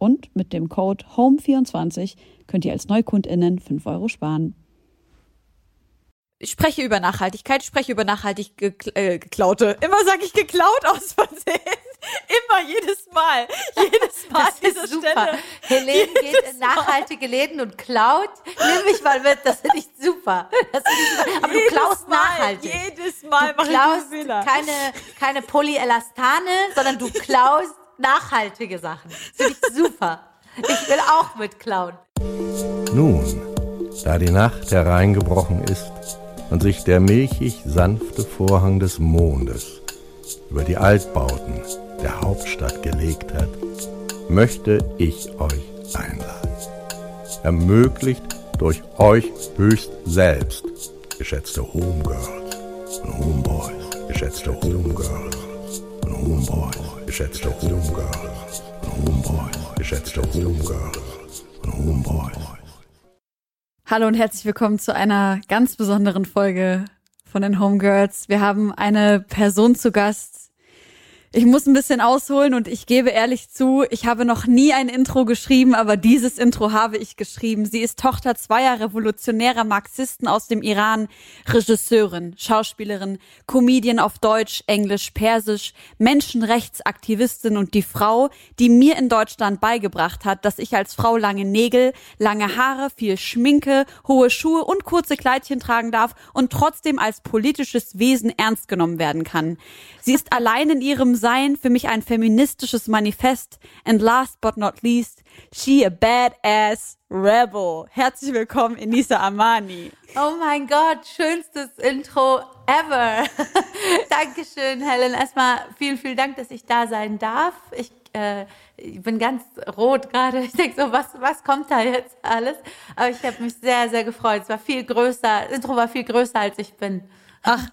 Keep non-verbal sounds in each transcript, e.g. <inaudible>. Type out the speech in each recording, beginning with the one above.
Und mit dem Code HOME24 könnt ihr als NeukundInnen 5 Euro sparen. Ich spreche über Nachhaltigkeit, spreche über nachhaltig gekl äh, geklaute. Immer sage ich geklaut aus Versehen. <laughs> Immer, jedes Mal. Jedes Mal. Das ist super. Stelle. Helene geht in nachhaltige Läden und klaut. Nimm mich mal mit, das finde ich super. Das find ich super. Aber jedes du klaust mal, nachhaltig. Jedes Mal du klaust keine, keine Polyelastane, sondern du klaust nachhaltige Sachen. Finde ich super. Ich will auch mitklauen. Nun, da die Nacht hereingebrochen ist und sich der milchig sanfte Vorhang des Mondes über die Altbauten der Hauptstadt gelegt hat, möchte ich euch einladen. Ermöglicht durch euch höchst selbst, geschätzte Homegirls und Homeboys, geschätzte Homegirls und Homeboys geschätzte Homegirls und Homeboys. Hallo und herzlich willkommen zu einer ganz besonderen Folge von den Homegirls. Wir haben eine Person zu Gast, ich muss ein bisschen ausholen und ich gebe ehrlich zu, ich habe noch nie ein Intro geschrieben, aber dieses Intro habe ich geschrieben. Sie ist Tochter zweier revolutionärer Marxisten aus dem Iran, Regisseurin, Schauspielerin, Comedian auf Deutsch, Englisch, Persisch, Menschenrechtsaktivistin und die Frau, die mir in Deutschland beigebracht hat, dass ich als Frau lange Nägel, lange Haare, viel Schminke, hohe Schuhe und kurze Kleidchen tragen darf und trotzdem als politisches Wesen ernst genommen werden kann. Sie ist allein in ihrem Sein für mich ein feministisches Manifest. And last but not least, she a badass rebel. Herzlich willkommen, Enisa Amani. Oh mein Gott, schönstes Intro ever. <laughs> Dankeschön, Helen. Erstmal vielen, vielen Dank, dass ich da sein darf. Ich, äh, ich bin ganz rot gerade. Ich denke so, was, was kommt da jetzt alles? Aber ich habe mich sehr, sehr gefreut. Es war viel größer, das Intro war viel größer, als ich bin. Ach,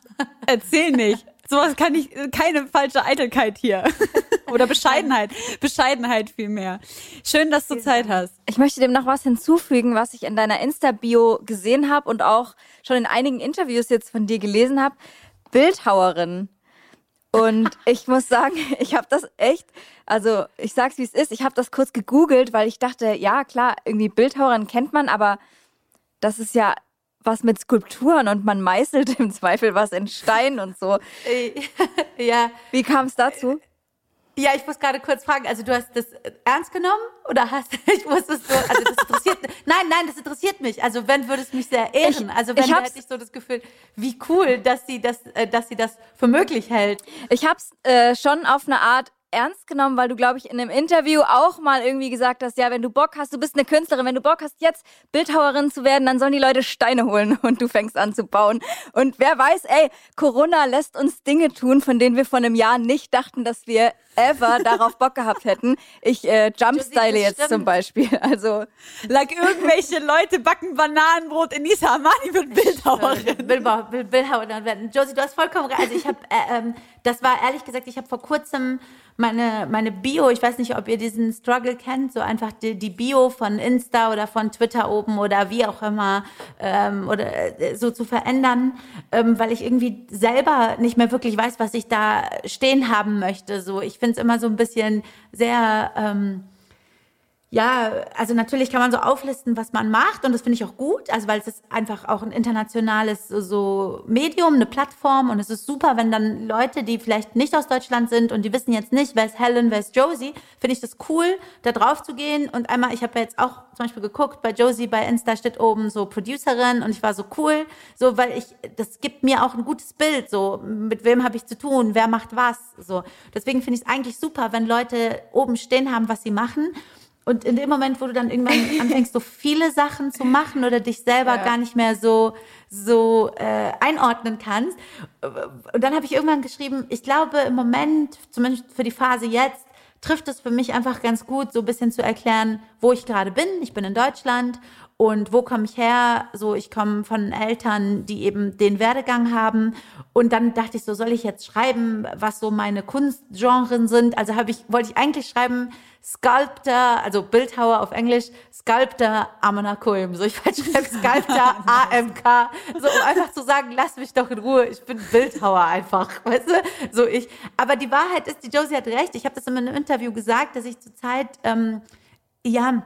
erzähl nicht. <laughs> Sowas kann ich, keine falsche Eitelkeit hier. <laughs> Oder Bescheidenheit. Bescheidenheit vielmehr. Schön, dass du Zeit hast. Ich möchte dem noch was hinzufügen, was ich in deiner Insta-Bio gesehen habe und auch schon in einigen Interviews jetzt von dir gelesen habe. Bildhauerin. Und <laughs> ich muss sagen, <laughs> ich habe das echt, also ich sag's wie es ist, ich habe das kurz gegoogelt, weil ich dachte, ja klar, irgendwie Bildhauerin kennt man, aber das ist ja was mit Skulpturen und man meißelt im Zweifel was in Stein und so. <laughs> ja. Wie kam es dazu? Ja, ich muss gerade kurz fragen, also du hast das ernst genommen oder hast <laughs> ich muss es so, also das interessiert <laughs> Nein, nein, das interessiert mich. Also wenn würde es mich sehr ehren. also wenn ich hätte ich so das Gefühl, wie cool, dass sie das äh, dass sie das für möglich hält. Ich habe es äh, schon auf eine Art ernst genommen, weil du, glaube ich, in einem Interview auch mal irgendwie gesagt hast, ja, wenn du Bock hast, du bist eine Künstlerin, wenn du Bock hast, jetzt Bildhauerin zu werden, dann sollen die Leute Steine holen <laughs> und du fängst an zu bauen. Und wer weiß, ey, Corona lässt uns Dinge tun, von denen wir vor einem Jahr nicht dachten, dass wir ever darauf Bock gehabt hätten. Ich äh, jumpstyle jetzt stimmt. zum Beispiel. <laughs> Also, like irgendwelche Leute backen Bananenbrot in Nisa Amani wird Bildhauerin. Bildhauerin werden. Josie, du hast vollkommen recht. Also ich habe, äh, ähm, das war ehrlich gesagt, ich habe vor kurzem meine, meine Bio, ich weiß nicht, ob ihr diesen Struggle kennt, so einfach die, die Bio von Insta oder von Twitter oben oder wie auch immer ähm, oder äh, so zu verändern, ähm, weil ich irgendwie selber nicht mehr wirklich weiß, was ich da stehen haben möchte. So, ich finde es immer so ein bisschen sehr ähm, ja, also natürlich kann man so auflisten, was man macht und das finde ich auch gut, also weil es ist einfach auch ein internationales so Medium, eine Plattform und es ist super, wenn dann Leute, die vielleicht nicht aus Deutschland sind und die wissen jetzt nicht, wer ist Helen, wer ist Josie, finde ich das cool, da drauf zu gehen. Und einmal, ich habe ja jetzt auch zum Beispiel geguckt, bei Josie bei Insta steht oben so Producerin und ich war so cool, so weil ich, das gibt mir auch ein gutes Bild, so mit wem habe ich zu tun, wer macht was, so. Deswegen finde ich es eigentlich super, wenn Leute oben stehen haben, was sie machen und in dem Moment, wo du dann irgendwann <laughs> anfängst, so viele Sachen zu machen oder dich selber ja. gar nicht mehr so, so äh, einordnen kannst. Und dann habe ich irgendwann geschrieben, ich glaube im Moment, zumindest für die Phase jetzt, trifft es für mich einfach ganz gut, so ein bisschen zu erklären, wo ich gerade bin. Ich bin in Deutschland und wo komme ich her? So, ich komme von Eltern, die eben den Werdegang haben. Und dann dachte ich so, soll ich jetzt schreiben, was so meine Kunstgenren sind? Also habe ich, wollte ich eigentlich schreiben, Sculptor, also Bildhauer auf Englisch, Sculptor Amanakoim. So, ich wollte schreiben Sculptor <laughs> AMK. So, um einfach zu sagen, lass mich doch in Ruhe, ich bin Bildhauer einfach, <laughs> weißt du? So ich. Aber die Wahrheit ist, die Josie hat recht. Ich habe das in einem Interview gesagt, dass ich zurzeit, ähm, ja,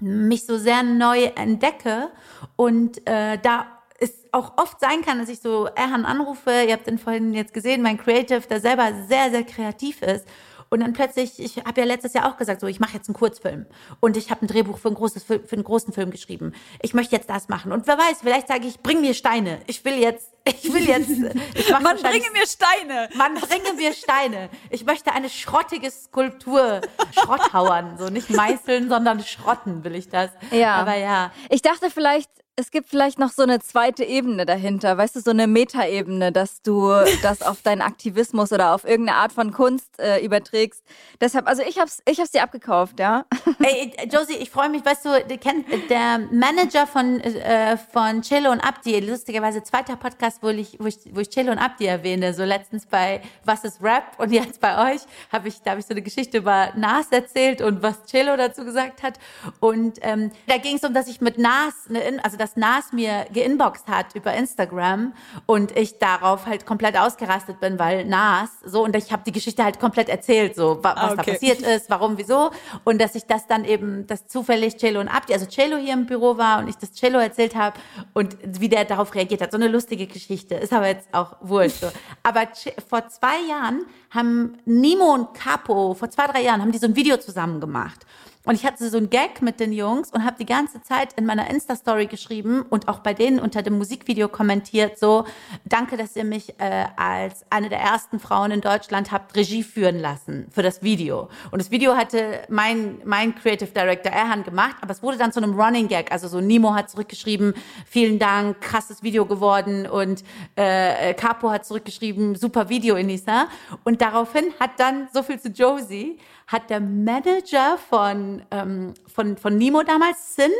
mich so sehr neu entdecke und äh, da es auch oft sein kann, dass ich so Erhan anrufe, ihr habt den vorhin jetzt gesehen, mein Creative, der selber sehr, sehr kreativ ist und dann plötzlich, ich habe ja letztes Jahr auch gesagt, so ich mache jetzt einen Kurzfilm und ich habe ein Drehbuch für, ein großes, für einen großen Film geschrieben. Ich möchte jetzt das machen. Und wer weiß, vielleicht sage ich, bring mir Steine. Ich will jetzt, <laughs> ich will jetzt. Ich man bringe mir Steine. Man bringe mir Steine. Ich möchte eine schrottige Skulptur Schrotthauern. So nicht meißeln, sondern schrotten will ich das. Ja. Aber ja. Ich dachte vielleicht, es gibt vielleicht noch so eine zweite Ebene dahinter, weißt du, so eine Metaebene, dass du <laughs> das auf deinen Aktivismus oder auf irgendeine Art von Kunst äh, überträgst. Deshalb, also ich hab's, ich hab's dir abgekauft, ja. <laughs> Ey, Josie, ich freue mich, weißt du, der, kennt, der Manager von äh, von Cello und Abdi, lustigerweise zweiter Podcast, wo ich, wo ich, wo ich Cello und Abdi erwähne, so letztens bei Was ist Rap und jetzt bei euch habe ich, da habe ich so eine Geschichte über Nas erzählt und was Cello dazu gesagt hat und ähm, da ging es um, dass ich mit Nas, eine, also das dass Nas mir geinboxt hat über Instagram und ich darauf halt komplett ausgerastet bin, weil Nas so und ich habe die Geschichte halt komplett erzählt, so was ah, okay. da passiert ist, warum, wieso und dass ich das dann eben, dass zufällig Cello und Abdi, also Cello hier im Büro war und ich das Cello erzählt habe und wie der darauf reagiert hat. So eine lustige Geschichte, ist aber jetzt auch wurscht. So. <laughs> Aber vor zwei Jahren haben Nimo und Capo, vor zwei, drei Jahren haben die so ein Video zusammen gemacht. Und ich hatte so einen Gag mit den Jungs und habe die ganze Zeit in meiner Insta-Story geschrieben und auch bei denen unter dem Musikvideo kommentiert, so, danke, dass ihr mich äh, als eine der ersten Frauen in Deutschland habt Regie führen lassen für das Video. Und das Video hatte mein, mein Creative Director Erhan gemacht, aber es wurde dann zu einem Running Gag. Also so Nimo hat zurückgeschrieben, vielen Dank, krasses Video geworden und äh, Capo hat zurückgeschrieben, super Video, Inisa. Und daraufhin hat dann, so viel zu Josie, hat der Manager von, ähm, von, von Nimo damals, Sin,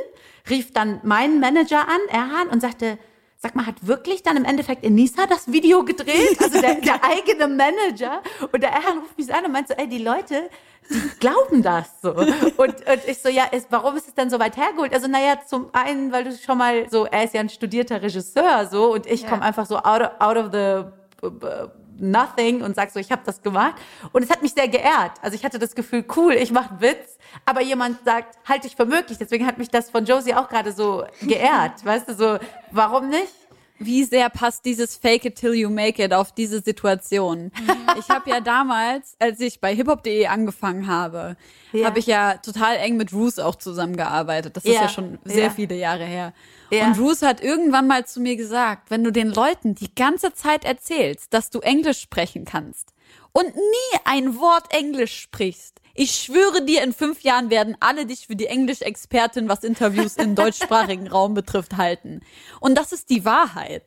rief dann meinen Manager an, Erhan, und sagte, sag mal, hat wirklich dann im Endeffekt Enisa das Video gedreht? Also der, <laughs> der eigene Manager. Und der Erhan ruft mich an und meint so, ey, die Leute, die glauben das so. Und, und ich so, ja, ist, warum ist es denn so weit hergeholt? Also, naja, zum einen, weil du schon mal so, er ist ja ein studierter Regisseur so und ich ja. komme einfach so out of, out of the nothing und sag so, ich habe das gemacht. Und es hat mich sehr geehrt. Also ich hatte das Gefühl, cool, ich mache einen Witz, aber jemand sagt, halte ich für möglich. Deswegen hat mich das von Josie auch gerade so geehrt. <laughs> weißt du, so, warum nicht? Wie sehr passt dieses Fake it till you make it auf diese Situation? <laughs> ich habe ja damals, als ich bei hiphop.de angefangen habe, ja. habe ich ja total eng mit Roos auch zusammengearbeitet. Das ja. ist ja schon sehr ja. viele Jahre her. Ja. Und Bruce hat irgendwann mal zu mir gesagt, wenn du den Leuten die ganze Zeit erzählst, dass du Englisch sprechen kannst und nie ein Wort Englisch sprichst, ich schwöre dir, in fünf Jahren werden alle dich für die Englisch-Expertin, was Interviews im <laughs> deutschsprachigen Raum betrifft, halten. Und das ist die Wahrheit.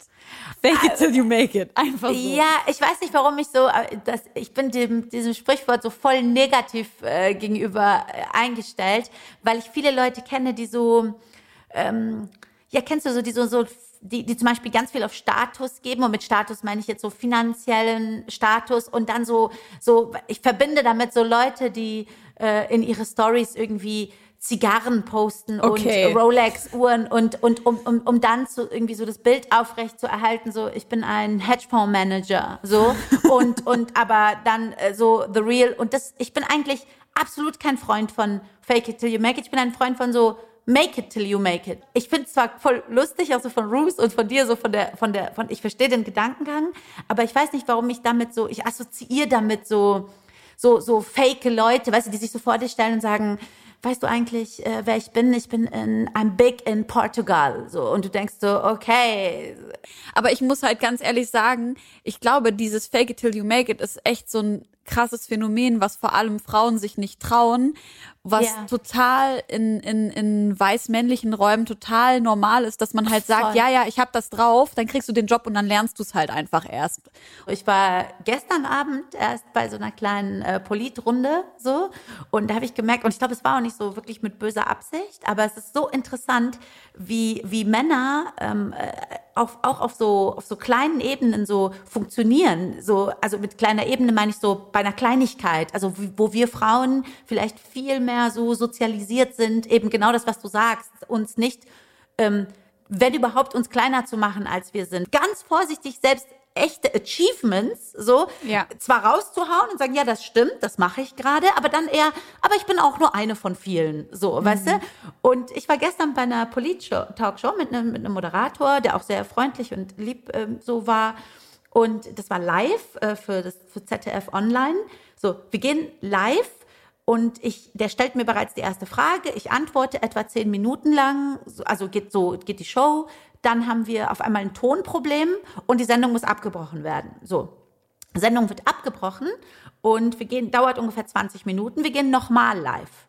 Fake it till you make it. Einfach so. Ja, ich weiß nicht, warum ich so, äh, das, ich bin dem, diesem Sprichwort so voll negativ äh, gegenüber äh, eingestellt, weil ich viele Leute kenne, die so, ähm, ja, kennst du so die so, so die, die zum Beispiel ganz viel auf Status geben und mit Status meine ich jetzt so finanziellen Status und dann so, so ich verbinde damit so Leute, die äh, in ihre Stories irgendwie Zigarren posten okay. und Rolex-Uhren und, und um, um, um dann zu, irgendwie so das Bild aufrecht zu erhalten, so ich bin ein Hedgefonds-Manager, so <laughs> und, und aber dann äh, so the real und das, ich bin eigentlich absolut kein Freund von Fake it till you make it. Ich bin ein Freund von so Make it till you make it. Ich finde es zwar voll lustig, also von Ruth und von dir, so von der, von der, von, ich verstehe den Gedankengang, aber ich weiß nicht, warum ich damit so, ich assoziiere damit so, so, so fake Leute, weißt du, die sich so vor dir stellen und sagen, weißt du eigentlich, äh, wer ich bin? Ich bin in, I'm big in Portugal. So, und du denkst so, okay. Aber ich muss halt ganz ehrlich sagen, ich glaube, dieses Fake it till you make it ist echt so ein krasses Phänomen, was vor allem Frauen sich nicht trauen, was ja. total in, in, in weiß-männlichen Räumen total normal ist, dass man halt sagt, Voll. ja, ja, ich habe das drauf, dann kriegst du den Job und dann lernst du es halt einfach erst. Ich war gestern Abend erst bei so einer kleinen äh, Politrunde so und da habe ich gemerkt, und ich glaube, es war auch nicht so wirklich mit böser Absicht, aber es ist so interessant, wie, wie Männer ähm, äh, auf, auch auf so, auf so kleinen Ebenen so funktionieren. So, also mit kleiner Ebene meine ich so bei einer Kleinigkeit, also wo wir Frauen vielleicht viel mehr mehr so sozialisiert sind, eben genau das, was du sagst, uns nicht, ähm, wenn überhaupt, uns kleiner zu machen, als wir sind. Ganz vorsichtig selbst echte Achievements so ja. zwar rauszuhauen und sagen, ja, das stimmt, das mache ich gerade, aber dann eher, aber ich bin auch nur eine von vielen, so, mhm. weißt du? Und ich war gestern bei einer Polit-Talkshow mit einem, mit einem Moderator, der auch sehr freundlich und lieb ähm, so war. Und das war live äh, für das für ZDF Online. So, wir gehen live und ich, der stellt mir bereits die erste Frage. Ich antworte etwa zehn Minuten lang. Also geht so, geht die Show. Dann haben wir auf einmal ein Tonproblem und die Sendung muss abgebrochen werden. So. Sendung wird abgebrochen und wir gehen, dauert ungefähr 20 Minuten. Wir gehen nochmal live.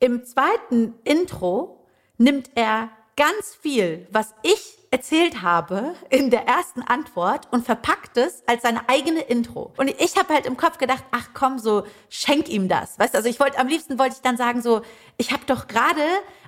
Im zweiten Intro nimmt er ganz viel, was ich erzählt habe in der ersten Antwort und verpackt es als seine eigene Intro. Und ich habe halt im Kopf gedacht, ach komm, so schenk ihm das. Weißt du, also ich wollte am liebsten wollte ich dann sagen so, ich habe doch gerade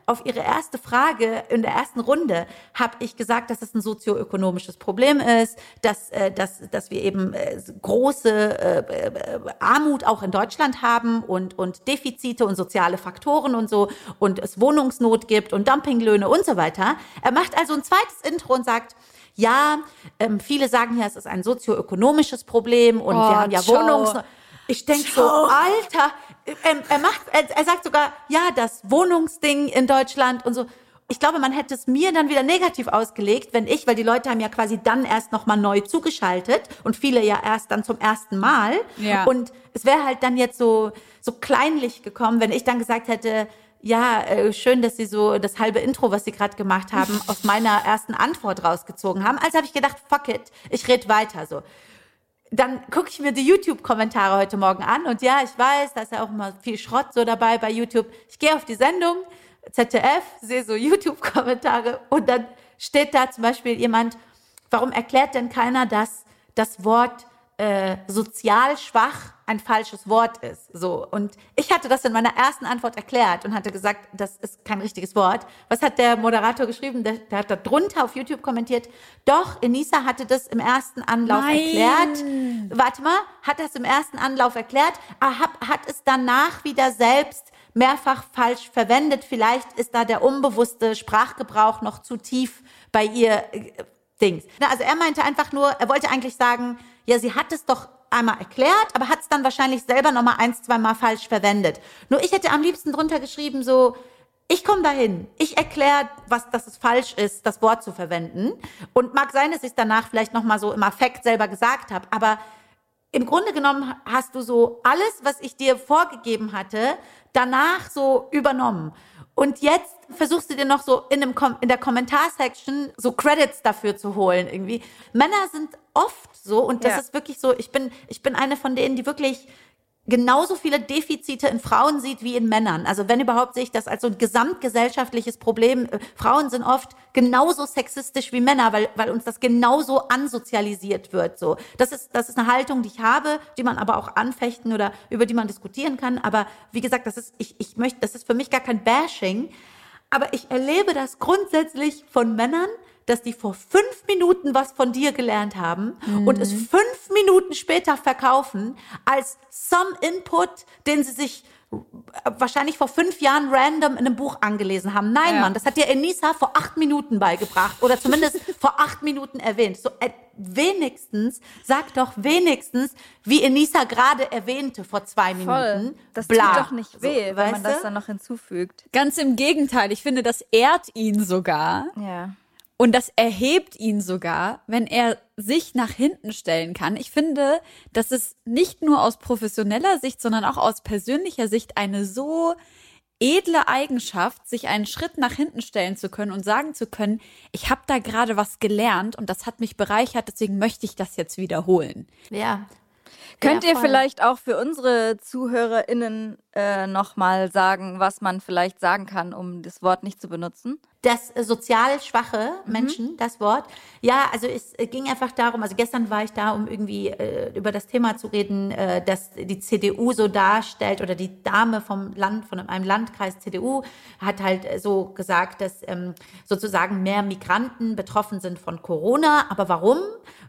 auf Ihre erste Frage in der ersten Runde habe ich gesagt, dass es ein sozioökonomisches Problem ist, dass, äh, dass, dass wir eben äh, große äh, äh, Armut auch in Deutschland haben und, und Defizite und soziale Faktoren und so und es Wohnungsnot gibt und Dumpinglöhne und so weiter. Er macht also ein zweites Intro und sagt, ja, ähm, viele sagen ja, es ist ein sozioökonomisches Problem und oh, wir haben ja Wohnungsnot. Ich denke so, Alter, er, er macht, er, er sagt sogar, ja, das Wohnungsding in Deutschland und so. Ich glaube, man hätte es mir dann wieder negativ ausgelegt, wenn ich, weil die Leute haben ja quasi dann erst nochmal neu zugeschaltet und viele ja erst dann zum ersten Mal. Ja. Und es wäre halt dann jetzt so, so kleinlich gekommen, wenn ich dann gesagt hätte, ja, äh, schön, dass Sie so das halbe Intro, was Sie gerade gemacht haben, <laughs> aus meiner ersten Antwort rausgezogen haben. Also habe ich gedacht, fuck it, ich rede weiter so dann gucke ich mir die YouTube-Kommentare heute Morgen an und ja, ich weiß, da ist ja auch immer viel Schrott so dabei bei YouTube. Ich gehe auf die Sendung, ZDF, sehe so <laughs> YouTube-Kommentare und dann steht da zum Beispiel jemand, warum erklärt denn keiner, dass das Wort äh, sozial schwach ein falsches Wort ist. So. Und ich hatte das in meiner ersten Antwort erklärt und hatte gesagt, das ist kein richtiges Wort. Was hat der Moderator geschrieben? Der, der hat da drunter auf YouTube kommentiert. Doch, Enisa hatte das im ersten Anlauf Nein. erklärt. Warte mal, hat das im ersten Anlauf erklärt, aber hat, hat es danach wieder selbst mehrfach falsch verwendet. Vielleicht ist da der unbewusste Sprachgebrauch noch zu tief bei ihr. Äh, Dings. Also er meinte einfach nur, er wollte eigentlich sagen, ja, sie hat es doch einmal erklärt, aber hat es dann wahrscheinlich selber noch mal eins, zwei Mal falsch verwendet. Nur ich hätte am liebsten drunter geschrieben so, ich komme dahin. Ich erkläre, was, dass es falsch ist, das Wort zu verwenden. Und mag sein, dass ich danach vielleicht noch mal so im Affekt selber gesagt habe. Aber im Grunde genommen hast du so alles, was ich dir vorgegeben hatte, danach so übernommen. Und jetzt versuchst du dir noch so in, dem Kom in der Kommentarsection so Credits dafür zu holen irgendwie. Männer sind oft so und das ja. ist wirklich so, ich bin, ich bin eine von denen, die wirklich genauso viele Defizite in Frauen sieht wie in Männern. Also wenn überhaupt sehe ich das als so ein gesamtgesellschaftliches Problem. Äh, Frauen sind oft genauso sexistisch wie Männer, weil, weil uns das genauso ansozialisiert wird. So, das ist das ist eine Haltung, die ich habe, die man aber auch anfechten oder über die man diskutieren kann. Aber wie gesagt, das ist ich ich möchte, das ist für mich gar kein Bashing. Aber ich erlebe das grundsätzlich von Männern, dass die vor fünf Minuten was von dir gelernt haben und es fünf Minuten später verkaufen als some Input, den sie sich wahrscheinlich vor fünf Jahren random in einem Buch angelesen haben. Nein, Ja. Mann, das hat dir Enisa vor acht Minuten beigebracht oder zumindest <laughs> vor acht Minuten erwähnt. So äh, wenigstens, sag doch wenigstens, wie Enisa gerade erwähnte vor zwei Voll. Minuten. Das bla. tut doch nicht So, weh, wenn weißt man das dann noch hinzufügt. Ganz im Gegenteil, ich finde, das ehrt ihn sogar. Ja. Und das erhebt ihn sogar, wenn er sich nach hinten stellen kann. Ich finde, dass es nicht nur aus professioneller Sicht, sondern auch aus persönlicher Sicht eine so edle Eigenschaft, sich einen Schritt nach hinten stellen zu können und sagen zu können, ich habe da gerade was gelernt und das hat mich bereichert, deswegen möchte ich das jetzt wiederholen. Ja. Könnt Ja, ihr vielleicht auch für unsere ZuhörerInnen äh, nochmal sagen, was man vielleicht sagen kann, um das Wort nicht zu benutzen? das äh, sozial schwache Menschen, das Wort. Ja, also es äh, ging einfach darum, also gestern war ich da, um irgendwie äh, über das Thema zu reden, äh, dass die CDU so darstellt oder die Dame vom Land, von einem Landkreis CDU hat halt so gesagt, dass ähm, sozusagen mehr Migranten betroffen sind von Corona. Aber warum?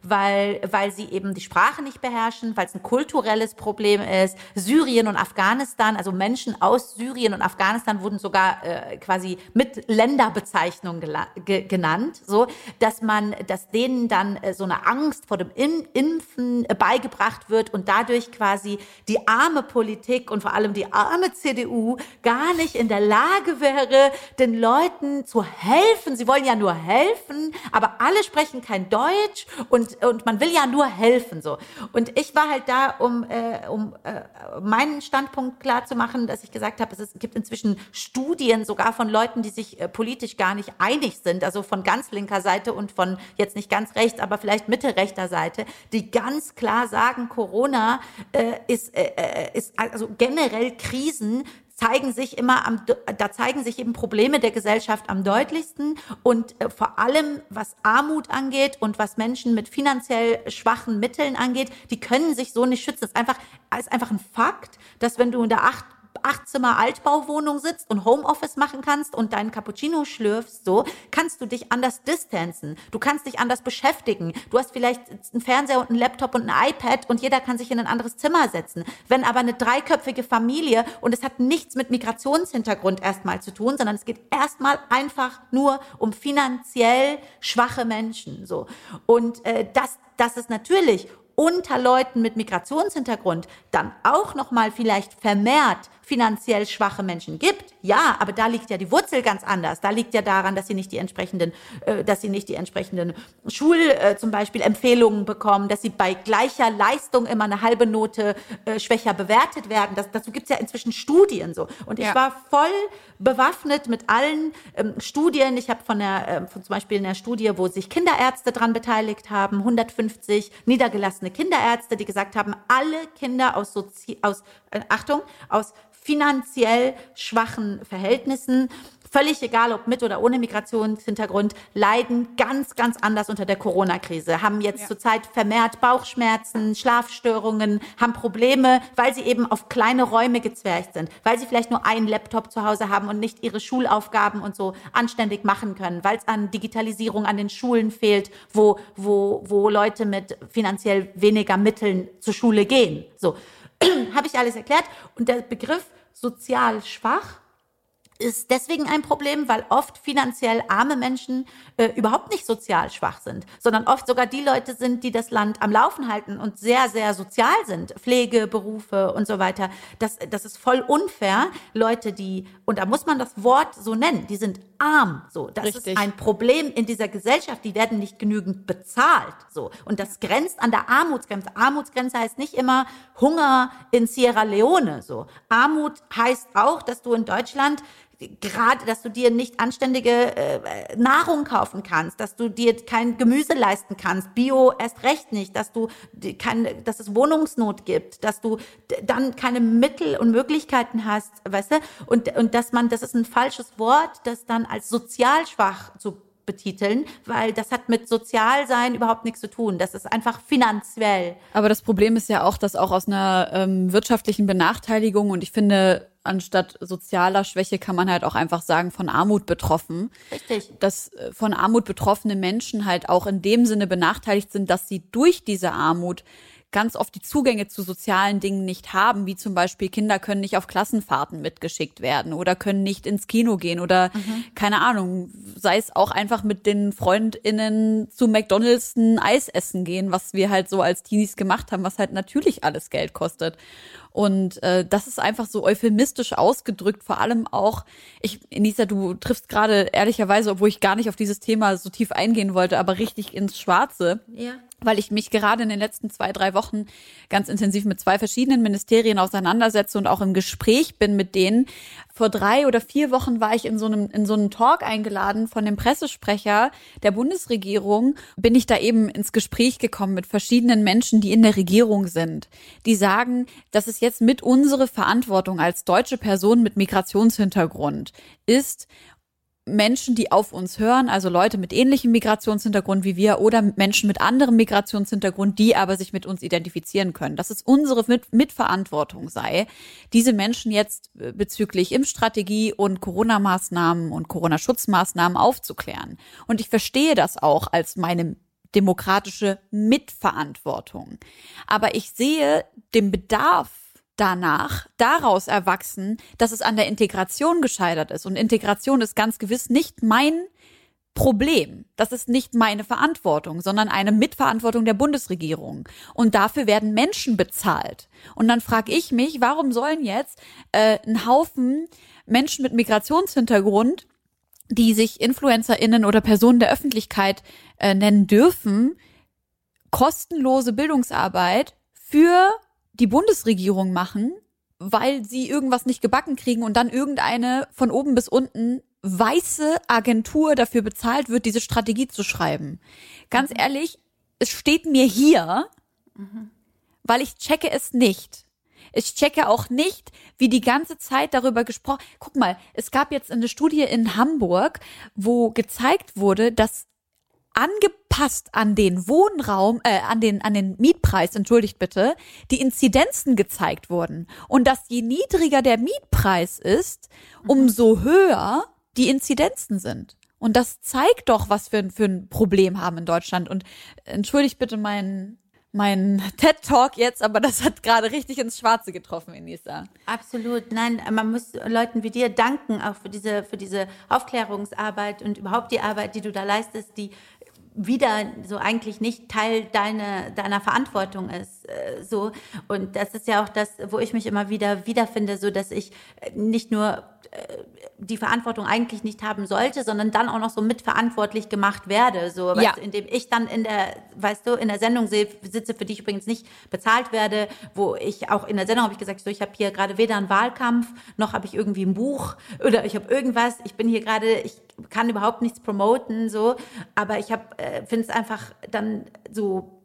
Weil, weil sie eben die Sprache nicht beherrschen, weil es ein kulturelles Problem ist. Syrien und Afghanistan, also Menschen aus Syrien und Afghanistan wurden sogar äh, quasi mit Länderbezeichnung ge genannt, so dass man, dass denen dann äh, so eine Angst vor dem In Impfen äh, beigebracht wird und dadurch quasi die arme Politik und vor allem die arme CDU gar nicht in der Lage wäre, den Leuten zu helfen. Sie wollen ja nur helfen, aber alle sprechen kein Deutsch und, und man will ja nur helfen so. Und ich war halt da, um, äh, um äh, meinen Standpunkt klar zu machen, dass ich gesagt habe, es ist, gibt inzwischen Studien sogar von Leuten, die sich äh, politisch gar nicht einig sind, also von ganz linker Seite und von jetzt nicht ganz rechts, aber vielleicht Mitte rechter Seite, die ganz klar sagen, Corona äh, ist, äh, äh, ist also generell Krisen zeigen sich immer am, da zeigen sich eben Probleme der Gesellschaft am deutlichsten und äh, vor allem was Armut angeht und was Menschen mit finanziell schwachen Mitteln angeht, die können sich so nicht schützen. Es ist einfach, ist einfach ein Fakt, dass wenn du in der acht Achtzimmer Altbauwohnung sitzt und Homeoffice machen kannst und deinen Cappuccino schlürfst, so kannst du dich anders distanzen. Du kannst dich anders beschäftigen. Du hast vielleicht einen Fernseher und einen Laptop und ein iPad und jeder kann sich in ein anderes Zimmer setzen. Wenn aber eine dreiköpfige Familie und es hat nichts mit Migrationshintergrund erstmal zu tun, sondern es geht erstmal einfach nur um finanziell schwache Menschen, so. Und äh, das, das ist natürlich unter Leuten mit Migrationshintergrund dann auch noch mal vielleicht vermehrt finanziell schwache Menschen gibt. Ja, aber da liegt ja die Wurzel ganz anders. Da liegt ja daran, dass sie nicht die entsprechenden, äh, dass sie nicht die entsprechenden Schul äh, zum Beispiel Empfehlungen bekommen, dass sie bei gleicher Leistung immer eine halbe Note äh, schwächer bewertet werden. Das, dazu gibt's ja inzwischen Studien so. Und ich Ja. war voll bewaffnet mit allen ähm, Studien. Ich habe von der, ähm, von zum Beispiel einer Studie, wo sich Kinderärzte dran beteiligt haben, 150 niedergelassene Kinderärzte, die gesagt haben, alle Kinder aus, Sozi aus äh, Achtung, aus finanziell schwachen Verhältnissen, völlig egal ob mit oder ohne Migrationshintergrund, leiden ganz, ganz anders unter der Corona-Krise, haben jetzt zurzeit vermehrt Bauchschmerzen, Schlafstörungen, haben Probleme, weil sie eben auf kleine Räume gezwergt sind, weil sie vielleicht nur einen Laptop zu Hause haben und nicht ihre Schulaufgaben und so anständig machen können, weil es an Digitalisierung an den Schulen fehlt, wo, wo, wo Leute mit finanziell weniger Mitteln zur Schule gehen. So, <clears throat> habe ich alles erklärt. Und der Begriff sozial schwach ist deswegen ein Problem, weil oft finanziell arme Menschen äh, überhaupt nicht sozial schwach sind, sondern oft sogar die Leute sind, die das Land am Laufen halten und sehr, sehr sozial sind. Pflege, Berufe und so weiter. Das, das ist voll unfair. Leute, die, und da muss man das Wort so nennen, die sind arm. So, das Richtig. ist ein Problem in dieser Gesellschaft. Die werden nicht genügend bezahlt. So, und das grenzt an der Armutsgrenze. Armutsgrenze heißt nicht immer Hunger in Sierra Leone. So, Armut heißt auch, dass du in Deutschland gerade, dass du dir nicht anständige äh, Nahrung kaufen kannst, dass du dir kein Gemüse leisten kannst, Bio erst recht nicht, dass du kein, dass es Wohnungsnot gibt, dass du dann keine Mittel und Möglichkeiten hast, weißt du, und und dass man, das ist ein falsches Wort, das dann als sozial schwach zu betiteln, weil das hat mit Sozialsein überhaupt nichts zu tun. Das ist einfach finanziell. Aber das Problem ist ja auch, dass auch aus einer ähm, wirtschaftlichen Benachteiligung und ich finde anstatt sozialer Schwäche kann man halt auch einfach sagen von Armut betroffen. Richtig. Dass äh, von Armut betroffene Menschen halt auch in dem Sinne benachteiligt sind, dass sie durch diese Armut ganz oft die Zugänge zu sozialen Dingen nicht haben, wie zum Beispiel Kinder können nicht auf Klassenfahrten mitgeschickt werden oder können nicht ins Kino gehen oder mhm. keine Ahnung, sei es auch einfach mit den FreundInnen zu McDonalds ein Eis essen gehen, was wir halt so als Teenies gemacht haben, was halt natürlich alles Geld kostet. Und äh, das ist einfach so euphemistisch ausgedrückt, vor allem auch, ich, Enisa, du triffst gerade ehrlicherweise, obwohl ich gar nicht auf dieses Thema so tief eingehen wollte, aber richtig ins Schwarze. Ja weil ich mich gerade in den letzten zwei, drei Wochen ganz intensiv mit zwei verschiedenen Ministerien auseinandersetze und auch im Gespräch bin mit denen. Vor drei oder vier Wochen war ich in so einem, in so einem Talk eingeladen von dem Pressesprecher der Bundesregierung. Bin ich da eben ins Gespräch gekommen mit verschiedenen Menschen, die in der Regierung sind, die sagen, dass es jetzt mit unsere Verantwortung als deutsche Person mit Migrationshintergrund ist, Menschen, die auf uns hören, also Leute mit ähnlichem Migrationshintergrund wie wir oder Menschen mit anderem Migrationshintergrund, die aber sich mit uns identifizieren können, dass es unsere mit Mitverantwortung sei, diese Menschen jetzt äh, bezüglich Impfstrategie und Corona-Maßnahmen und Corona-Schutzmaßnahmen aufzuklären. Und ich verstehe das auch als meine demokratische Mitverantwortung. Aber ich sehe den Bedarf danach daraus erwachsen, dass es an der Integration gescheitert ist. Und Integration ist ganz gewiss nicht mein Problem. Das ist nicht meine Verantwortung, sondern eine Mitverantwortung der Bundesregierung. Und dafür werden Menschen bezahlt. Und dann frage ich mich, warum sollen jetzt äh, ein Haufen Menschen mit Migrationshintergrund, die sich InfluencerInnen oder Personen der Öffentlichkeit äh, nennen dürfen, kostenlose Bildungsarbeit für die Bundesregierung machen, weil sie irgendwas nicht gebacken kriegen und dann irgendeine von oben bis unten weiße Agentur dafür bezahlt wird, diese Strategie zu schreiben. Ganz mhm. ehrlich, es steht mir hier, mhm. weil ich checke es nicht. Ich checke auch nicht, wie die ganze Zeit darüber gesprochen. Guck mal, es gab jetzt eine Studie in Hamburg, wo gezeigt wurde, dass angepasst an den Wohnraum, äh, an den, an den Mietpreis, entschuldigt bitte, die Inzidenzen gezeigt wurden. Und dass je niedriger der Mietpreis ist, umso höher die Inzidenzen sind. Und das zeigt doch, was wir für ein Problem haben in Deutschland. Und entschuldigt bitte meinen mein <laughs> TED Talk jetzt, aber das hat gerade richtig ins Schwarze getroffen, Enisa. Absolut. Nein, man muss Leuten wie dir danken, auch für diese, für diese Aufklärungsarbeit und überhaupt die Arbeit, die du da leistest, die wieder so eigentlich nicht Teil deiner, deiner Verantwortung ist. Äh, so. Und das ist ja auch das, wo ich mich immer wieder wiederfinde, so dass ich nicht nur äh, die Verantwortung eigentlich nicht haben sollte, sondern dann auch noch so mitverantwortlich gemacht werde, so, ja. du, indem ich dann in der, weißt du, in der Sendung sitze, für die ich übrigens nicht bezahlt werde, wo ich auch in der Sendung habe ich gesagt, so, ich habe hier gerade weder einen Wahlkampf, noch habe ich irgendwie ein Buch oder ich habe irgendwas, ich bin hier gerade, ich kann überhaupt nichts promoten, so, aber ich habe, äh, finde es einfach dann so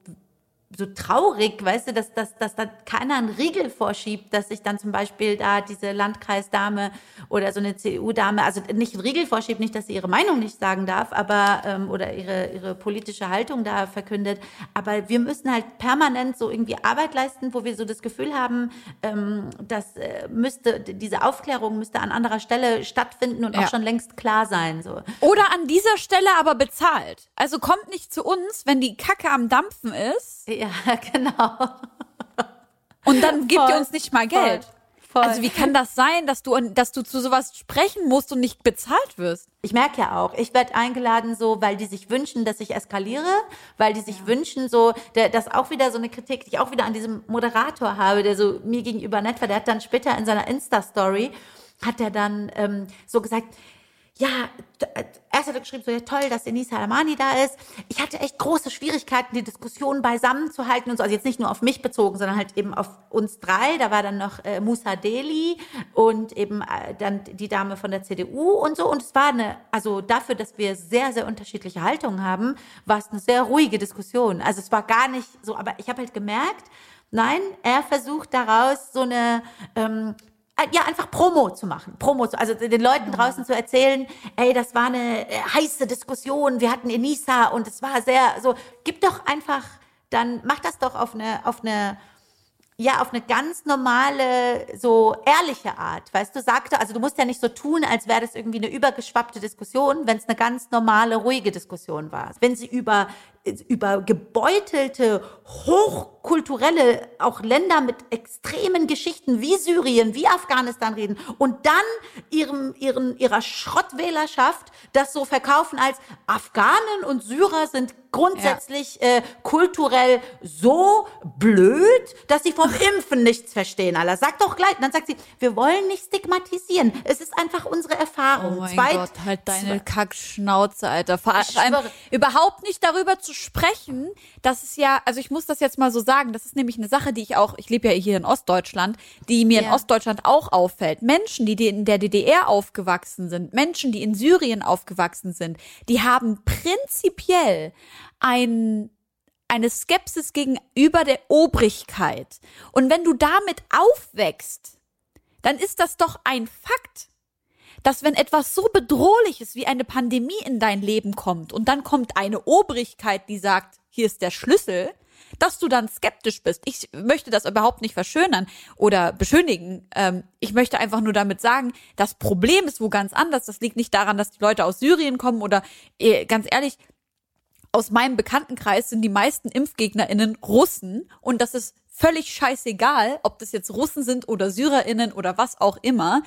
so traurig, weißt du, dass, dass, dass da keiner einen Riegel vorschiebt, dass sich dann zum Beispiel da diese Landkreisdame oder so eine CDU-Dame, also nicht einen Riegel vorschiebt, nicht, dass sie ihre Meinung nicht sagen darf, aber ähm, oder ihre, ihre politische Haltung da verkündet. Aber wir müssen halt permanent so irgendwie Arbeit leisten, wo wir so das Gefühl haben, ähm, das äh, müsste, diese Aufklärung müsste an anderer Stelle stattfinden und ja. auch schon längst klar sein. So. Oder an dieser Stelle aber bezahlt. Also kommt nicht zu uns, wenn die Kacke am Dampfen ist. Ja, <laughs> genau. Und dann gibt ihr uns nicht mal Geld. Voll. Voll. Also wie kann das sein, dass du, dass du zu sowas sprechen musst und nicht bezahlt wirst? Ich merke ja auch, ich werde eingeladen so, weil die sich wünschen, dass ich eskaliere, weil die sich ja. wünschen so, der, das auch wieder so eine Kritik, die ich auch wieder an diesem Moderator habe, der so mir gegenüber nett war. Der hat dann später in seiner Insta-Story, hat er dann ähm, so gesagt, ja, erst hat er geschrieben, so ja, toll, dass Denise Salamani da ist. Ich hatte echt große Schwierigkeiten, die Diskussion beisammen zu halten und so. Also jetzt nicht nur auf mich bezogen, sondern halt eben auf uns drei. Da war dann noch äh, Musa Deli und eben äh, dann die Dame von der CDU und so. Und es war eine, also dafür, dass wir sehr, sehr unterschiedliche Haltungen haben, war es eine sehr ruhige Diskussion. Also es war gar nicht so, aber ich habe halt gemerkt, Nein, er versucht daraus so eine ähm, äh, ja, einfach Promo zu machen. Promo zu, also den Leuten draußen zu erzählen, ey, das war eine äh, heiße Diskussion, wir hatten Enisa und es war sehr, so, gib doch einfach, dann mach das doch auf eine, auf eine, ja auf eine ganz normale, so ehrliche Art, weißt du, sagte, also du musst ja nicht so tun, als wäre das irgendwie eine übergeschwappte Diskussion, wenn es eine ganz normale, ruhige Diskussion war. Wenn sie über über gebeutelte, hochkulturelle, auch Länder mit extremen Geschichten wie Syrien, wie Afghanistan reden und dann ihrem, ihren, ihrer Schrottwählerschaft das so verkaufen als Afghanen und Syrer sind grundsätzlich ja. äh, kulturell so blöd, dass sie vom Impfen nichts verstehen. Allah sagt doch gleich. Und dann sagt sie, wir wollen nicht stigmatisieren. Es ist einfach unsere Erfahrung. Oh mein Zweit, Gott, halt deine Kackschnauze, Alter. Vor allem überhaupt nicht darüber zu sprechen, dass es ja, also ich muss das jetzt mal so sagen, das ist nämlich eine Sache, die ich auch, ich lebe ja hier in Ostdeutschland, die mir ja. in Ostdeutschland auch auffällt. Menschen, die in der DDR aufgewachsen sind, Menschen, die in Syrien aufgewachsen sind, die haben prinzipiell ein, eine Skepsis gegenüber der Obrigkeit. Und wenn du damit aufwächst, dann ist das doch ein Fakt, dass wenn etwas so bedrohliches wie eine Pandemie in dein Leben kommt und dann kommt eine Obrigkeit, die sagt, hier ist der Schlüssel, dass du dann skeptisch bist. Ich möchte das überhaupt nicht verschönern oder beschönigen. Ähm, ich möchte einfach nur damit sagen, das Problem ist wo ganz anders. Das liegt nicht daran, dass die Leute aus Syrien kommen oder äh, ganz ehrlich, aus meinem Bekanntenkreis sind die meisten ImpfgegnerInnen Russen und das ist völlig scheißegal, ob das jetzt Russen sind oder SyrerInnen oder was auch immer.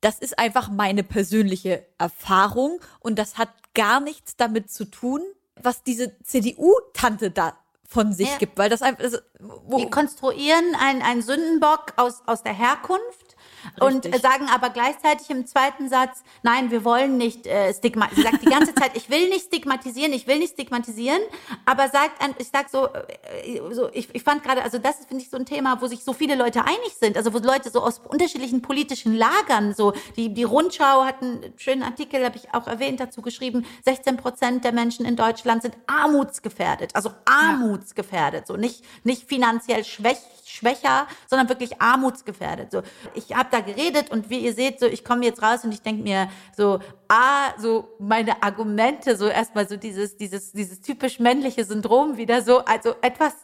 Das ist einfach meine persönliche Erfahrung und das hat gar nichts damit zu tun, was diese CDU-Tante da von sich ja. gibt, weil das einfach. Also, wo Die konstruieren einen Sündenbock aus, aus der Herkunft und sagen aber gleichzeitig im zweiten Satz, nein, wir wollen nicht äh, stigmatisieren. Sie sagt die ganze Zeit, ich will nicht stigmatisieren, ich will nicht stigmatisieren, aber sagt, ich sag so, äh, so ich, ich fand gerade, also das ist, finde ich, so ein Thema, wo sich so viele Leute einig sind, also wo Leute so aus unterschiedlichen politischen Lagern, so die, die Rundschau hat einen schönen Artikel, habe ich auch erwähnt, dazu geschrieben, 16 Prozent der Menschen in Deutschland sind armutsgefährdet, also armutsgefährdet, so nicht, nicht finanziell schwäch, schwächer, sondern wirklich armutsgefährdet. So, ich habe da geredet und wie ihr seht, so ich komme jetzt raus und ich denke mir so, ah, so meine Argumente, so erstmal so dieses, dieses, dieses typisch männliche Syndrom wieder so, also etwas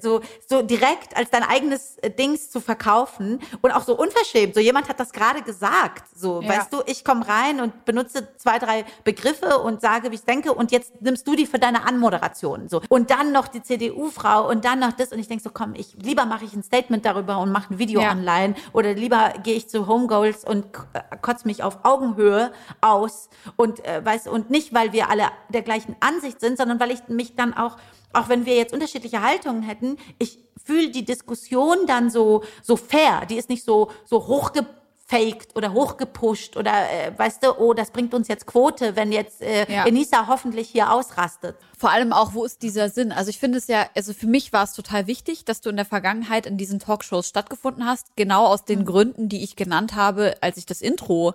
so, so direkt als dein eigenes äh, Dings zu verkaufen und auch so unverschämt. So jemand hat das gerade gesagt. So, ja. weißt du, ich komme rein und benutze zwei, drei Begriffe und sage, wie ich denke und jetzt nimmst du die für deine Anmoderation. So. Und dann noch die CDU-Frau und dann noch das und ich denke so, komm, ich, lieber mache ich ein Statement darüber und mache ein Video ja. online oder lieber gehe ich zu Homegoals und äh, kotze mich auf Augenhöhe aus und, äh, weißt und nicht, weil wir alle der gleichen Ansicht sind, sondern weil ich mich dann auch auch wenn wir jetzt unterschiedliche Haltungen hätten, ich fühle die Diskussion dann so, so fair. Die ist nicht so, so hochgefaked oder hochgepusht oder, äh, weißt du, oh, das bringt uns jetzt Quote, wenn jetzt äh, ja. Enisa hoffentlich hier ausrastet. Vor allem auch, wo ist dieser Sinn? Also ich finde es ja, also für mich war es total wichtig, dass du in der Vergangenheit in diesen Talkshows stattgefunden hast, genau aus den mhm. Gründen, die ich genannt habe, als ich das Intro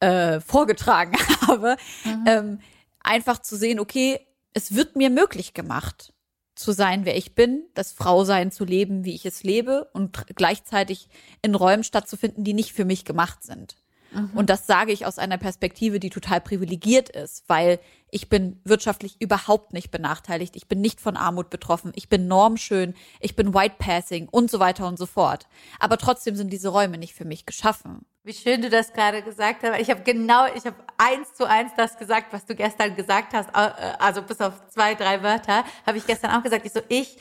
äh, vorgetragen <laughs> habe. Mhm. Ähm, einfach zu sehen, okay, es wird mir möglich gemacht zu sein, wer ich bin, das Frausein zu leben, wie ich es lebe und gleichzeitig in Räumen stattzufinden, die nicht für mich gemacht sind. Mhm. Und das sage ich aus einer Perspektive, die total privilegiert ist, weil ich bin wirtschaftlich überhaupt nicht benachteiligt. Ich bin nicht von Armut betroffen. Ich bin normschön. Ich bin white passing und so weiter und so fort. Aber trotzdem sind diese Räume nicht für mich geschaffen. Wie schön du das gerade gesagt hast. Ich habe genau, ich habe eins zu eins das gesagt, was du gestern gesagt hast. Äh, also bis auf zwei, drei Wörter habe ich gestern auch gesagt. Ich so, ich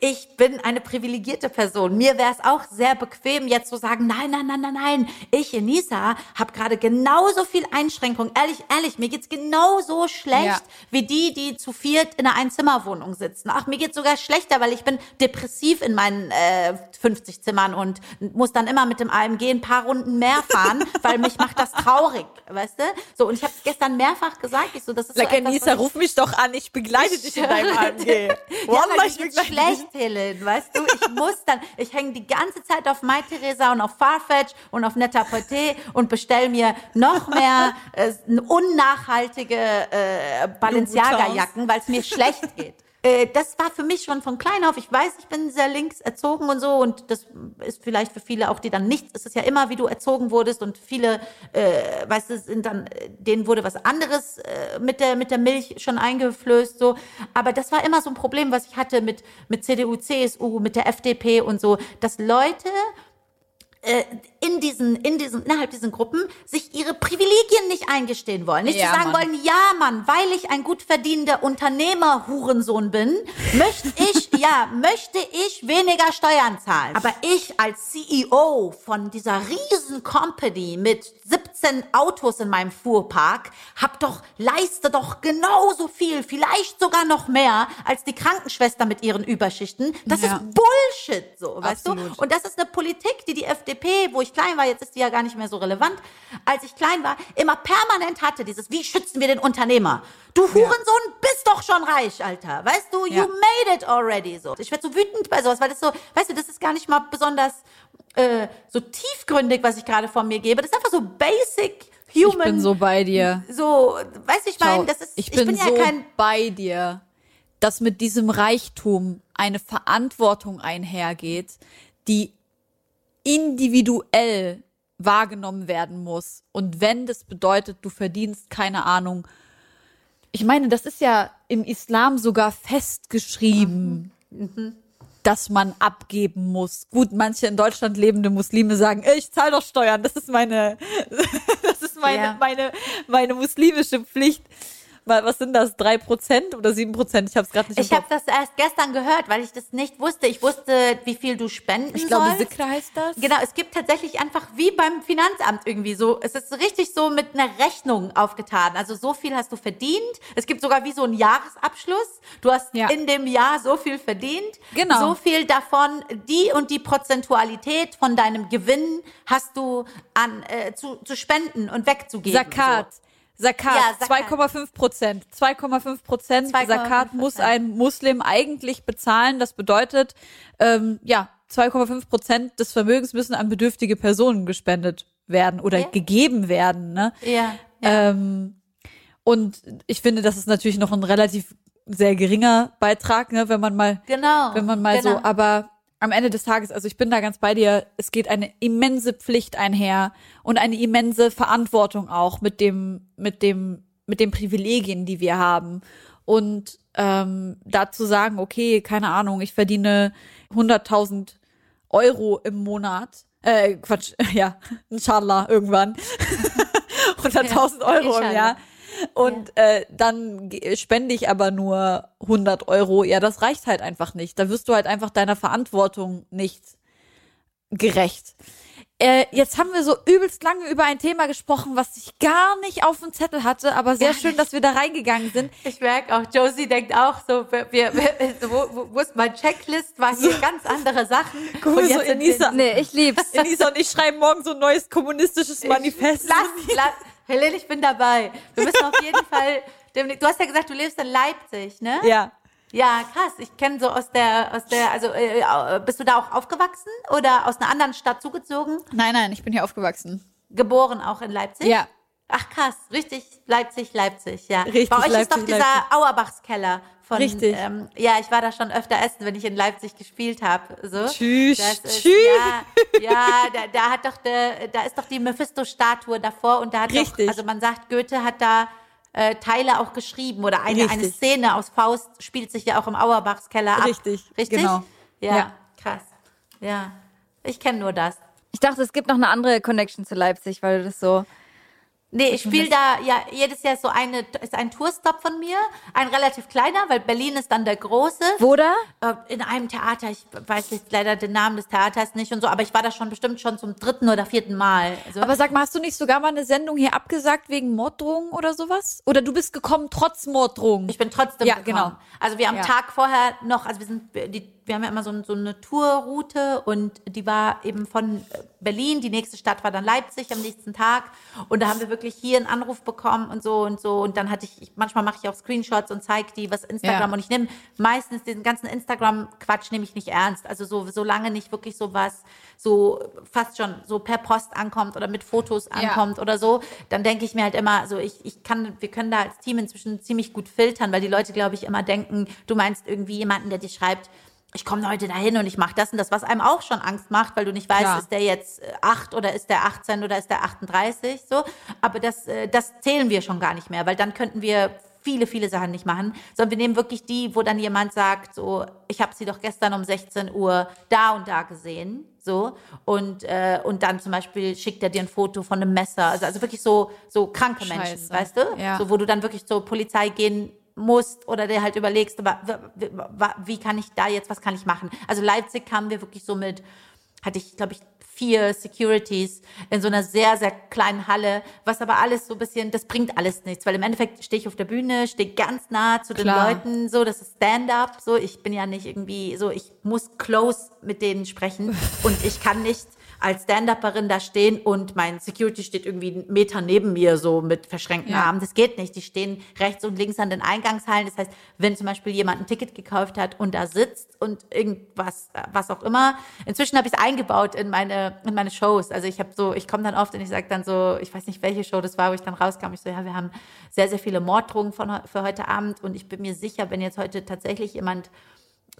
ich bin eine privilegierte Person. Mir wäre es auch sehr bequem, jetzt zu sagen, nein, nein, nein, nein, nein. Ich, Enisa, habe gerade genauso viel Einschränkung. Ehrlich, ehrlich, mir geht's genauso schlecht ja. wie die, die zu viert in einer Einzimmerwohnung sitzen. Ach, mir geht's sogar schlechter, weil ich bin depressiv in meinen äh, 50 Zimmern und muss dann immer mit dem AMG ein paar Runden mehr fahren, <laughs> weil mich macht das traurig, weißt du? So, und ich habe gestern mehrfach gesagt, ich so, das ist like so etwas, Enisa, ruf mich doch an, ich begleite dich in deinem AMG. <laughs> ja, ich begleite schlecht, Helen, weißt du? Ich muss dann, ich hänge die ganze Zeit auf My Theresa und auf Farfetch und auf Netta Poté und bestell mir noch mehr äh, unnachhaltige äh, Balenciaga-Jacken, weil es mir schlecht geht. Äh, das war für mich schon von klein auf. Ich weiß, ich bin sehr links erzogen und so und das ist vielleicht für viele auch, die dann nichts. Es ist ja immer, wie du erzogen wurdest und viele, äh, weißt du, sind dann, denen wurde was anderes äh, mit der mit der Milch schon eingeflößt so. Aber das war immer so ein Problem, was ich hatte mit mit CDU, CSU, mit der FDP und so, dass Leute äh, in diesen, in diesen, innerhalb diesen Gruppen sich ihre Privilegien nicht eingestehen wollen. Nicht Ja, sagen Mann. wollen, ja, Mann, weil ich ein gut verdienender Unternehmer-Hurensohn bin, möchte ich, <laughs> ja, möchte ich weniger Steuern zahlen. Aber ich als CEO von dieser riesen Company mit 17 Autos in meinem Fuhrpark hab doch, leiste doch genauso viel, vielleicht sogar noch mehr als die Krankenschwester mit ihren Überschichten. Das Ja. ist Bullshit, so, weißt du? Und das ist eine Politik, die die FDP, wo ich klein war, jetzt ist die ja gar nicht mehr so relevant, als ich klein war, immer permanent hatte, dieses, wie schützen wir den Unternehmer? Du Hurensohn bist doch schon reich, Alter. Weißt du, Ja. you made it already, so. Ich werde so wütend bei sowas, weil das so, weißt du, das ist gar nicht mal besonders äh, so tiefgründig, was ich gerade von mir gebe. Das ist einfach so basic Ich human. bin so bei dir. so, weißt du, ich meine, das ist, ich bin, ja so kein, bei dir, dass mit diesem Reichtum eine Verantwortung einhergeht, die individuell wahrgenommen werden muss. Und wenn das bedeutet, du verdienst keine Ahnung. Ich meine, das ist ja im Islam sogar festgeschrieben, dass man abgeben muss. Gut, manche in Deutschland lebende Muslime sagen, "Ey, ich zahle doch Steuern, das ist meine, <laughs> das ist meine, Ja. meine, meine muslimische Pflicht. Wa- Was sind das? Drei Prozent oder sieben Prozent? Ich habe es gerade nicht ich habe das erst gestern gehört, weil ich das nicht wusste. Ich wusste, wie viel du spenden Ich glaube. Sikra heißt das. Genau, es gibt tatsächlich einfach wie beim Finanzamt irgendwie so, es ist richtig so mit einer Rechnung aufgetan. Also so viel hast du verdient. Es gibt sogar wie so einen Jahresabschluss. Du hast Ja. in dem Jahr so viel verdient. Genau. So viel davon, die und die Prozentualität von deinem Gewinn hast du an äh, zu, zu spenden und wegzugeben. Zakat. So. Zakat, Ja, Zakat. 2,5 Prozent. 2,5 Prozent 2,5%. Zakat muss ein Muslim eigentlich bezahlen. Das bedeutet, ähm, ja, 2,5 Prozent des Vermögens müssen an bedürftige Personen gespendet werden oder Ja. gegeben werden. Ne? Ja. ja. Ähm, und ich finde, das ist natürlich noch ein relativ sehr geringer Beitrag, ne, wenn man mal, genau. wenn man mal genau. so, aber am Ende des Tages, also ich bin da ganz bei dir, es geht eine immense Pflicht einher und eine immense Verantwortung auch mit dem, mit dem, mit den Privilegien, die wir haben. Und ähm, dazu sagen, okay, keine Ahnung, ich verdiene 100.000 Euro im Monat, äh, Quatsch, <laughs> ja, inshallah, irgendwann. <laughs> <laughs> 100.000 Euro im. Jahr. <laughs> Und äh, dann spende ich aber nur 100 Euro. Ja, das reicht halt einfach nicht. Da wirst du halt einfach deiner Verantwortung nicht gerecht. Äh, jetzt haben wir so übelst lange über ein Thema gesprochen, was ich gar nicht auf dem Zettel hatte, aber sehr schön, dass wir da reingegangen sind. Ich merke auch, Josie denkt auch so, wir, wir, so, wo, wo, wo ist mein Checklist? War hier ganz andere Sachen. <laughs> Mal, Und so Enisa, Nee, ich lieb's. Enisa und ich schreiben morgen so ein neues kommunistisches Manifest. Lass, lass, Helene, ich bin dabei. Wir müssen auf jeden <laughs> Fall, du hast ja gesagt, du lebst in Leipzig, ne? Ja. Ja, krass. Ich kenne so aus der, aus der, also äh, bist du da auch aufgewachsen oder aus einer anderen Stadt zugezogen? Nein, nein, ich bin hier aufgewachsen. Geboren auch in Leipzig? Ja. Ach krass, richtig Leipzig, Leipzig, ja. Richtig, Bei euch ist Leipzig, doch dieser Leipzig. Auerbachskeller von. Richtig. Ähm, ja, ich war da schon öfter essen, wenn ich in Leipzig gespielt habe. So. Tschüss, ist, tschüss. Ja, ja da, da hat doch der, da ist doch die Mephisto-Statue davor und da hat Richtig. doch, also man sagt, Goethe hat da äh, Teile auch geschrieben oder eine, eine. Szene aus Faust spielt sich ja auch im Auerbachskeller ab. Richtig, Richtig? genau. Ja, Ja. krass. Ja. Ich kenne nur das. Ich dachte, es gibt noch eine andere Connection zu Leipzig, weil du das so. Nee, ich spiele da ja jedes Jahr so eine, ist ein Tourstop von mir. Ein relativ kleiner, weil Berlin ist dann der große. Wo da? Äh, In einem Theater, ich weiß jetzt leider den Namen des Theaters nicht und so, aber ich war da schon bestimmt schon zum dritten oder vierten Mal. Also, Aber sag mal, hast du nicht sogar mal eine Sendung hier abgesagt wegen Morddrohungen oder sowas? Oder du bist gekommen trotz Morddrohungen? ich bin trotzdem Ja, gekommen. genau. Also wir am Ja. Tag vorher noch, also wir sind, die wir haben ja immer so, so eine Tourroute und die war eben von Berlin, die nächste Stadt war dann Leipzig am nächsten Tag und da haben wir wirklich hier einen Anruf bekommen und so und so und dann hatte ich, manchmal mache ich auch Screenshots und zeige die, was Instagram Ja. und ich nehme meistens diesen ganzen Instagram-Quatsch nehme ich nicht ernst, also so, solange nicht wirklich sowas so fast schon so per Post ankommt oder mit Fotos ankommt oder so, dann denke ich mir halt immer, so ich, ich kann, wir können da als Team inzwischen ziemlich gut filtern, weil die Leute, glaube ich, immer denken, du meinst irgendwie jemanden, der dir schreibt, ich komme heute dahin und ich mache das und das, was einem auch schon Angst macht, weil du nicht weißt, Klar. ist der jetzt äh, acht oder ist der 18 oder ist der 38 so. Aber das, äh, das zählen wir schon gar nicht mehr, weil dann könnten wir viele, viele Sachen nicht machen, sondern wir nehmen wirklich die, wo dann jemand sagt, so, ich habe sie doch gestern um 16 Uhr da und da gesehen, so und äh, und dann zum Beispiel schickt er dir ein Foto von einem Messer, also, also wirklich so so kranke Menschen, Scheiße. weißt du, Ja. so wo du dann wirklich zur Polizei gehen musst oder dir halt überlegst, wie kann ich da jetzt, was kann ich machen? Also Leipzig kamen wir wirklich so mit, hatte ich, glaube ich, vier Securities in so einer sehr, sehr kleinen Halle, was aber alles so ein bisschen, das bringt alles nichts, weil im Endeffekt stehe ich auf der Bühne, stehe ganz nah zu den Klar. Leuten, so, das ist Stand-up, so, ich bin ja nicht irgendwie, so, ich muss close mit denen sprechen und ich kann nicht als Stand-Upperin da stehen und mein Security steht irgendwie einen Meter neben mir so mit verschränkten Ja. Armen. Das geht nicht. Die stehen rechts und links an den Eingangshallen. Das heißt, wenn zum Beispiel jemand ein Ticket gekauft hat und da sitzt und irgendwas, was auch immer. Inzwischen habe ich es eingebaut in meine, in meine Shows. Also ich habe so, ich komme dann oft und ich sage dann so, ich weiß nicht, welche Show das war, wo ich dann rauskam. Ich so, ja, wir haben sehr, sehr viele Morddrohungen von, für heute Abend und ich bin mir sicher, wenn jetzt heute tatsächlich jemand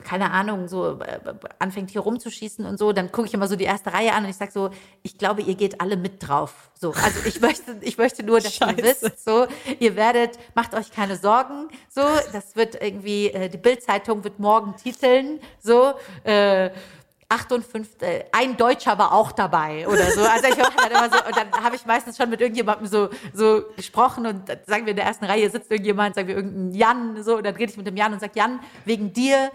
keine Ahnung, so äh, anfängt hier rumzuschießen und so, dann gucke ich immer so die erste Reihe an und ich sag so, ich glaube, ihr geht alle mit drauf. So, also ich <laughs> möchte, ich möchte nur, dass ihr wisst, so, ihr werdet, macht euch keine Sorgen, so, das wird irgendwie, äh, die Bildzeitung wird morgen titeln, so, äh, 58, äh, ein Deutscher war auch dabei oder so. Also ich dann immer so, und dann habe ich meistens schon mit irgendjemandem so, so gesprochen und sagen wir in der ersten Reihe sitzt irgendjemand, sagen wir irgendein Jan, so, und dann rede ich mit dem Jan und sag, Jan, wegen dir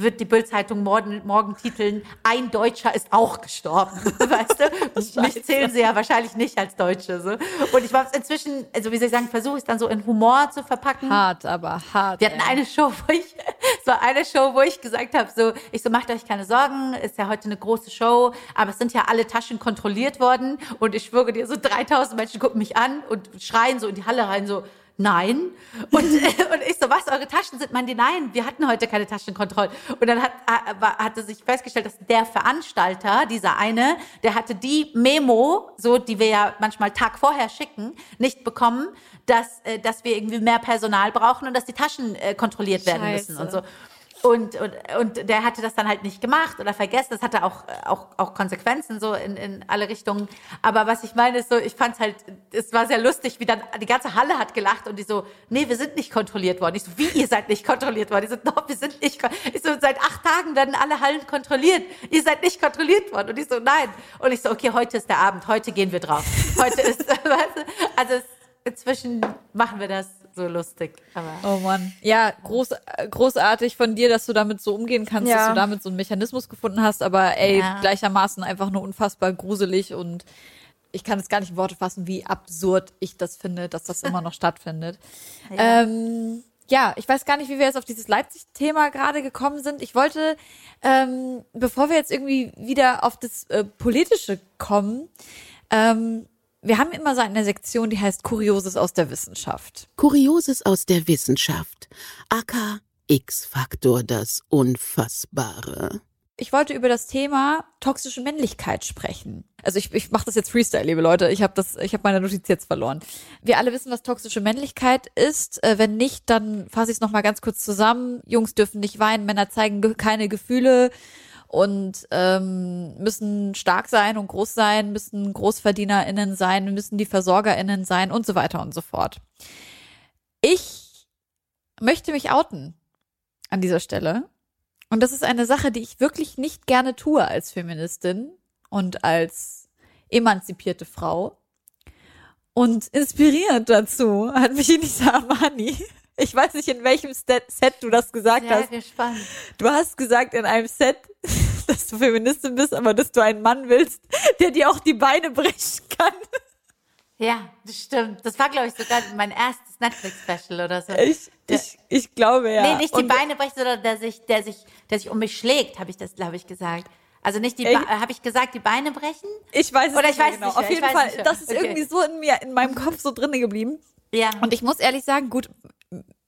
wird die Bildzeitung morgen, morgen titeln, ein Deutscher ist auch gestorben, <laughs> weißt du? <laughs> Mich zählen sie ja wahrscheinlich nicht als Deutsche, so. Und ich war inzwischen, also wie soll ich sagen, versuche ich es dann so in Humor zu verpacken. Hart, aber hart. Wir hatten ey. eine Show, wo ich, es war eine Show, wo ich gesagt habe, so, ich so, macht euch keine Sorgen, ist ja heute eine große Show, aber es sind ja alle Taschen kontrolliert worden und ich schwöre dir, so 3000 Menschen gucken mich an und schreien so in die Halle rein, so, nein. <laughs> Und, und ich so, was, eure Taschen sind? Meinen die, nein, wir hatten heute keine Taschenkontrolle. Und dann hat, äh, hatte sich festgestellt, dass der Veranstalter, dieser eine, der hatte die Memo, so, die wir ja manchmal Tag vorher schicken, nicht bekommen, dass, äh, dass wir irgendwie mehr Personal brauchen und dass die Taschen äh, kontrolliert werden Scheiße. müssen und so. Und, und, und der hatte das dann halt nicht gemacht oder vergessen. Das hatte auch, äh, auch, auch Konsequenzen so in, in alle Richtungen. Aber was ich meine ist so, ich fand's halt, es war sehr lustig, wie dann die ganze Halle hat gelacht und die so, nee, wir sind nicht kontrolliert worden. Ich so, wie, ihr seid nicht kontrolliert worden? Ich so, <laughs> doch, wir sind nicht, ich so, seit acht Tagen werden alle Hallen kontrolliert. Ihr seid nicht kontrolliert worden. Und ich so, nein. Und ich so, okay, heute ist der Abend, heute gehen wir drauf. Heute ist, <laughs> also es, inzwischen machen wir das so lustig. Aber Oh Mann. Ja, groß, großartig von dir, dass du damit so umgehen kannst, Ja. dass du damit so einen Mechanismus gefunden hast, aber ey, Ja. gleichermaßen einfach nur unfassbar gruselig und ich kann es gar nicht in Worte fassen, wie absurd ich das finde, dass das immer noch <laughs> stattfindet. Ja. Ähm, ja, ich weiß gar nicht, wie wir jetzt auf dieses Leipzig-Thema gerade gekommen sind. Ich wollte, ähm, bevor wir jetzt irgendwie wieder auf das äh, Politische kommen, ähm, wir haben immer so eine Sektion, die heißt Kurioses aus der Wissenschaft. Kurioses aus der Wissenschaft. aka X-Faktor, das Unfassbare. Ich wollte über das Thema toxische Männlichkeit sprechen. Also ich, ich mache das jetzt Freestyle, liebe Leute. Ich habe das, ich habe meine Notiz jetzt verloren. Wir alle wissen, was toxische Männlichkeit ist. Äh, wenn nicht, dann fasse ich es noch mal ganz kurz zusammen. Jungs dürfen nicht weinen, Männer zeigen ge keine Gefühle und ähm, müssen stark sein und groß sein, müssen GroßverdienerInnen sein, müssen die VersorgerInnen sein und so weiter und so fort. Ich möchte mich outen an dieser Stelle. Und das ist eine Sache, die ich wirklich nicht gerne tue als Feministin und als emanzipierte Frau. Und inspirierend dazu hat mich <laughs> Inisa Amani. Ich weiß nicht, in welchem Set, Set du das gesagt sehr hast. gespannt. Du hast gesagt in einem Set, <laughs> dass du Feministin bist, aber dass du einen Mann willst, der dir auch die Beine brechen kann. Ja, das stimmt. Das war, glaube ich, sogar mein erstes Netflix-Special oder so. Ich, ich, ich glaube ja. Nee, nicht die Und- Beine brechen, sondern der sich, der sich, der sich um mich schlägt, habe ich das, glaube ich, gesagt. Also nicht die, habe ich gesagt, die Beine brechen? Ich weiß es Oder nicht ich weiß genau. nicht Auf jeden Fall, das ist Okay. irgendwie so in mir, in meinem Kopf so drinne geblieben. Ja. Und ich muss ehrlich sagen, gut,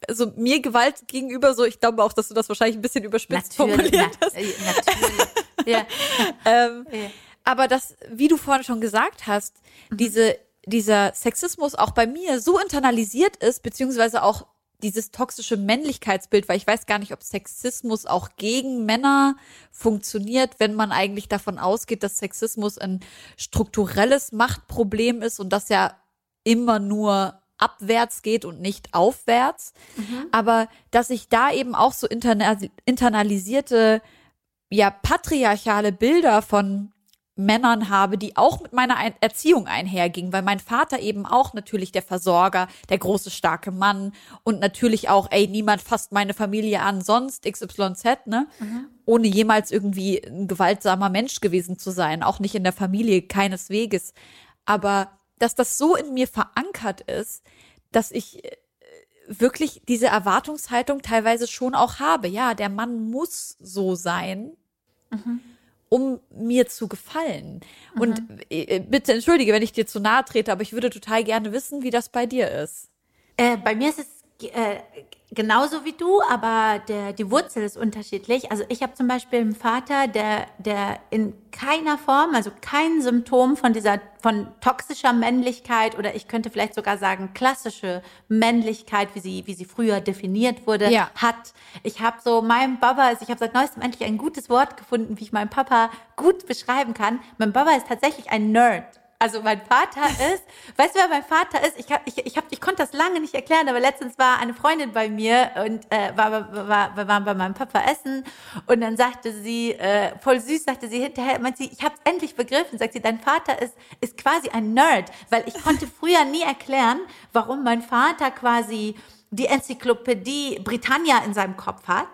also mir Gewalt gegenüber so, ich glaube auch, dass du das wahrscheinlich ein bisschen überspitzt Natürlich, formuliert na, hast. äh, natürlich. ja. <laughs> Ähm, Ja. Aber das, wie du vorhin schon gesagt hast, diese, dieser Sexismus auch bei mir so internalisiert ist, beziehungsweise auch dieses toxische Männlichkeitsbild, weil ich weiß gar nicht, ob Sexismus auch gegen Männer funktioniert, wenn man eigentlich davon ausgeht, dass Sexismus ein strukturelles Machtproblem ist und das ja immer nur abwärts geht und nicht aufwärts. Aber dass ich da eben auch so interna internalisierte, ja, patriarchale Bilder von Männern habe, die auch mit meiner Ein- Erziehung einhergingen, weil mein Vater eben auch natürlich der Versorger, der große, starke Mann und natürlich auch, ey, niemand fasst meine Familie an, sonst XYZ, ne? Ohne jemals irgendwie ein gewaltsamer Mensch gewesen zu sein, auch nicht in der Familie, keinesweges. Aber dass das so in mir verankert ist, dass ich äh, wirklich diese Erwartungshaltung teilweise schon auch habe. Ja, der Mann muss so sein, um mir zu gefallen. Und äh, bitte entschuldige, wenn ich dir zu nahe trete, aber ich würde total gerne wissen, wie das bei dir ist. Äh, bei mir ist es äh, genauso wie du, aber der, die Wurzel ist unterschiedlich. Also ich habe zum Beispiel einen Vater, der, der in keiner Form, also kein Symptom von dieser, von toxischer Männlichkeit oder ich könnte vielleicht sogar sagen klassische Männlichkeit, wie sie, wie sie früher definiert wurde, Ja. hat. Ich habe so meinem Papa, also ich habe seit neuestem endlich ein gutes Wort gefunden, wie ich meinen Papa gut beschreiben kann. Mein Papa ist tatsächlich ein Nerd. Also mein Vater <laughs> ist, weißt du, wer mein Vater ist? Ich, hab, ich, ich, hab, ich konnte das lange nicht erklären, aber letztens war eine Freundin bei mir und äh, war, war, war, wir waren bei meinem Papa essen und dann sagte sie, äh, voll süß, sagte sie hinterher, meint sie, ich habe es endlich begriffen, sagt sie, dein Vater ist, ist quasi ein Nerd, weil ich konnte früher nie erklären, warum mein Vater quasi die Enzyklopädie Britannia in seinem Kopf hat.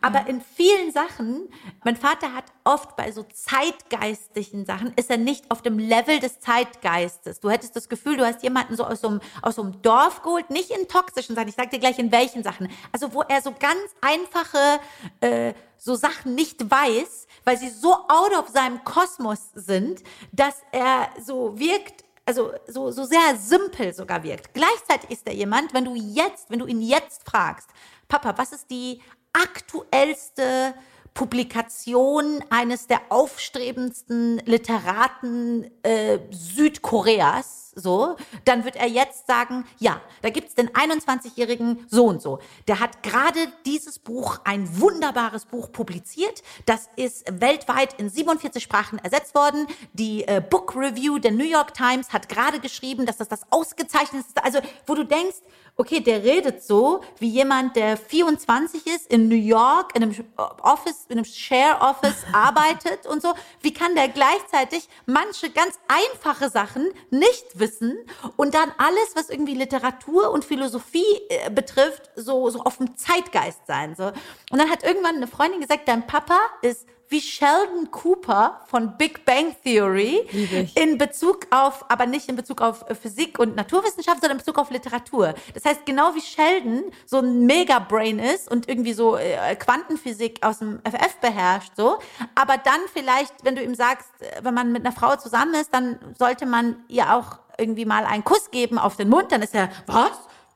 Aber in vielen Sachen, mein Vater hat oft bei so zeitgeistlichen Sachen, ist er nicht auf dem Level des Zeitgeistes. Du hättest das Gefühl, du hast jemanden so aus so einem, aus so einem Dorf geholt, nicht in toxischen Sachen, ich sag dir gleich in welchen Sachen. Also wo er so ganz einfache äh, so Sachen nicht weiß, weil sie so out of seinem Kosmos sind, dass er so wirkt, also so, so sehr simpel sogar wirkt. Gleichzeitig ist er jemand, wenn du jetzt, wenn du ihn jetzt fragst, Papa, was ist die aktuellste Publikation eines der aufstrebendsten Literaten äh, Südkoreas, so, dann wird er jetzt sagen, ja, da gibt's den 21-jährigen so und so. Der hat gerade dieses Buch, ein wunderbares Buch publiziert. Das ist weltweit in 47 Sprachen ersetzt worden. Die äh, Book Review der New York Times hat gerade geschrieben, dass das das ausgezeichnetste, also wo du denkst, okay, der redet so wie jemand, der 24 ist, in New York, in einem Office, in einem Share Office <laughs> arbeitet und so. Wie kann der gleichzeitig manche ganz einfache Sachen nicht wissen und dann alles, was irgendwie Literatur und Philosophie äh, betrifft, so, so auf dem Zeitgeist sein, so. Und dann hat irgendwann eine Freundin gesagt, dein Papa ist wie Sheldon Cooper von Big Bang Theory in Bezug auf, aber nicht in Bezug auf äh, Physik und Naturwissenschaft, sondern in Bezug auf Literatur. Das heißt, genau wie Sheldon so ein Mega-Brain ist und irgendwie so äh, Quantenphysik aus dem FF beherrscht, so, aber dann vielleicht, wenn du ihm sagst, äh, wenn man mit einer Frau zusammen ist, dann sollte man ihr auch irgendwie mal einen Kuss geben auf den Mund, dann ist er, was?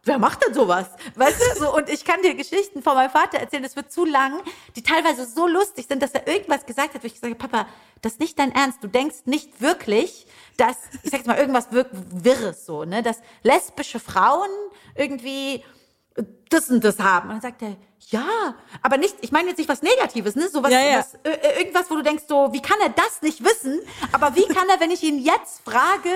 wer macht denn sowas? Weißt du, so, und ich kann dir Geschichten von meinem Vater erzählen, das wird zu lang, die teilweise so lustig sind, dass er irgendwas gesagt hat, wo ich sage, Papa, das ist nicht dein Ernst, du denkst nicht wirklich, dass, ich sag jetzt mal, irgendwas wirk Wirres so, ne, dass lesbische Frauen irgendwie das und das haben. Und dann sagt er, ja, aber nicht, ich meine jetzt nicht was Negatives, ne? So was, Ja, ja. was äh, äh, irgendwas, wo du denkst, so, wie kann er das nicht wissen? Aber wie kann er, wenn ich ihn jetzt frage,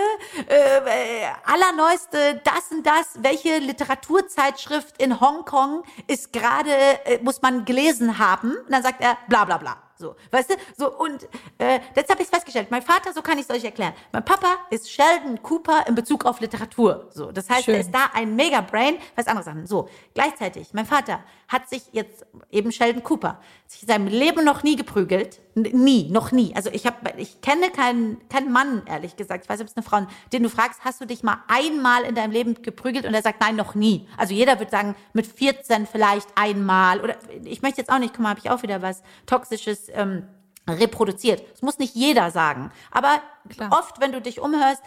äh, äh, allerneueste das und das, welche Literaturzeitschrift in Hongkong ist gerade, äh, muss man gelesen haben? Und dann sagt er, bla bla bla. So, weißt du? So, und äh, jetzt habe ich festgestellt. Mein Vater, so kann ich es euch erklären. Mein Papa ist Sheldon Cooper in Bezug auf Literatur. So, das heißt, Schön. er ist da ein Mega-Brain, was andere Sachen. So, gleichzeitig, mein Vater hat sich jetzt, eben Sheldon Cooper, sich in seinem Leben noch nie geprügelt. Nie, noch nie. Also ich habe, ich kenne keinen, keinen Mann, ehrlich gesagt. Ich weiß ob es eine Frau, den du fragst, hast du dich mal einmal in deinem Leben geprügelt? Und er sagt, nein, noch nie. Also jeder wird sagen, mit 14 vielleicht einmal. Oder ich möchte jetzt auch nicht, guck mal, habe ich auch wieder was Toxisches ähm, reproduziert. Das muss nicht jeder sagen. Aber oft, wenn du dich umhörst,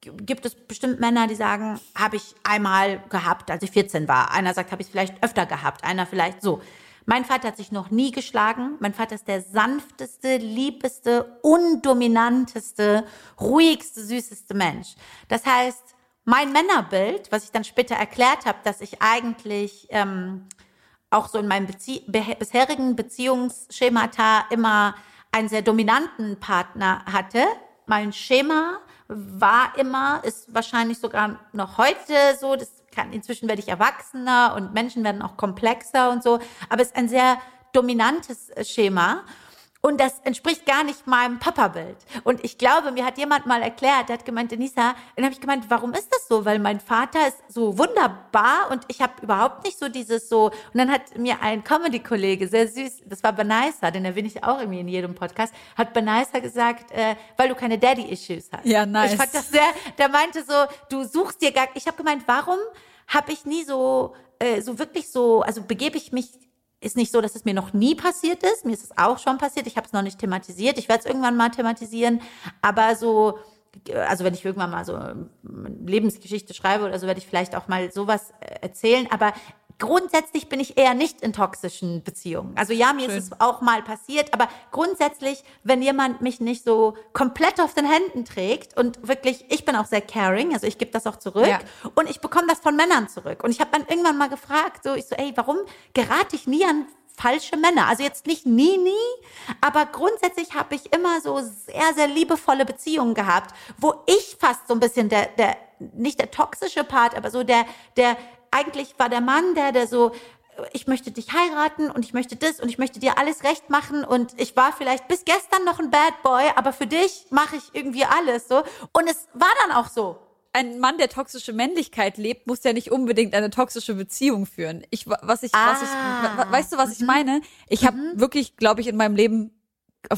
gibt es bestimmt Männer, die sagen, habe ich einmal gehabt, als ich 14 war. Einer sagt, habe ich es vielleicht öfter gehabt. Einer vielleicht so. Mein Vater hat sich noch nie geschlagen. Mein Vater ist der sanfteste, liebeste, undominanteste, ruhigste, süßeste Mensch. Das heißt, mein Männerbild, was ich dann später erklärt habe, dass ich eigentlich ähm, auch so in meinem Bezie be bisherigen Beziehungsschemata immer einen sehr dominanten Partner hatte. Mein Schema war immer, ist wahrscheinlich sogar noch heute so, das kann, inzwischen werde ich erwachsener und Menschen werden auch komplexer und so, aber es ist ein sehr dominantes Schema. Und das entspricht gar nicht meinem Papa-Bild. Und ich glaube, mir hat jemand mal erklärt, der hat gemeint, Denisa, dann habe ich gemeint, warum ist das so? Weil mein Vater ist so wunderbar und ich habe überhaupt nicht so dieses so. Und dann hat mir ein Comedy-Kollege, sehr süß, das war Benaisa, den erwähne ich auch irgendwie in jedem Podcast, hat Benaisa gesagt, äh, weil du keine Daddy-Issues hast. Ja, nice. Ich fand das sehr, der meinte so, du suchst dir gar, ich habe gemeint, warum habe ich nie so, äh, so wirklich so, also begebe ich mich ist nicht so, dass es mir noch nie passiert ist. Mir ist es auch schon passiert. Ich habe es noch nicht thematisiert. Ich werde es irgendwann mal thematisieren. Aber so, also wenn ich irgendwann mal so ähm, Lebensgeschichte schreibe oder so, werde ich vielleicht auch mal sowas äh, erzählen. Aber grundsätzlich bin ich eher nicht in toxischen Beziehungen. Also ja, mir ist es auch mal passiert, aber grundsätzlich, wenn jemand mich nicht so komplett auf den Händen trägt und wirklich, ich bin auch sehr caring, also ich gebe das auch zurück Ja. und ich bekomme das von Männern zurück. Und ich habe dann irgendwann mal gefragt, so ich so, ey, warum gerate ich nie an falsche Männer? Also jetzt nicht nie, nie, aber grundsätzlich habe ich immer so sehr, sehr liebevolle Beziehungen gehabt, wo ich fast so ein bisschen der, der, nicht der toxische Part, aber so der, der, eigentlich war der Mann, der, der so, ich möchte dich heiraten und ich möchte das und ich möchte dir alles recht machen und ich war vielleicht bis gestern noch ein Bad Boy, aber für dich mache ich irgendwie alles so. Und es war dann auch so. ein Mann, der toxische Männlichkeit lebt, muss ja nicht unbedingt eine toxische Beziehung führen. Ich, was ich, was ich, Ah. we- weißt du, was ich meine? Ich habe wirklich, glaube ich, in meinem Leben,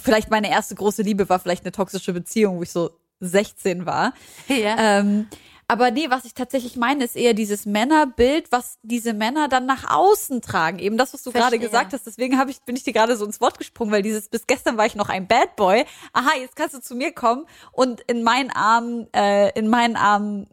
vielleicht meine erste große Liebe war vielleicht eine toxische Beziehung, wo ich so 16 war. <laughs> Ja. Ähm, aber nee, was ich tatsächlich meine, ist eher dieses Männerbild, was diese Männer dann nach außen tragen. Eben das, was du gerade gesagt hast. Deswegen hab ich, bin ich dir gerade so ins Wort gesprungen, weil dieses, bis gestern war ich noch ein Bad Boy. Aha, jetzt kannst du zu mir kommen und in meinen Armen, äh, in meinen Armen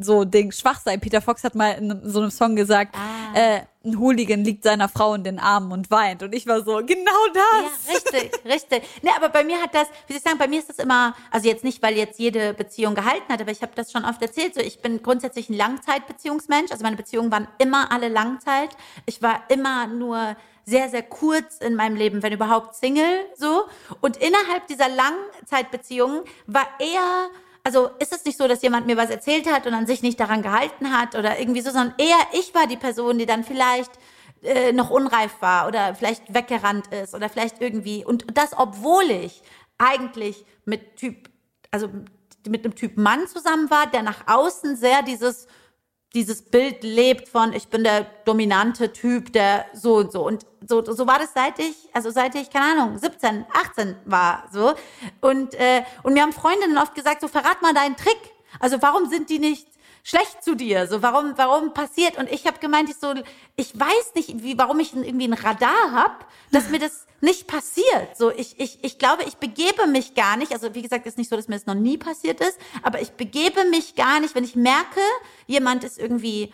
so Ding schwach sein. Peter Fox hat mal in so einem Song gesagt, Ah. äh, ein Hooligan liegt seiner Frau in den Armen und weint. Und ich war so, genau das. Ja, richtig, richtig. Ne, aber bei mir hat das, wie soll ich sagen, bei mir ist das immer, also jetzt nicht, weil jetzt jede Beziehung gehalten hat, aber ich habe das schon oft erzählt, so ich bin grundsätzlich ein Langzeitbeziehungsmensch, also meine Beziehungen waren immer alle Langzeit. Ich war immer nur sehr, sehr kurz in meinem Leben, wenn überhaupt Single, so. Und innerhalb dieser Langzeitbeziehungen war eher, also ist es nicht so, dass jemand mir was erzählt hat und an sich nicht daran gehalten hat oder irgendwie so, sondern eher ich war die Person, die dann vielleicht äh, noch unreif war oder vielleicht weggerannt ist oder vielleicht irgendwie. Und das obwohl ich eigentlich mit Typ also mit einem Typ Mann zusammen war, der nach außen sehr dieses dieses Bild lebt von ich bin der dominante Typ, der so und so und so so war das seit ich also seit ich keine Ahnung 17, 18 war so und äh, und mir haben Freundinnen oft gesagt so verrat mal deinen Trick. Also warum sind die nicht schlecht zu dir? So, warum, warum passiert? Und ich habe gemeint, ich so, ich weiß nicht, wie, warum ich irgendwie ein Radar hab, dass mir das nicht passiert. So, ich, ich, ich glaube, ich begebe mich gar nicht. Also, wie gesagt, ist nicht so, dass mir das noch nie passiert ist, aber ich begebe mich gar nicht, wenn ich merke, jemand ist irgendwie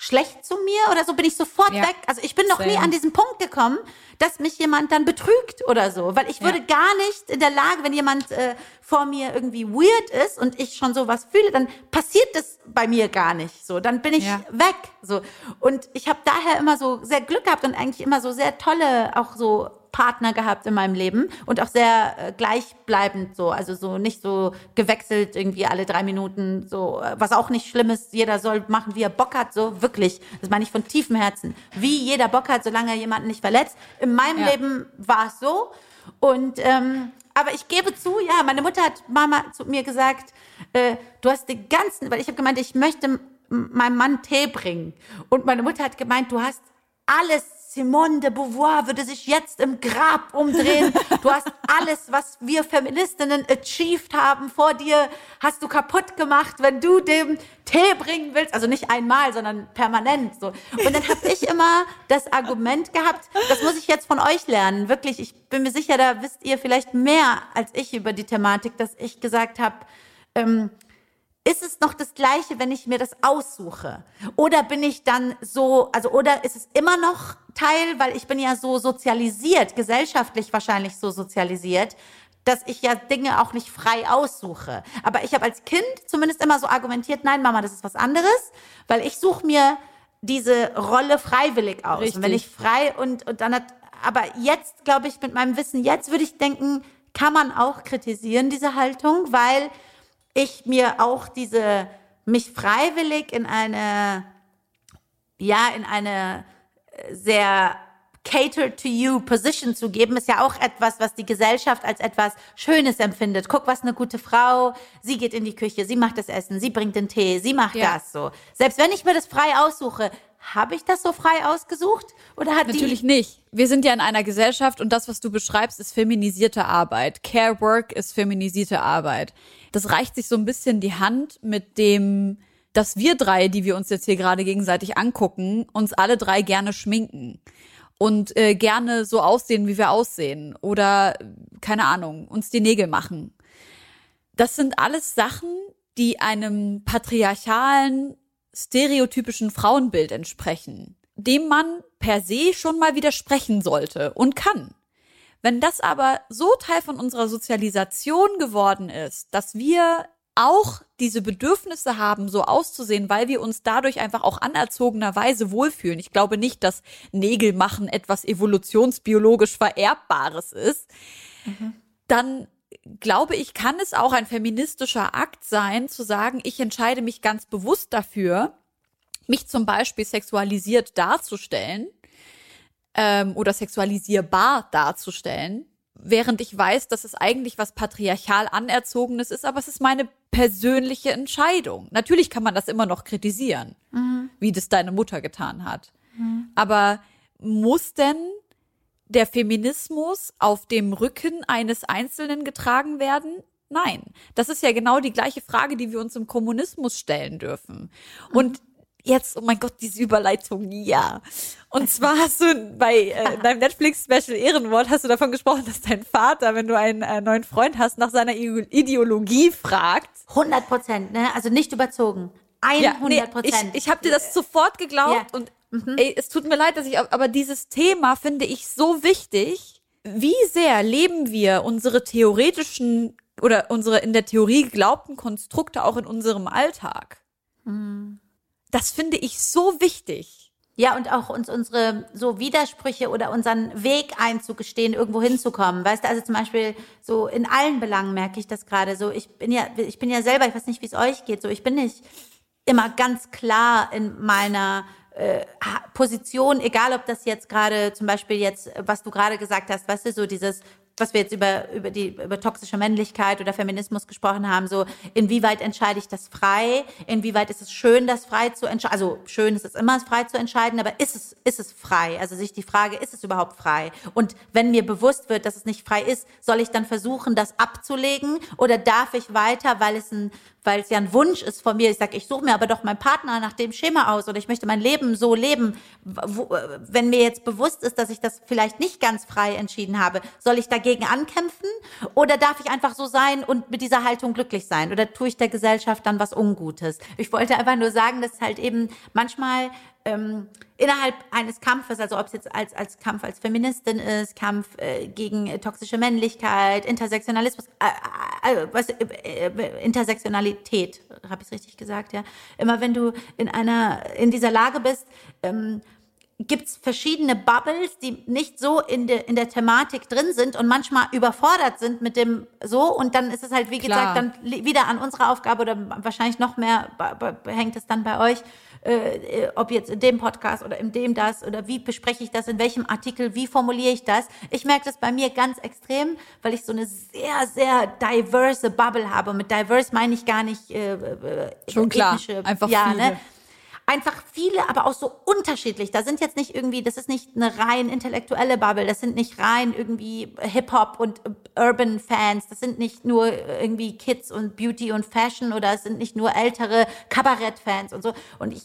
schlecht zu mir oder so, bin ich sofort Ja. weg. Also ich bin noch nie Same. an diesen Punkt gekommen, dass mich jemand dann betrügt oder so, weil ich würde Ja. gar nicht in der Lage, wenn jemand äh, vor mir irgendwie weird ist und ich schon sowas fühle, dann passiert das bei mir gar nicht so. Dann bin ich Ja. weg. So. Und ich habe daher immer so sehr Glück gehabt und eigentlich immer so sehr tolle, auch so Partner gehabt in meinem Leben und auch sehr äh, gleichbleibend so, also so nicht so gewechselt irgendwie alle drei Minuten so, äh, was auch nicht schlimm ist, jeder soll machen, wie er Bock hat, so wirklich, das meine ich von tiefem Herzen, wie jeder Bock hat, solange er jemanden nicht verletzt. In meinem Ja. Leben war es so Und ähm, aber ich gebe zu, ja, meine Mutter hat Mama zu mir gesagt, äh, du hast die ganzen, weil ich habe gemeint, ich möchte meinem Mann Tee bringen. Und meine Mutter hat gemeint, du hast alles Simone de Beauvoir würde sich jetzt im Grab umdrehen. Du hast alles, was wir Feministinnen achieved haben, vor dir hast du kaputt gemacht, wenn du dem Tee bringen willst. Also nicht einmal, sondern permanent. So. Und dann habe ich immer das Argument gehabt, das muss ich jetzt von euch lernen. Wirklich, ich bin mir sicher, da wisst ihr vielleicht mehr als ich über die Thematik, dass ich gesagt habe, ähm, ist es noch das Gleiche, wenn ich mir das aussuche? Oder bin ich dann so, also, oder ist es immer noch Teil, weil ich bin ja so sozialisiert, gesellschaftlich wahrscheinlich so sozialisiert, dass ich ja Dinge auch nicht frei aussuche. Aber ich habe als Kind zumindest immer so argumentiert, nein, Mama, das ist was anderes, weil ich suche mir diese Rolle freiwillig aus. Richtig. Und wenn ich frei und, und dann hat, aber jetzt, glaube ich, mit meinem Wissen, jetzt würde ich denken, kann man auch kritisieren, diese Haltung, weil ich mir auch diese, mich freiwillig in eine, ja, in eine äh, sehr cater to you Position zu geben, ist ja auch etwas, was die Gesellschaft als etwas Schönes empfindet. Guck, was eine gute Frau. Sie geht in die Küche, sie macht das Essen, sie bringt den Tee, sie macht ja. das so. Selbst wenn ich mir das frei aussuche, habe ich das so frei ausgesucht? Oder hat Natürlich nicht. Wir sind ja in einer Gesellschaft und das, was du beschreibst, ist feminisierte Arbeit. Care Work ist feminisierte Arbeit. Das reicht sich so ein bisschen die Hand mit dem, dass wir drei, die wir uns jetzt hier gerade gegenseitig angucken, uns alle drei gerne schminken und äh, gerne so aussehen, wie wir aussehen oder keine Ahnung, uns die Nägel machen. Das sind alles Sachen, die einem patriarchalen stereotypischen Frauenbild entsprechen, dem man per se schon mal widersprechen sollte und kann. Wenn das aber so Teil von unserer Sozialisation geworden ist, dass wir auch diese Bedürfnisse haben, so auszusehen, weil wir uns dadurch einfach auch anerzogenerweise wohlfühlen. Ich glaube nicht, dass Nägel machen etwas evolutionsbiologisch Vererbbares ist. Mhm. Dann glaube ich, kann es auch ein feministischer Akt sein, zu sagen, ich entscheide mich ganz bewusst dafür, mich zum Beispiel sexualisiert darzustellen ähm, oder sexualisierbar darzustellen, während ich weiß, dass es eigentlich was patriarchal anerzogenes ist, aber es ist meine persönliche Entscheidung. Natürlich kann man das immer noch kritisieren, mhm. wie das deine Mutter getan hat. Mhm. Aber muss denn der Feminismus auf dem Rücken eines Einzelnen getragen werden? Nein. Das ist ja genau die gleiche Frage, die wir uns im Kommunismus stellen dürfen. Und jetzt, oh mein Gott, diese Überleitung, ja. Und <laughs> zwar hast du bei äh, deinem Netflix-Special Ehrenwort hast du davon gesprochen, dass dein Vater, wenn du einen äh, neuen Freund hast, nach seiner Ideologie fragt. 100 Prozent, ne? Also nicht überzogen. 100 Prozent. Ja, nee, ich ich habe dir das sofort geglaubt ja. und Mhm. Ey, es tut mir leid, dass ich, aber dieses Thema finde ich so wichtig. Wie sehr leben wir unsere theoretischen oder unsere in der Theorie geglaubten Konstrukte auch in unserem Alltag? Mhm. Das finde ich so wichtig. Ja, und auch uns unsere so Widersprüche oder unseren Weg einzugestehen, irgendwo hinzukommen. Weißt du, also zum Beispiel so in allen Belangen merke ich das gerade so. Ich bin ja, ich bin ja selber, ich weiß nicht, wie es euch geht, so ich bin nicht immer ganz klar in meiner Position, egal ob das jetzt gerade zum Beispiel jetzt, was du gerade gesagt hast, weißt du, so dieses was wir jetzt über, über die, über toxische Männlichkeit oder Feminismus gesprochen haben, so, inwieweit entscheide ich das frei? Inwieweit ist es schön, das frei zu entscheiden? Also, schön ist es immer, frei zu entscheiden, aber ist es, ist es frei? Also, sich die Frage, ist es überhaupt frei? Und wenn mir bewusst wird, dass es nicht frei ist, soll ich dann versuchen, das abzulegen? Oder darf ich weiter, weil es ein, weil es ja ein Wunsch ist von mir. Ich sage, ich suche mir aber doch meinen Partner nach dem Schema aus oder ich möchte mein Leben so leben. Wo, wenn mir jetzt bewusst ist, dass ich das vielleicht nicht ganz frei entschieden habe, soll ich dagegen ankämpfen oder darf ich einfach so sein und mit dieser Haltung glücklich sein? Oder tue ich der Gesellschaft dann was Ungutes? Ich wollte einfach nur sagen, dass halt eben manchmal ähm, innerhalb eines Kampfes, also ob es jetzt als, als Kampf als Feministin ist, Kampf äh, gegen äh, toxische Männlichkeit, Intersektionalismus, äh, äh, was, äh, äh, Intersektionalität, habe ich es richtig gesagt, ja. Immer wenn du in einer, in dieser Lage bist, ähm, gibt's verschiedene Bubbles, die nicht so in, de, in der Thematik drin sind und manchmal überfordert sind mit dem so. Und dann ist es halt, wie Klar. gesagt, dann wieder an unserer Aufgabe oder wahrscheinlich noch mehr hängt es dann bei euch, äh, äh, ob jetzt in dem Podcast oder in dem das oder wie bespreche ich das, in welchem Artikel, wie formuliere ich das. Ich merke das bei mir ganz extrem, weil ich so eine sehr, sehr diverse Bubble habe. Mit diverse meine ich gar nicht äh, äh, Schon klar. ethnische- Einfach ja, viele. Ne? Einfach viele, aber auch so unterschiedlich. Da sind jetzt nicht irgendwie, das ist nicht eine rein intellektuelle Bubble, das sind nicht rein irgendwie Hip-Hop und Urban Fans, das sind nicht nur irgendwie Kids und Beauty und Fashion oder es sind nicht nur ältere Kabarett-Fans und so. Und ich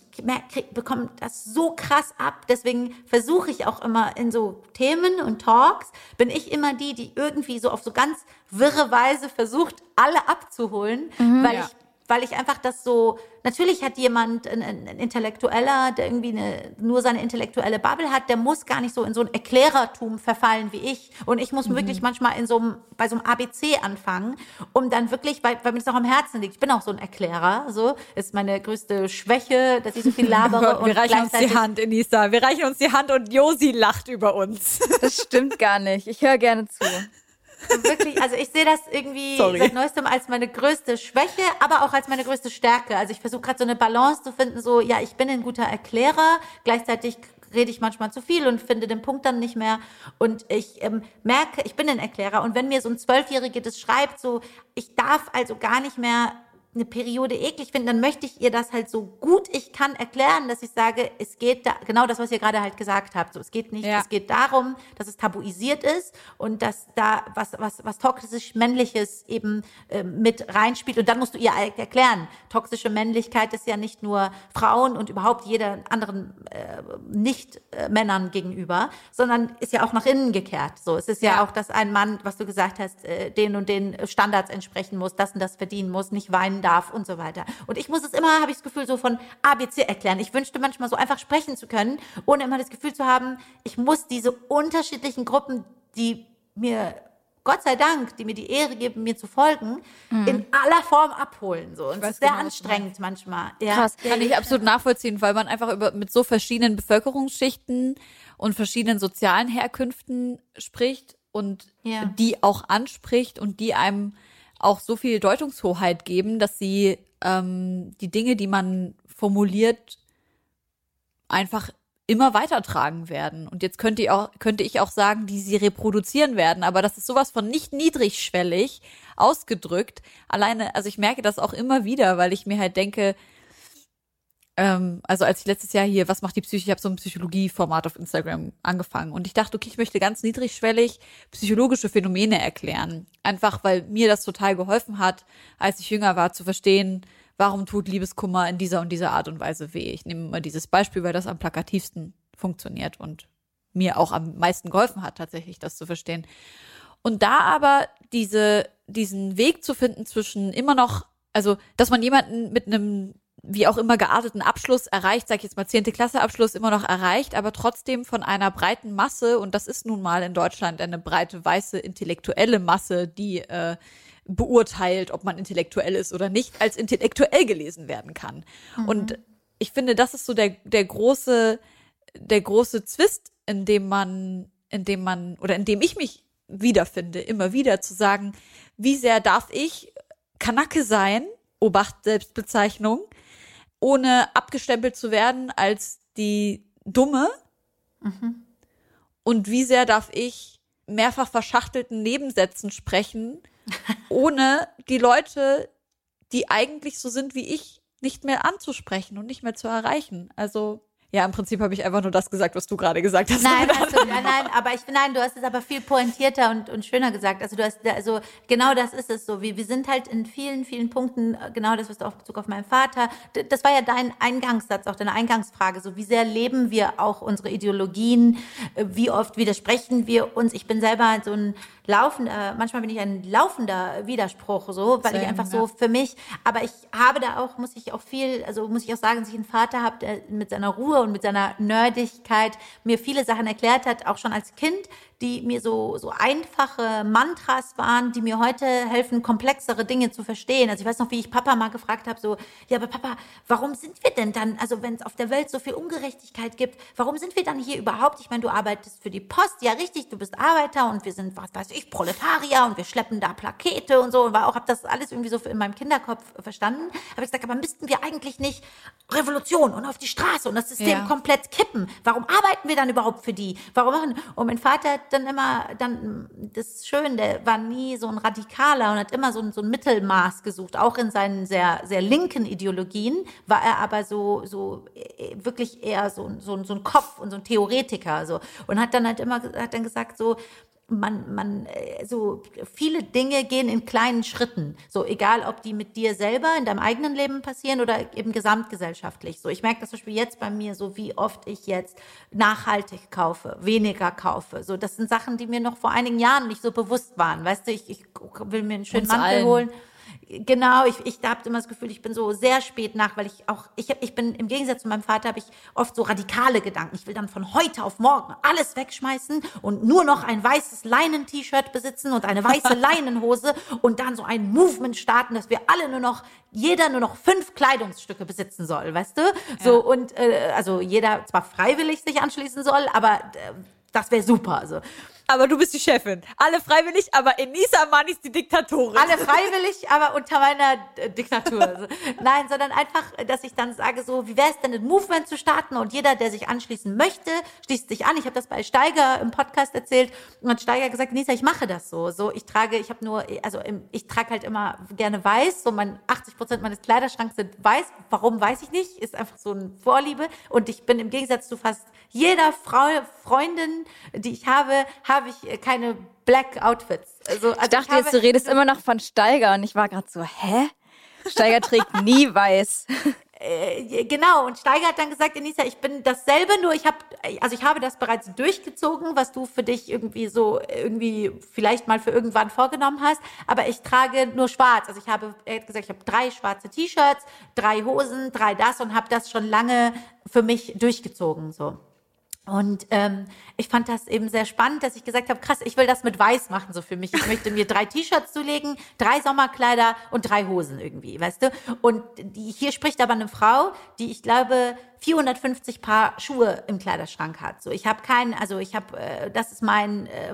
bekomme das so krass ab. Deswegen versuche ich auch immer in so Themen und Talks, bin ich immer die, die irgendwie so auf so ganz wirre Weise versucht, alle abzuholen, weil Ja. ich weil ich einfach das so, natürlich hat jemand, ein, ein Intellektueller, der irgendwie eine, nur seine intellektuelle Bubble hat, der muss gar nicht so in so ein Erklärertum verfallen wie ich. Und ich muss wirklich manchmal in so einem, bei so einem ABC anfangen, um dann wirklich, weil, weil mir das auch am Herzen liegt. Ich bin auch so ein Erklärer, so, ist meine größte Schwäche, dass ich so viel <laughs> labere und wir reichen uns die Hand, Enisa. Wir reichen uns die Hand und Josi lacht über uns. Das stimmt gar nicht. Ich höre gerne zu. Wirklich, also ich sehe das irgendwie Sorry. seit neuestem als meine größte Schwäche, aber auch als meine größte Stärke. Also ich versuche gerade so eine Balance zu finden, so, ja, ich bin ein guter Erklärer, gleichzeitig rede ich manchmal zu viel und finde den Punkt dann nicht mehr. Und ich ähm, merke, ich bin ein Erklärer. Und wenn mir so ein Zwölfjährige das schreibt, so, ich darf also gar nicht mehr eine Periode eklig finden, dann möchte ich ihr das halt so gut ich kann erklären, dass ich sage, es geht da, genau das, was ihr gerade halt gesagt habt. So, es geht nicht, Ja. es geht darum, dass es tabuisiert ist und dass da was, was, was toxisch Männliches eben äh, mit reinspielt. Und dann musst du ihr halt erklären, toxische Männlichkeit ist ja nicht nur Frauen und überhaupt jeder anderen äh, Nicht-Männern gegenüber, sondern ist ja auch nach innen gekehrt. So, es ist ja, Ja. auch, dass ein Mann, was du gesagt hast, äh, den und den Standards entsprechen muss, das und das verdienen muss, nicht weinen darf und so weiter. Und ich muss es immer, habe ich das Gefühl, so von ABC erklären. Ich wünschte manchmal so einfach sprechen zu können, ohne immer das Gefühl zu haben, ich muss diese unterschiedlichen Gruppen, die mir Gott sei Dank, die mir die Ehre geben, mir zu folgen, in aller Form abholen. So. Und es weiß ist sehr genau, anstrengend manchmal. Ja. Krass. Kann ich absolut nachvollziehen, weil man einfach über, mit so verschiedenen Bevölkerungsschichten und verschiedenen sozialen Herkünften spricht und Ja. die auch anspricht und die einem auch so viel Deutungshoheit geben, dass sie ähm, die Dinge, die man formuliert, einfach immer weitertragen werden. Und jetzt könnte ich auch, könnte ich auch sagen, die sie reproduzieren werden, aber das ist sowas von nicht niedrigschwellig ausgedrückt. Alleine, also ich merke das auch immer wieder, weil ich mir halt denke, ähm, also als ich letztes Jahr hier, was macht die Psyche, ich habe so ein Psychologie-Format auf Instagram angefangen und ich dachte, okay, ich möchte ganz niedrigschwellig psychologische Phänomene erklären. Einfach, weil mir das total geholfen hat, als ich jünger war, zu verstehen, warum tut Liebeskummer in dieser und dieser Art und Weise weh. Ich nehme mal dieses Beispiel, weil das am plakativsten funktioniert und mir auch am meisten geholfen hat, tatsächlich das zu verstehen. Und da aber diese, diesen Weg zu finden zwischen immer noch, also, dass man jemanden mit einem wie auch immer gearteten Abschluss erreicht, sag ich jetzt mal zehnte Klasse Abschluss immer noch erreicht, aber trotzdem von einer breiten Masse und das ist nun mal in Deutschland eine breite weiße intellektuelle Masse, die äh, beurteilt, ob man intellektuell ist oder nicht, als intellektuell gelesen werden kann. Und ich finde, das ist so der der große der große Zwist, in dem man in dem man oder in dem ich mich wiederfinde, immer wieder zu sagen, wie sehr darf ich Kanacke sein, Obacht Selbstbezeichnung, ohne abgestempelt zu werden als die Dumme? Und wie sehr darf ich mehrfach verschachtelten Nebensätzen sprechen, <laughs> ohne die Leute, die eigentlich so sind wie ich, nicht mehr anzusprechen und nicht mehr zu erreichen? Also, ja, im Prinzip habe ich einfach nur das gesagt, was du gerade gesagt hast. Nein, <laughs> hast du, nein, nein, aber ich nein, du hast es aber viel pointierter und, und schöner gesagt. Also du hast also genau das ist es so. Wir, wir sind halt in vielen, vielen Punkten äh, genau das, was du auch Bezug auf meinen Vater. Das war ja dein Eingangssatz, auch deine Eingangsfrage. So wie sehr leben wir auch unsere Ideologien? Äh, Wie oft widersprechen wir uns? Ich bin selber so ein laufender, manchmal bin ich ein laufender Widerspruch, so, weil ich Same, einfach ja. so für mich, aber ich habe da auch, muss ich auch viel, also muss ich auch sagen, dass ich einen Vater habe, der mit seiner Ruhe und mit seiner Nerdigkeit mir viele Sachen erklärt hat, auch schon als Kind, die mir so, so einfache Mantras waren, die mir heute helfen, komplexere Dinge zu verstehen. Also ich weiß noch, wie ich Papa mal gefragt habe, so, ja, aber Papa, warum sind wir denn dann, also wenn es auf der Welt so viel Ungerechtigkeit gibt, warum sind wir dann hier überhaupt? Ich meine, du arbeitest für die Post, ja richtig, du bist Arbeiter und wir sind, was weiß ich, Proletarier und wir schleppen da Plakete und so und war auch, habe das alles irgendwie so in meinem Kinderkopf verstanden. Habe ich gesagt, aber müssten wir eigentlich nicht Revolution und auf die Straße und das System ja. komplett kippen? Warum arbeiten wir dann überhaupt für die? Warum machen? Und mein Vater dann immer, dann, das ist schön, der war nie so ein Radikaler und hat immer so ein, so ein Mittelmaß gesucht. Auch in seinen sehr, sehr linken Ideologien war er aber so, so äh, wirklich eher so, so, so ein Kopf und so ein Theoretiker. So. Und hat dann halt immer, hat dann gesagt so, man, man, äh, so viele Dinge gehen in kleinen Schritten. So, egal ob die mit dir selber in deinem eigenen Leben passieren oder eben gesamtgesellschaftlich. So, ich merke das zum Beispiel jetzt bei mir, so wie oft ich jetzt nachhaltig kaufe, weniger kaufe. So, das sind Sachen, die mir noch vor einigen Jahren nicht so bewusst waren. Weißt du, ich, ich will mir einen schönen Uns Mantel allen. holen genau, ich, ich habe immer das Gefühl, ich bin so sehr spät nach, weil ich auch, ich, ich bin im Gegensatz zu meinem Vater, habe ich oft so radikale Gedanken. Ich will dann von heute auf morgen alles wegschmeißen und nur noch ein weißes Leinen-T-Shirt besitzen und eine weiße <laughs> Leinenhose und dann so ein Movement starten, dass wir alle nur noch, jeder nur noch fünf Kleidungsstücke besitzen soll, weißt du? So, ja. und äh, also jeder zwar freiwillig sich anschließen soll, aber äh, das wäre super. Also aber du bist die Chefin. Alle freiwillig, aber Enisa Amani ist die Diktatorin. Alle freiwillig, aber unter meiner äh, Diktatur. <laughs> Nein, sondern einfach, dass ich dann sage so, wie wäre es denn, ein Movement zu starten und jeder, der sich anschließen möchte, schließt sich an. Ich habe das bei Steiger im Podcast erzählt und hat Steiger gesagt, Enisa, ich mache das so. So, ich trage, ich habe nur, also ich trage halt immer gerne weiß. So mein 80 Prozent meines Kleiderschranks sind weiß. Warum weiß ich nicht? Ist einfach so ein Vorliebe. Und ich bin im Gegensatz zu fast jeder Frau, Freundin, die ich habe, habe ich äh, keine Black Outfits. Also, also ich dachte ich jetzt, du redest immer noch von Steiger und ich war gerade so, hä? Steiger trägt <laughs> nie weiß. Äh, genau, und Steiger hat dann gesagt, Enisa, ich bin dasselbe, nur ich habe, also ich habe das bereits durchgezogen, was du für dich irgendwie so, irgendwie vielleicht mal für irgendwann vorgenommen hast, aber ich trage nur schwarz. Also ich habe, er hat gesagt, ich habe drei schwarze T-Shirts, drei Hosen, drei das und habe das schon lange für mich durchgezogen, so. Und ähm, ich fand das eben sehr spannend, dass ich gesagt habe, krass, ich will das mit Weiß machen, so für mich. Ich möchte mir drei T-Shirts zulegen, drei Sommerkleider und drei Hosen irgendwie, weißt du? Und die, hier spricht aber eine Frau, die ich glaube 450 Paar Schuhe im Kleiderschrank hat. So, ich habe keinen, also ich habe, äh, das ist mein äh,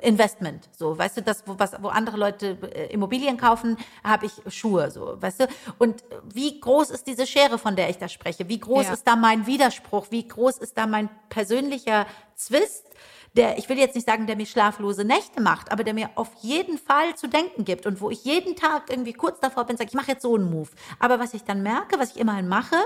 Investment. So, weißt du, das, wo, was, wo andere Leute äh, Immobilien kaufen, habe ich Schuhe. So, weißt du. Und wie groß ist diese Schere, von der ich da spreche? Wie groß ja. ist da mein Widerspruch? Wie groß ist da mein persönlicher Zwist? der, ich will jetzt nicht sagen, der mir schlaflose Nächte macht, aber der mir auf jeden Fall zu denken gibt und wo ich jeden Tag irgendwie kurz davor bin, sage ich mache jetzt so einen Move. Aber was ich dann merke, was ich immerhin mache,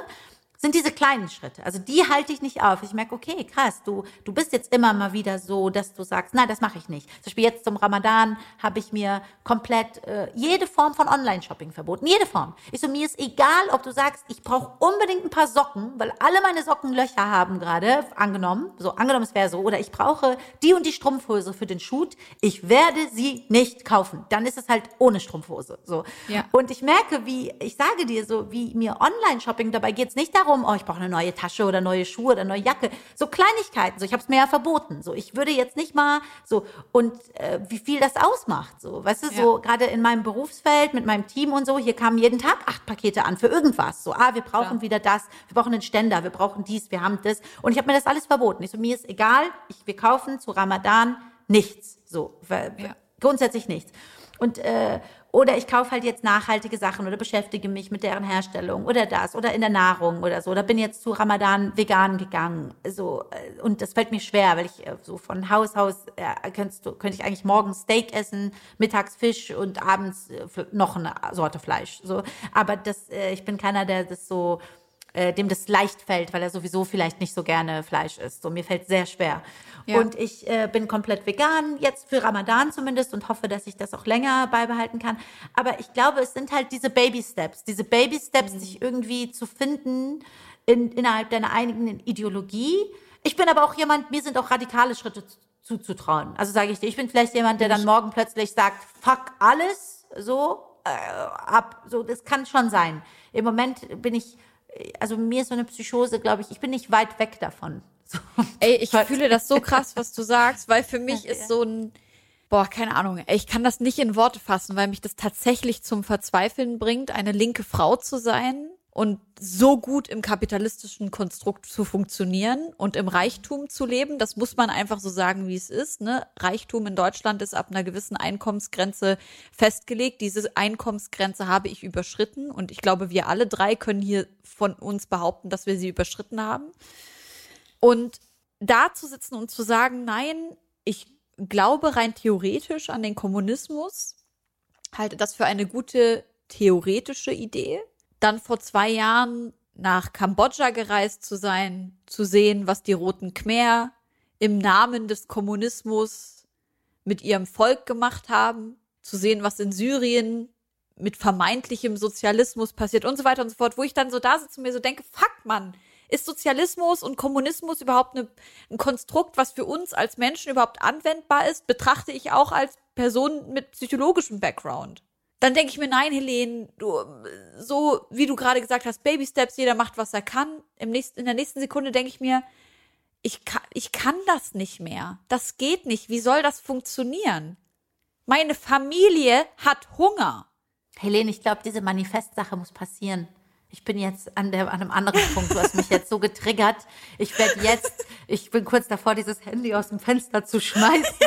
sind diese kleinen Schritte. Also die halte ich nicht auf. Ich merke, okay, krass, du, du bist jetzt immer mal wieder so, dass du sagst, nein, das mache ich nicht. Zum Beispiel jetzt zum Ramadan habe ich mir komplett äh, jede Form von Online-Shopping verboten. Jede Form. Ich so, mir ist egal, ob du sagst, ich brauche unbedingt ein paar Socken, weil alle meine Socken Löcher haben gerade, angenommen, so angenommen es wäre so, oder ich brauche die und die Strumpfhose für den Shoot. Ich werde sie nicht kaufen. Dann ist es halt ohne Strumpfhose. So. Ja. Und ich merke, wie, ich sage dir so, wie mir Online-Shopping, dabei geht es nicht darum, darum, oh, ich brauche eine neue Tasche oder neue Schuhe oder neue Jacke. So Kleinigkeiten. So, ich habe es mir ja verboten. So, ich würde jetzt nicht mal so und äh, wie viel das ausmacht. So, weißt du, ja. so gerade in meinem Berufsfeld mit meinem Team und so, hier kamen jeden Tag acht Pakete an für irgendwas. So, ah, wir brauchen Klar. wieder das, wir brauchen einen Ständer, wir brauchen dies, wir haben das. Und ich habe mir das alles verboten. Ich so, mir ist egal, ich, wir kaufen zu Ramadan nichts. So, ja. grundsätzlich nichts. Und äh, oder ich kaufe halt jetzt nachhaltige Sachen oder beschäftige mich mit deren Herstellung oder das oder in der Nahrung oder so. Oder bin jetzt zu Ramadan vegan gegangen. So, äh, und das fällt mir schwer, weil ich äh, so von Haus aus äh, könntest könnte ich eigentlich morgens Steak essen, mittags Fisch und abends noch eine Sorte Fleisch. So. Aber das, ich bin keiner, der das so äh, dem das leicht fällt, weil er sowieso vielleicht nicht so gerne Fleisch isst. So mir fällt sehr schwer. Ja. Und ich äh, bin komplett vegan, jetzt für Ramadan zumindest und hoffe, dass ich das auch länger beibehalten kann. Aber ich glaube, es sind halt diese Baby Steps, diese Baby Steps, mhm. sich irgendwie zu finden in, innerhalb deiner eigenen Ideologie. Ich bin aber auch jemand, mir sind auch radikale Schritte zuzutrauen. Also sage ich dir, ich bin vielleicht jemand, der dann morgen plötzlich sagt, fuck alles, so, äh, ab, so, das kann schon sein. Im Moment bin ich also mir ist so eine Psychose, glaube ich, ich bin nicht weit weg davon. <laughs> Ey, ich fühle das so krass, was du sagst, weil für mich <laughs> ist so ein, boah, keine Ahnung, ich kann das nicht in Worte fassen, weil mich das tatsächlich zum Verzweifeln bringt, eine linke Frau zu sein und so gut im kapitalistischen Konstrukt zu funktionieren und im Reichtum zu leben. Das muss man einfach so sagen, wie es ist. Ne? Reichtum in Deutschland ist ab einer gewissen Einkommensgrenze festgelegt. Diese Einkommensgrenze habe ich überschritten und ich glaube, wir alle drei können hier von uns behaupten, dass wir sie überschritten haben. Und da zu sitzen und zu sagen, nein, ich glaube rein theoretisch an den Kommunismus, halte das für eine gute theoretische Idee dann vor zwei Jahren nach Kambodscha gereist zu sein, zu sehen, was die Roten Khmer im Namen des Kommunismus mit ihrem Volk gemacht haben, zu sehen, was in Syrien mit vermeintlichem Sozialismus passiert und so weiter und so fort, wo ich dann so da sitze und mir so denke, fuck man, ist Sozialismus und Kommunismus überhaupt eine, ein Konstrukt, was für uns als Menschen überhaupt anwendbar ist, betrachte ich auch als Person mit psychologischem Background dann denke ich mir, nein, Helene, du, so wie du gerade gesagt hast, Baby Steps, jeder macht, was er kann. Im nächsten, in der nächsten Sekunde denke ich mir, ich kann, ich kann das nicht mehr. Das geht nicht. Wie soll das funktionieren? Meine Familie hat Hunger. Helene, ich glaube, diese Manifestsache muss passieren. Ich bin jetzt an, der, an einem anderen Punkt. Du hast mich jetzt so getriggert. Ich werde jetzt, ich bin kurz davor, dieses Handy aus dem Fenster zu schmeißen. <laughs>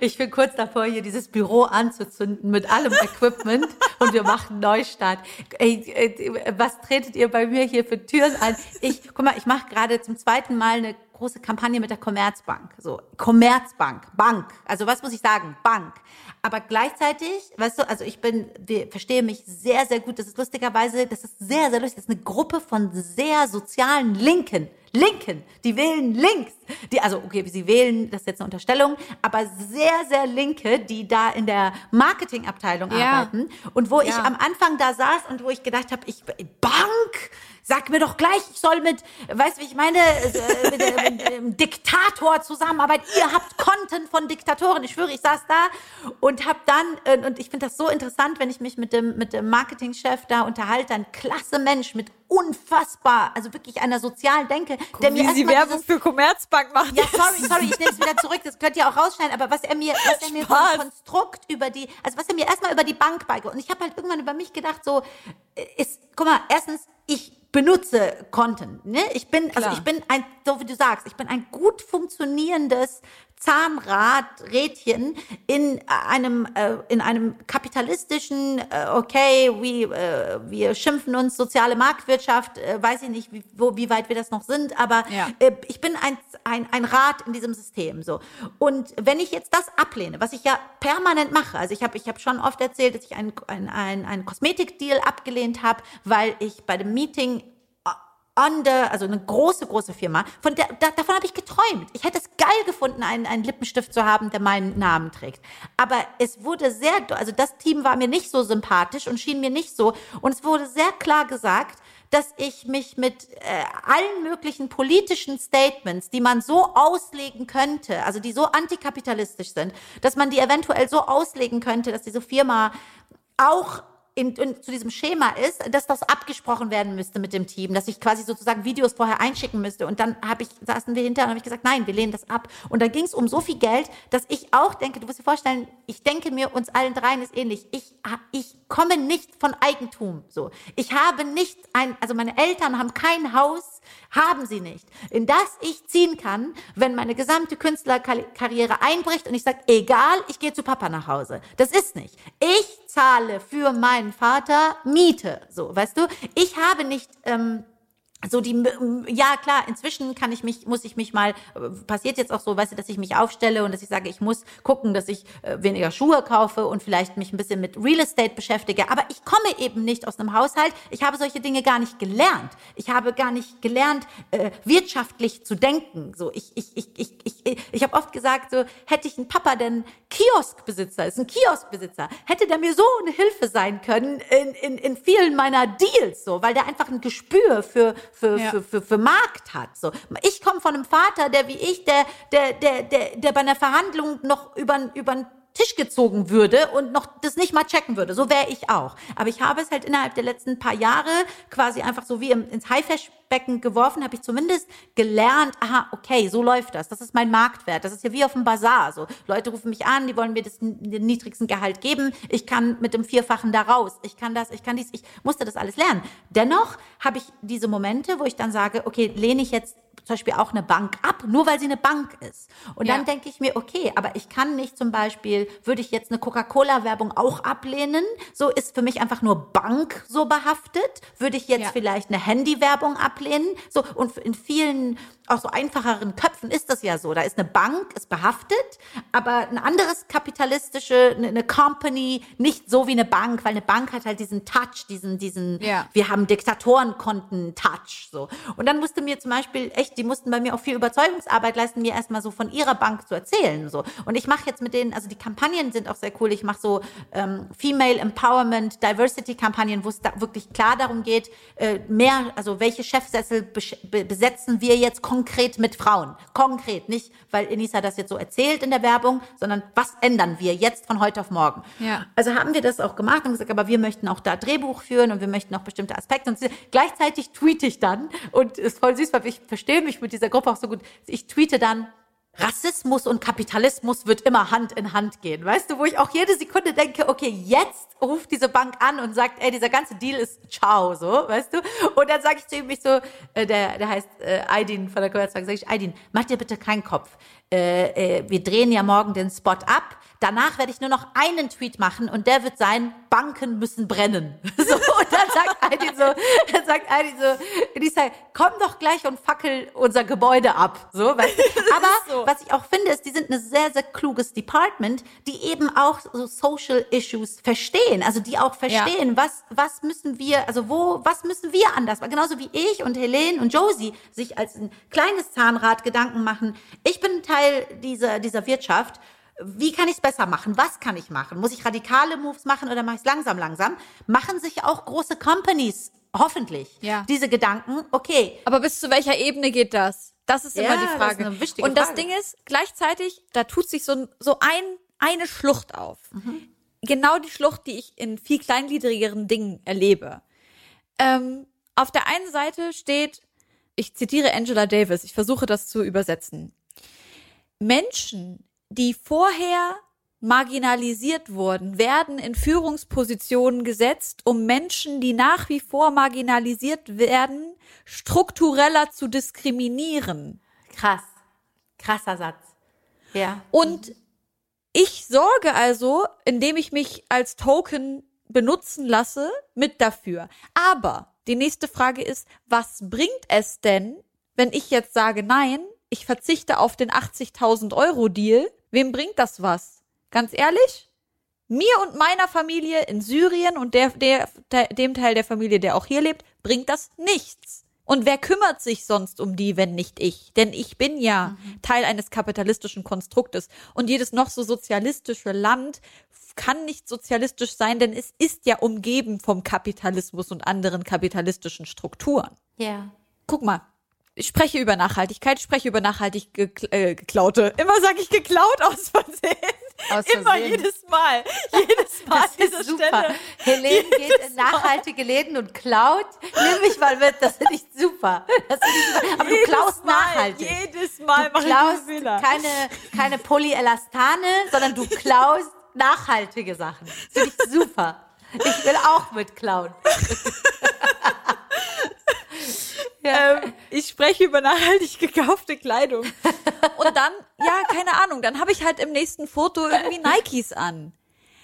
Ich bin kurz davor, hier dieses Büro anzuzünden mit allem Equipment und wir machen Neustart. Ey, was tretet ihr bei mir hier für Türen ein? Ich, guck mal, ich mache gerade zum zweiten Mal eine große Kampagne mit der Commerzbank. So, Commerzbank, Bank. Also was muss ich sagen? Bank. Aber gleichzeitig, weißt du, also ich bin, wir verstehe mich sehr, sehr gut. Das ist lustigerweise, das ist sehr, sehr lustig. Das ist eine Gruppe von sehr sozialen Linken. Linken, die wählen links. Die, also, okay, sie wählen, das ist jetzt eine Unterstellung, aber sehr, sehr Linke, die da in der Marketingabteilung ja. arbeiten. Und wo ja. ich am Anfang da saß und wo ich gedacht habe, ich, Bank? Sag mir doch gleich, ich soll mit, weißt du, wie ich meine, äh, mit, äh, mit dem Diktator zusammenarbeiten. Ihr habt Konten von Diktatoren. Ich schwöre, ich saß da und hab dann, äh, und ich finde das so interessant, wenn ich mich mit dem, mit dem Marketingchef da unterhalte, ein klasse Mensch mit unfassbar, also wirklich einer sozialen Denke, der mir wie sie Werbung dieses, für Commerzbank macht. Ja, sorry, <laughs> sorry, ich nehme es wieder zurück, das könnt ihr auch rausschneiden, aber was er mir, was er mir so ein Konstrukt über die, also was er mir erstmal über die Bank beigebracht, und ich habe halt irgendwann über mich gedacht, so, ist, guck mal, erstens, ich benutze Content. Ne? Ich bin, also Klar. also ich bin ein, so wie du sagst, ich bin ein gut funktionierendes Zahnradrädchen in einem äh, in einem kapitalistischen äh, okay wie äh, wir schimpfen uns soziale Marktwirtschaft äh, weiß ich nicht wie, wo, wie weit wir das noch sind aber ja. äh, ich bin ein, ein ein Rad in diesem System so und wenn ich jetzt das ablehne was ich ja permanent mache also ich habe ich habe schon oft erzählt dass ich einen ein, ein, ein Kosmetikdeal abgelehnt habe weil ich bei dem Meeting under, also eine große, große Firma. Von der, da, davon habe ich geträumt. Ich hätte es geil gefunden, einen, einen Lippenstift zu haben, der meinen Namen trägt. Aber es wurde sehr, also das Team war mir nicht so sympathisch und schien mir nicht so. Und es wurde sehr klar gesagt, dass ich mich mit äh, allen möglichen politischen Statements, die man so auslegen könnte, also die so antikapitalistisch sind, dass man die eventuell so auslegen könnte, dass diese Firma auch in, in, zu diesem Schema ist, dass das abgesprochen werden müsste mit dem Team, dass ich quasi sozusagen Videos vorher einschicken müsste. Und dann habe ich, saßen wir hinterher und habe ich gesagt, nein, wir lehnen das ab. Und da ging es um so viel Geld, dass ich auch denke, du musst dir vorstellen, ich denke mir, uns allen dreien ist ähnlich. Ich, ich komme nicht von Eigentum. So, ich habe nicht ein, also meine Eltern haben kein Haus, haben sie nicht, in das ich ziehen kann, wenn meine gesamte Künstlerkarriere einbricht und ich sage, egal, ich gehe zu Papa nach Hause. Das ist nicht. Ich zahle für meinen Vater Miete. So, weißt du? Ich habe nicht ähm, so die ja klar inzwischen kann ich mich muss ich mich mal passiert jetzt auch so weißt du dass ich mich aufstelle und dass ich sage ich muss gucken dass ich äh, weniger Schuhe kaufe und vielleicht mich ein bisschen mit Real Estate beschäftige. Aber ich komme eben nicht aus einem Haushalt. Ich habe solche Dinge gar nicht gelernt. Ich habe gar nicht gelernt äh, wirtschaftlich zu denken. So ich ich ich ich ich, ich habe oft gesagt so hätte ich einen Papa denn Kioskbesitzer ist ein Kioskbesitzer hätte der mir so eine Hilfe sein können in in in vielen meiner Deals so weil der einfach ein Gespür für für, ja. für, für, für Markt hat. So. Ich komme von einem Vater, der wie ich, der, der, der, der, der bei einer Verhandlung noch über, über Tisch gezogen würde und noch das nicht mal checken würde. So wäre ich auch. Aber ich habe es halt innerhalb der letzten paar Jahre quasi einfach so wie im, ins Haifischbecken geworfen, habe ich zumindest gelernt, aha, okay, so läuft das. Das ist mein Marktwert. Das ist ja wie auf dem Bazar. So Leute rufen mich an, die wollen mir das den niedrigsten Gehalt geben. Ich kann mit dem Vierfachen da raus. Ich kann das, ich kann dies. Ich musste das alles lernen. Dennoch habe ich diese Momente, wo ich dann sage, okay, lehne ich jetzt zum Beispiel auch eine Bank ab, nur weil sie eine Bank ist. Und ja. dann denke ich mir, okay, aber ich kann nicht zum Beispiel, würde ich jetzt eine Coca-Cola-Werbung auch ablehnen? So ist für mich einfach nur Bank so behaftet. Würde ich jetzt ja. vielleicht eine Handy-Werbung ablehnen? So, und in vielen auch so einfacheren Köpfen ist das ja so. Da ist eine Bank, ist behaftet, aber ein anderes kapitalistische, eine Company, nicht so wie eine Bank, weil eine Bank hat halt diesen Touch, diesen, diesen, ja. wir haben Diktatorenkonten-Touch, so. Und dann musste mir zum Beispiel echt, die mussten bei mir auch viel Überzeugungsarbeit leisten, mir erstmal so von ihrer Bank zu erzählen, so. Und ich mache jetzt mit denen, also die Kampagnen sind auch sehr cool. Ich mache so ähm, Female Empowerment, Diversity-Kampagnen, wo es da wirklich klar darum geht, äh, mehr, also welche Chefsessel besetzen wir jetzt konkret mit Frauen. Konkret, nicht, weil Enisa das jetzt so erzählt in der Werbung, sondern was ändern wir jetzt von heute auf morgen? Ja. Also haben wir das auch gemacht und gesagt, aber wir möchten auch da Drehbuch führen und wir möchten auch bestimmte Aspekte. Und gleichzeitig tweete ich dann und ist voll süß, weil ich verstehe mich mit dieser Gruppe auch so gut. Ich tweete dann, Rassismus und Kapitalismus wird immer Hand in Hand gehen. Weißt du, wo ich auch jede Sekunde denke, okay, jetzt ruft diese Bank an und sagt, ey, dieser ganze Deal ist ciao, so, weißt du? Und dann sage ich zu ihm, ich so, äh, der, der heißt äh, Aydin von der Commerzbank, sage ich, Aydin, mach dir bitte keinen Kopf. Äh, äh, wir drehen ja morgen den Spot ab Danach werde ich nur noch einen Tweet machen und der wird sein, Banken müssen brennen. <laughs> So, und dann sagt Heidi so, dann <laughs> sagt Heidi so, sage, komm doch gleich und fackel unser Gebäude ab. So, weißt du? <laughs> Aber so. was ich auch finde, ist, die sind ein sehr, sehr kluges Department, die eben auch so Social Issues verstehen. Also die auch verstehen, ja. was, was müssen wir, also wo, was müssen wir anders machen. Genauso wie ich und Helene und Josie sich als ein kleines Zahnrad Gedanken machen. Ich bin Teil dieser, dieser Wirtschaft wie kann ich es besser machen? Was kann ich machen? Muss ich radikale Moves machen oder mache ich es langsam, langsam? Machen sich auch große Companies hoffentlich ja. diese Gedanken. Okay. Aber bis zu welcher Ebene geht das? Das ist immer ja, die Frage. Das Und das Frage. Ding ist, gleichzeitig, da tut sich so, so ein, eine Schlucht auf. Mhm. Genau die Schlucht, die ich in viel kleingliedrigeren Dingen erlebe. Ähm, auf der einen Seite steht, ich zitiere Angela Davis, ich versuche das zu übersetzen. Menschen, die vorher marginalisiert wurden, werden in Führungspositionen gesetzt, um Menschen, die nach wie vor marginalisiert werden, struktureller zu diskriminieren. Krass. Krasser Satz. Ja. Und ich sorge also, indem ich mich als Token benutzen lasse, mit dafür. Aber die nächste Frage ist, was bringt es denn, wenn ich jetzt sage, nein, ich verzichte auf den 80.000 Euro Deal Wem bringt das was? Ganz ehrlich? Mir und meiner Familie in Syrien und der, der, dem Teil der Familie, der auch hier lebt, bringt das nichts. Und wer kümmert sich sonst um die, wenn nicht ich? Denn ich bin ja mhm. Teil eines kapitalistischen Konstruktes. Und jedes noch so sozialistische Land kann nicht sozialistisch sein, denn es ist ja umgeben vom Kapitalismus und anderen kapitalistischen Strukturen. Ja. Guck mal, ich spreche über Nachhaltigkeit, spreche über nachhaltig gekl äh, geklaute. Immer sage ich geklaut aus Versehen. Aus Versehen. Immer jedes Mal. <laughs> Jedes Mal das ist super. Stelle. Helene geht in nachhaltige Läden und klaut. Nimm mich mal mit, das finde ich super. Das find ich super. Aber jedes du klaust mal, nachhaltig. Jedes Mal du klaust keine, keine Polyelastane, sondern du klaust nachhaltige Sachen. Das finde ich super. Ich will auch mitklauen. <laughs> Ja. Ähm, ich spreche über nachhaltig gekaufte Kleidung. Und dann, ja, keine Ahnung, dann habe ich halt im nächsten Foto irgendwie Nikes an.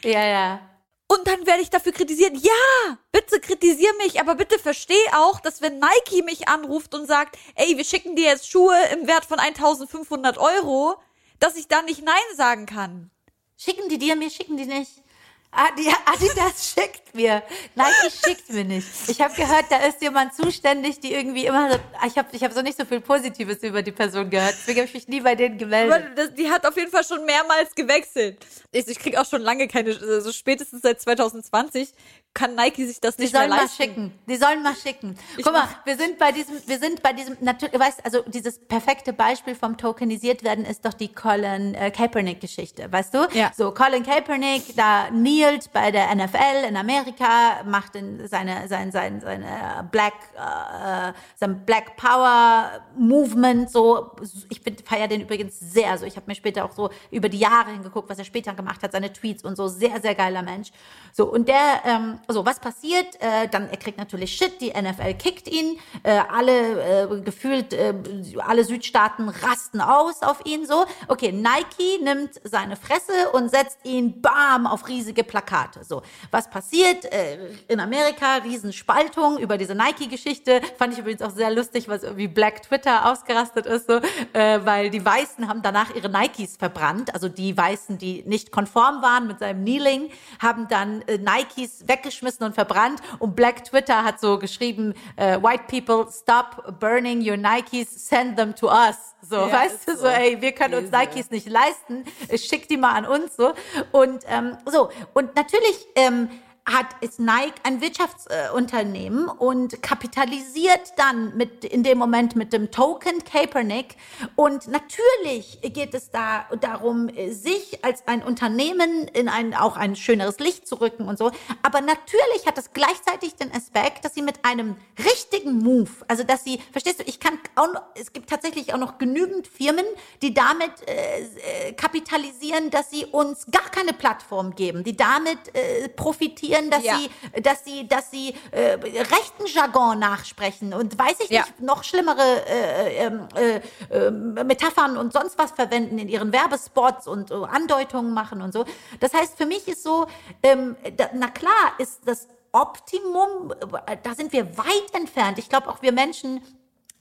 Ja, ja. Und dann werde ich dafür kritisiert. Ja, bitte kritisier mich, aber bitte versteh auch, dass wenn Nike mich anruft und sagt, ey, wir schicken dir jetzt Schuhe im Wert von 1500 Euro, dass ich dann nicht Nein sagen kann. Schicken die dir, mir schicken die nicht. Adidas schickt mir. Nike schickt mir nicht. Ich habe gehört, da ist jemand zuständig, die irgendwie immer so, ich habe ich hab so nicht so viel Positives über die Person gehört. Deswegen habe ich mich nie bei denen gemeldet. Das, die hat auf jeden Fall schon mehrmals gewechselt. Ich, ich krieg auch schon lange keine, so also spätestens seit 2020 kann Nike sich das Die nicht sollen mehr mal leisten. schicken. Die sollen mal schicken. Ich Guck mal, wir sind bei diesem, wir sind bei diesem, natürlich, weißt, also dieses perfekte Beispiel vom tokenisiert werden ist doch die Colin äh, Kaepernick-Geschichte, weißt du? Ja. So Colin Kaepernick, da kneelt bei der NFL in Amerika, macht in seine, sein, sein, seine Black, äh, sein Black Power Movement so. Ich feiere den übrigens sehr. Also ich habe mir später auch so über die Jahre hingeguckt, was er später gemacht hat, seine Tweets und so. Sehr, sehr geiler Mensch. So, und der, ähm, so, was passiert? Äh, dann, er kriegt natürlich Shit, die NFL kickt ihn, äh, alle äh, gefühlt, äh, alle Südstaaten rasten aus auf ihn so. Okay, Nike nimmt seine Fresse und setzt ihn bam auf riesige Plakate. So, was passiert? Äh, in Amerika, Riesenspaltung über diese Nike-Geschichte. Fand ich übrigens auch sehr lustig, was irgendwie Black Twitter ausgerastet ist, so, äh, weil die Weißen haben danach ihre Nikes verbrannt. Also die Weißen, die nicht konform waren mit seinem Kneeling, haben dann äh, Nikes weggeschmissen und verbrannt. Und Black Twitter hat so geschrieben, äh, White people, stop burning your Nikes, send them to us. So, Ja, weißt du, so, so. ey, wir können uns. Nikes nicht leisten, schick die mal an uns, so. Und, ähm, so, und natürlich, ähm, hat ist Nike ein Wirtschaftsunternehmen und kapitalisiert dann mit in dem Moment mit dem Token Kaepernick. Und natürlich geht es da darum sich als ein Unternehmen in ein auch ein schöneres Licht zu rücken und so. Aber natürlich hat es gleichzeitig den Aspekt dass sie mit einem richtigen Move also dass sie verstehst du ich kann auch es gibt tatsächlich auch noch genügend Firmen die damit äh, äh, kapitalisieren dass sie uns gar keine Plattform geben die damit äh, profitieren dass Ja. sie dass sie dass sie äh, rechten Jargon nachsprechen und weiß ich Ja. nicht noch schlimmere äh, ähm, äh, äh, Metaphern und sonst was verwenden in ihren Werbespots und äh, Andeutungen machen und so. Das heißt, für mich ist so, ähm, da, na klar, ist das Optimum, äh, da sind wir weit entfernt. Ich glaube auch wir Menschen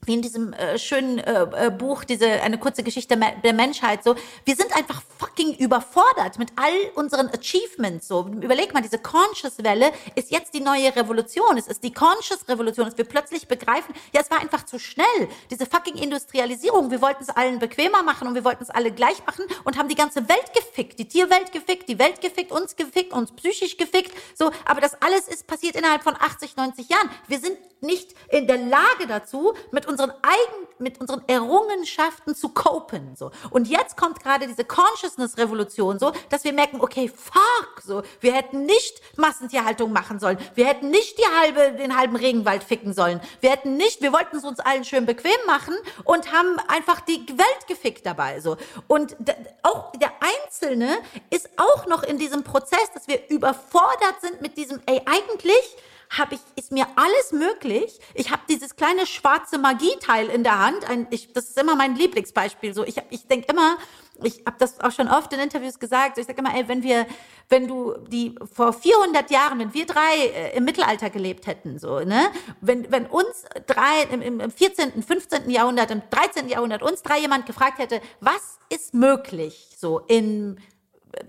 wie in diesem äh, schönen äh, äh, Buch, diese eine kurze Geschichte der Menschheit, so, wir sind einfach fucking überfordert mit all unseren Achievements. So, überleg mal, diese Conscious-Welle ist jetzt die neue Revolution. Es ist die Conscious-Revolution, dass wir plötzlich begreifen, ja, es war einfach zu schnell. Diese fucking Industrialisierung, wir wollten es allen bequemer machen und wir wollten es alle gleich machen und haben die ganze Welt gefickt, die Tierwelt gefickt, die Welt gefickt, uns gefickt, uns psychisch gefickt. So, aber das alles ist passiert innerhalb von 80, 90 Jahren. Wir sind nicht in der Lage dazu, mit unseren eigen, mit unseren Errungenschaften zu copen, so. Und jetzt kommt gerade diese Consciousness-Revolution, so, dass wir merken, okay, fuck, so, wir hätten nicht Massentierhaltung machen sollen. Wir hätten nicht die halbe, den halben Regenwald ficken sollen. Wir hätten nicht, wir wollten es uns allen schön bequem machen und haben einfach die Welt gefickt dabei, so. Und auch der Einzelne ist auch noch in diesem Prozess, dass wir überfordert sind mit diesem, ey, eigentlich habe ich, ist mir alles möglich. Ich habe dieses kleine schwarze Magieteil in der Hand. Ein, ich, das ist immer mein Lieblingsbeispiel. So, ich, hab- ich denke immer, ich habe das auch schon oft in Interviews gesagt. Ich sage immer, ey, wenn wir, wenn du die vor 400 Jahren, wenn wir drei äh, im Mittelalter gelebt hätten, so, ne, wenn, wenn uns drei im im 14., 15. Jahrhundert, im 13. Jahrhundert uns drei jemand gefragt hätte, was ist möglich, so in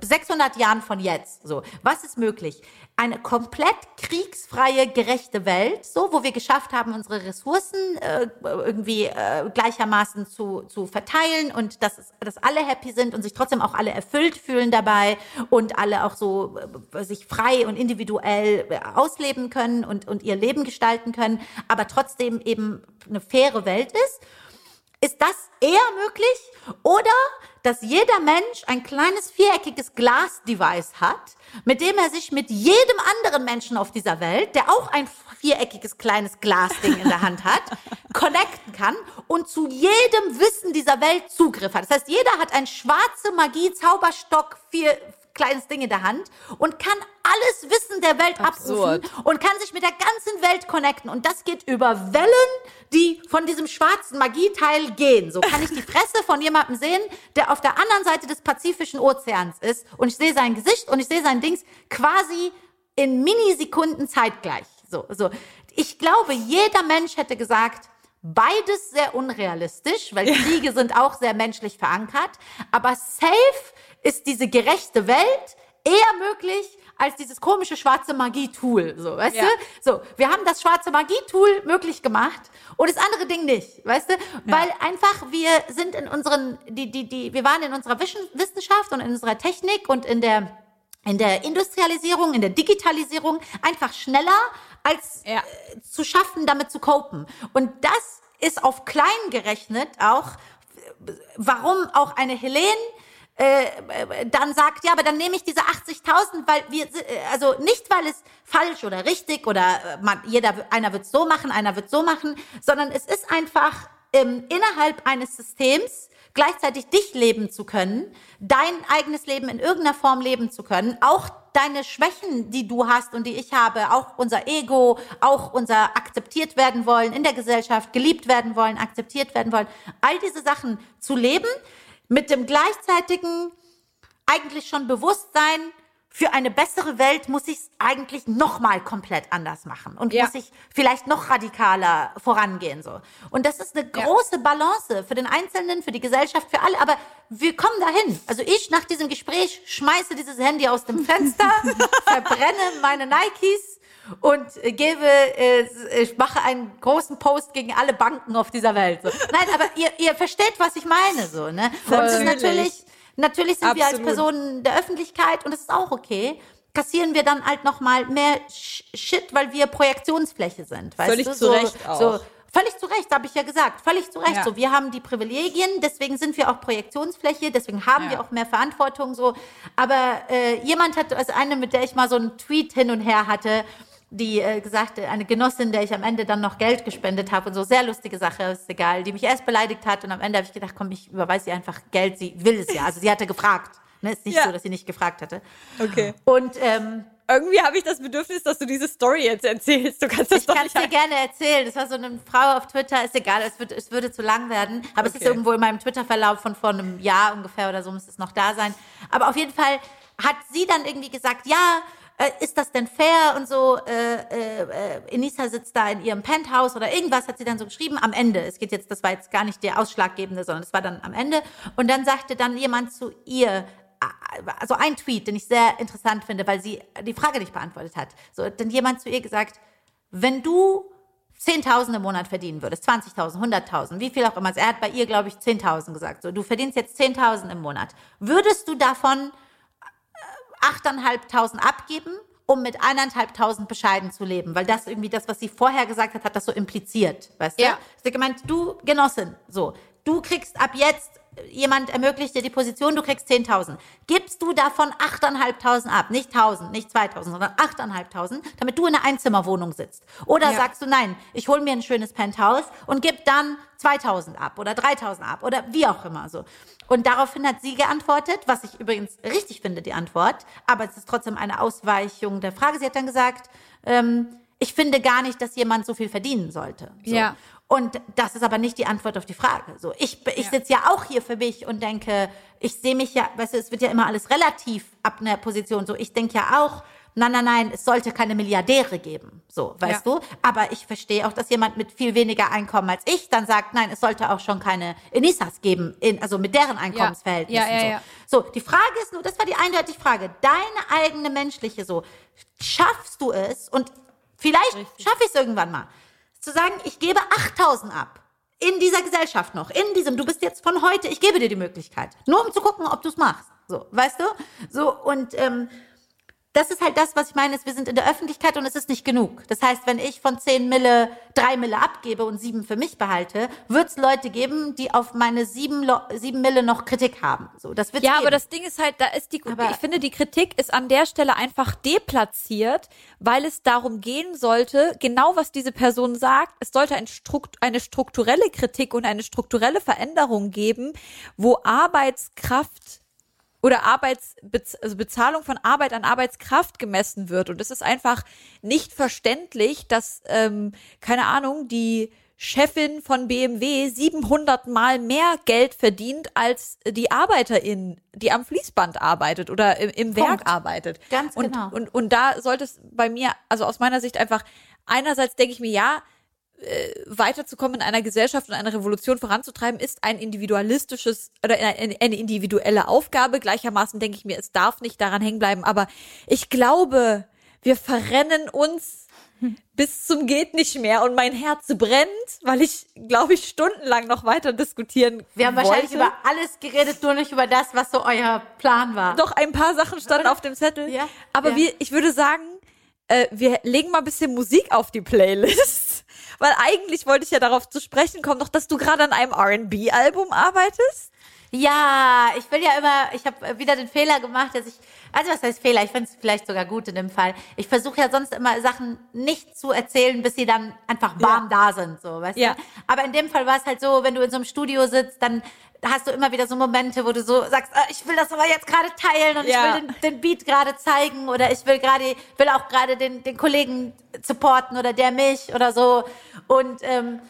600 Jahren von jetzt, so, was ist möglich? Eine komplett kriegsfreie, gerechte Welt, so, wo wir geschafft haben, unsere Ressourcen äh, irgendwie äh, gleichermaßen zu, zu verteilen und dass, dass alle happy sind und sich trotzdem auch alle erfüllt fühlen dabei und alle auch so äh, sich frei und individuell äh, ausleben können und, und ihr Leben gestalten können, aber trotzdem eben eine faire Welt ist. Ist das eher möglich? Oder dass jeder Mensch ein kleines viereckiges Glas-Device hat, mit dem er sich mit jedem anderen Menschen auf dieser Welt, der auch ein viereckiges kleines Glasding in der Hand hat, <laughs> connecten kann und zu jedem Wissen dieser Welt Zugriff hat. Das heißt, jeder hat ein schwarze Magie, Zauberstock, vier kleines Ding in der Hand und kann alles Wissen der Welt Absurd. abrufen und kann sich mit der ganzen Welt connecten. Und das geht über Wellen, die von diesem schwarzen Magieteil gehen. So kann ich die Fresse von jemandem sehen, der auf der anderen Seite des Pazifischen Ozeans ist. Und ich sehe sein Gesicht und ich sehe sein Dings quasi in Millisekunden zeitgleich. So, so. Ich glaube, jeder Mensch hätte gesagt, beides sehr unrealistisch, weil Kriege sind auch sehr menschlich verankert. Aber safe ist diese gerechte Welt eher möglich als dieses komische schwarze Magie-Tool, so, weißt Ja. du? So, wir haben das schwarze Magie-Tool möglich gemacht und das andere Ding nicht, weißt du? Weil einfach wir sind in unseren, die, die, die, wir waren in unserer Wissenschaft und in unserer Technik und in der in der Industrialisierung, in der Digitalisierung einfach schneller als Ja. äh, zu schaffen, damit zu copen. Und das ist auf klein gerechnet auch, äh, warum auch eine Helene äh, äh, dann sagt, ja, aber dann nehme ich diese 80.000, weil wir, äh, also nicht, weil es falsch oder richtig oder man, jeder, einer wird so machen, einer wird so machen, sondern es ist einfach ähm, innerhalb eines Systems gleichzeitig dich leben zu können, dein eigenes Leben in irgendeiner Form leben zu können, auch deine Schwächen, die du hast und die ich habe, auch unser Ego, auch unser akzeptiert werden wollen in der Gesellschaft, geliebt werden wollen, akzeptiert werden wollen, all diese Sachen zu leben mit dem gleichzeitigen eigentlich schon Bewusstsein, für eine bessere Welt muss ich es eigentlich noch mal komplett anders machen und Ja. muss ich vielleicht noch radikaler vorangehen so. Und das ist eine Ja. große Balance für den Einzelnen, für die Gesellschaft, für alle. Aber wir kommen dahin. Also ich nach diesem Gespräch schmeiße dieses Handy aus dem Fenster, <laughs> verbrenne meine Nikes und gebe, äh, ich mache einen großen Post gegen alle Banken auf dieser Welt. So. Nein, aber ihr, ihr versteht, was ich meine, so ne? Und es ist Natürlich. natürlich, sind wir als Absolut. Personen der Öffentlichkeit und es ist auch okay. Kassieren wir dann halt noch mal mehr Sh- Shit, weil wir Projektionsfläche sind, weißt Völlig du? zu Recht auch. So, völlig zu Recht, habe ich ja gesagt. Völlig zu Recht. Ja. So, wir haben die Privilegien, deswegen sind wir auch Projektionsfläche, deswegen haben Ja. wir auch mehr Verantwortung. So, aber äh, jemand hat, also eine, mit der ich mal so einen Tweet hin und her hatte, die äh, gesagt, eine Genossin, der ich am Ende dann noch Geld gespendet habe und so, sehr lustige Sache, ist egal, die mich erst beleidigt hat und am Ende habe ich gedacht, komm, ich überweise ihr einfach Geld, sie will es ja. Also sie hatte gefragt. Ne, ist nicht Ja. so, dass sie nicht gefragt hatte. Okay. Und ähm, Irgendwie habe ich das Bedürfnis, dass du diese Story jetzt erzählst. Du kannst das Ich doch kann es nicht dir gerne erzählen. Das war so eine Frau auf Twitter. Ist egal, es, wird, es würde zu lang werden. Aber es ist Okay. irgendwo in meinem Twitter-Verlauf von vor einem Jahr ungefähr oder so muss es noch da sein. Aber auf jeden Fall hat sie dann irgendwie gesagt, ja, äh, ist das denn fair und so. Äh, äh, äh, Enisa sitzt da in ihrem Penthouse oder irgendwas hat sie dann so geschrieben. Am Ende. Es geht jetzt, das war jetzt gar nicht der Ausschlaggebende, sondern es war dann am Ende. Und dann sagte dann jemand zu ihr, also ein Tweet, den ich sehr interessant finde, weil sie die Frage nicht beantwortet hat. So, dann jemand zu ihr gesagt, wenn du 10.000 im Monat verdienen würdest, 20.000, 100.000, wie viel auch immer. Er hat bei ihr, glaube ich, 10.000 gesagt. So, du verdienst jetzt 10.000 im Monat. Würdest du davon äh, 8.500 abgeben, um mit 1.500 bescheiden zu leben? Weil das irgendwie das, was sie vorher gesagt hat, hat das so impliziert, weißt du? Ja. Sie hat gemeint, du Genossin, so, du kriegst ab jetzt, jemand ermöglicht dir die Position, du kriegst 10.000. Gibst du davon 8.500 ab, nicht 1.000, nicht 2.000, sondern 8.500, damit du in einer Einzimmerwohnung sitzt? Oder Ja. sagst du, nein, ich hole mir ein schönes Penthouse und gib dann 2.000 ab oder 3.000 ab oder wie auch immer so. Und daraufhin hat sie geantwortet, was ich übrigens richtig finde, die Antwort, aber es ist trotzdem eine Ausweichung der Frage. Sie hat dann gesagt, ähm, ich finde gar nicht, dass jemand so viel verdienen sollte. So. Ja. Und das ist aber nicht die Antwort auf die Frage. So, ich, ich Ja. sitze ja auch hier für mich und denke, ich sehe mich ja, weißt du, es wird ja immer alles relativ ab einer Position. So, ich denke ja auch, nein, nein, nein, es sollte keine Milliardäre geben. So, weißt Ja. du? Aber ich verstehe auch, dass jemand mit viel weniger Einkommen als ich dann sagt, nein, es sollte auch schon keine Enisas geben, in, also mit deren Einkommensverhältnissen. Ja, ja, so. ja. so, die Frage ist nur, das war die eindeutige Frage, deine eigene menschliche so, schaffst du es und vielleicht schaffe ich es irgendwann mal, zu sagen, ich gebe 8000 ab. In dieser Gesellschaft noch, in diesem, du bist jetzt von heute, ich gebe dir die Möglichkeit. Nur um zu gucken, ob du es machst. So, weißt du? So, und ähm, das ist halt das, was ich meine, ist, wir sind in der Öffentlichkeit und es ist nicht genug. Das heißt, wenn ich von 10 Mille 3 Mille abgebe und 7 für mich behalte, wird es Leute geben, die auf meine 7, Lo 7 Mille noch Kritik haben. So, das wird's Ja, geben. aber das Ding ist halt, da ist die, Aber- ich finde, die Kritik ist an der Stelle einfach deplatziert, weil es darum gehen sollte, genau was diese Person sagt, es sollte ein Strukt, eine strukturelle Kritik und eine strukturelle Veränderung geben, wo Arbeitskraft oder Arbeits, also Bezahlung von Arbeit an Arbeitskraft gemessen wird. Und es ist einfach nicht verständlich, dass, ähm, keine Ahnung, die Chefin von BMW 700 Mal mehr Geld verdient als die Arbeiterin, die am Fließband arbeitet oder im, im Werk Punkt. arbeitet. Ganz und, genau. Und, und da sollte es bei mir, also aus meiner Sicht einfach, einerseits denke ich mir, ja, weiterzukommen in einer Gesellschaft und eine Revolution voranzutreiben, ist ein individualistisches oder eine, eine individuelle Aufgabe. Gleichermaßen denke ich mir, es darf nicht daran hängen bleiben. Aber ich glaube, wir verrennen uns bis zum geht nicht mehr und mein Herz brennt, weil ich, glaube ich, stundenlang noch weiter diskutieren Wir haben wollte. wahrscheinlich über alles geredet, nur nicht über das, was so euer Plan war. Doch ein paar Sachen standen auf dem Zettel. Ja, Aber ja. wir, ich würde sagen, äh, wir legen mal ein bisschen Musik auf die Playlist. Weil eigentlich wollte ich ja darauf zu sprechen kommen, doch, dass du gerade an einem R&B-Album arbeitest. Ja, ich will ja immer, ich habe wieder den Fehler gemacht, dass ich, also was heißt Fehler, ich finde es vielleicht sogar gut in dem Fall. Ich versuche ja sonst immer Sachen nicht zu erzählen, bis sie dann einfach warm da sind, so, weißt Ja. du? Aber in dem Fall war es halt so, wenn du in so einem Studio sitzt, dann hast du immer wieder so Momente, wo du so sagst, ah, ich will das aber jetzt gerade teilen und Ja. ich will den, den Beat gerade zeigen oder ich will gerade, will auch gerade den, den Kollegen supporten oder der mich oder so. Und ähm,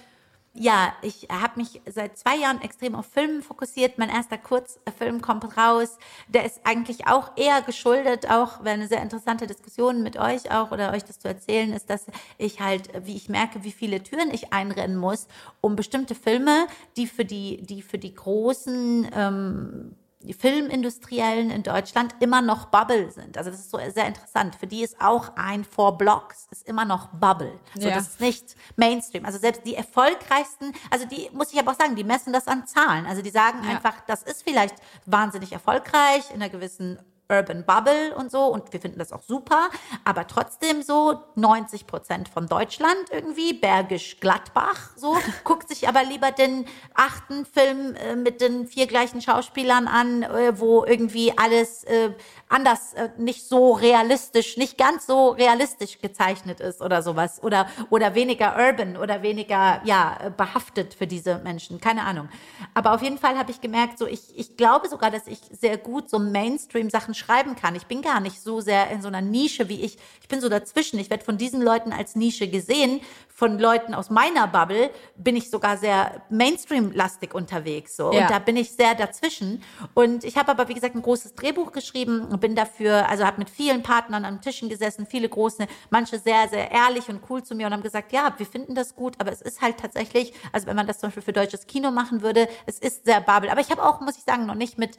ja, ich habe mich seit zwei Jahren extrem auf Filmen fokussiert. Mein erster Kurzfilm kommt raus. Der ist eigentlich auch eher geschuldet, auch wenn eine sehr interessante Diskussion mit euch auch oder euch das zu erzählen ist, dass ich halt, wie ich merke, wie viele Türen ich einrennen muss, um bestimmte Filme, die für die, die für die großen ähm, Filmindustriellen in Deutschland immer noch Bubble sind. Also das ist so sehr interessant. Für die ist auch ein Four Blocks ist immer noch Bubble. So, Ja. Das ist nicht Mainstream. Also selbst die erfolgreichsten, also die muss ich aber auch sagen, die messen das an Zahlen. Also die sagen Ja. einfach, das ist vielleicht wahnsinnig erfolgreich in einer gewissen Urban Bubble und so und wir finden das auch super, aber trotzdem so 90 Prozent von Deutschland irgendwie, Bergisch Gladbach so, <laughs> guckt sich aber lieber den achten Film äh, mit den vier gleichen Schauspielern an, äh, wo irgendwie alles äh, anders, äh, nicht so realistisch, nicht ganz so realistisch gezeichnet ist oder sowas oder, oder weniger urban oder weniger, ja, äh, behaftet für diese Menschen, keine Ahnung. Aber auf jeden Fall habe ich gemerkt, so ich, ich glaube sogar, dass ich sehr gut so Mainstream-Sachen schreiben kann. Ich bin gar nicht so sehr in so einer Nische wie ich. Ich bin so dazwischen. Ich werde von diesen Leuten als Nische gesehen. Von Leuten aus meiner Bubble bin ich sogar sehr Mainstream-lastig unterwegs. So. Ja. Und da bin ich sehr dazwischen. Und ich habe aber, wie gesagt, ein großes Drehbuch geschrieben und bin dafür, also habe mit vielen Partnern am Tischen gesessen, viele große, manche sehr, sehr ehrlich und cool zu mir und haben gesagt, ja, wir finden das gut, aber es ist halt tatsächlich, also wenn man das zum Beispiel für deutsches Kino machen würde, es ist sehr Bubble. Aber ich habe auch, muss ich sagen, noch nicht mit,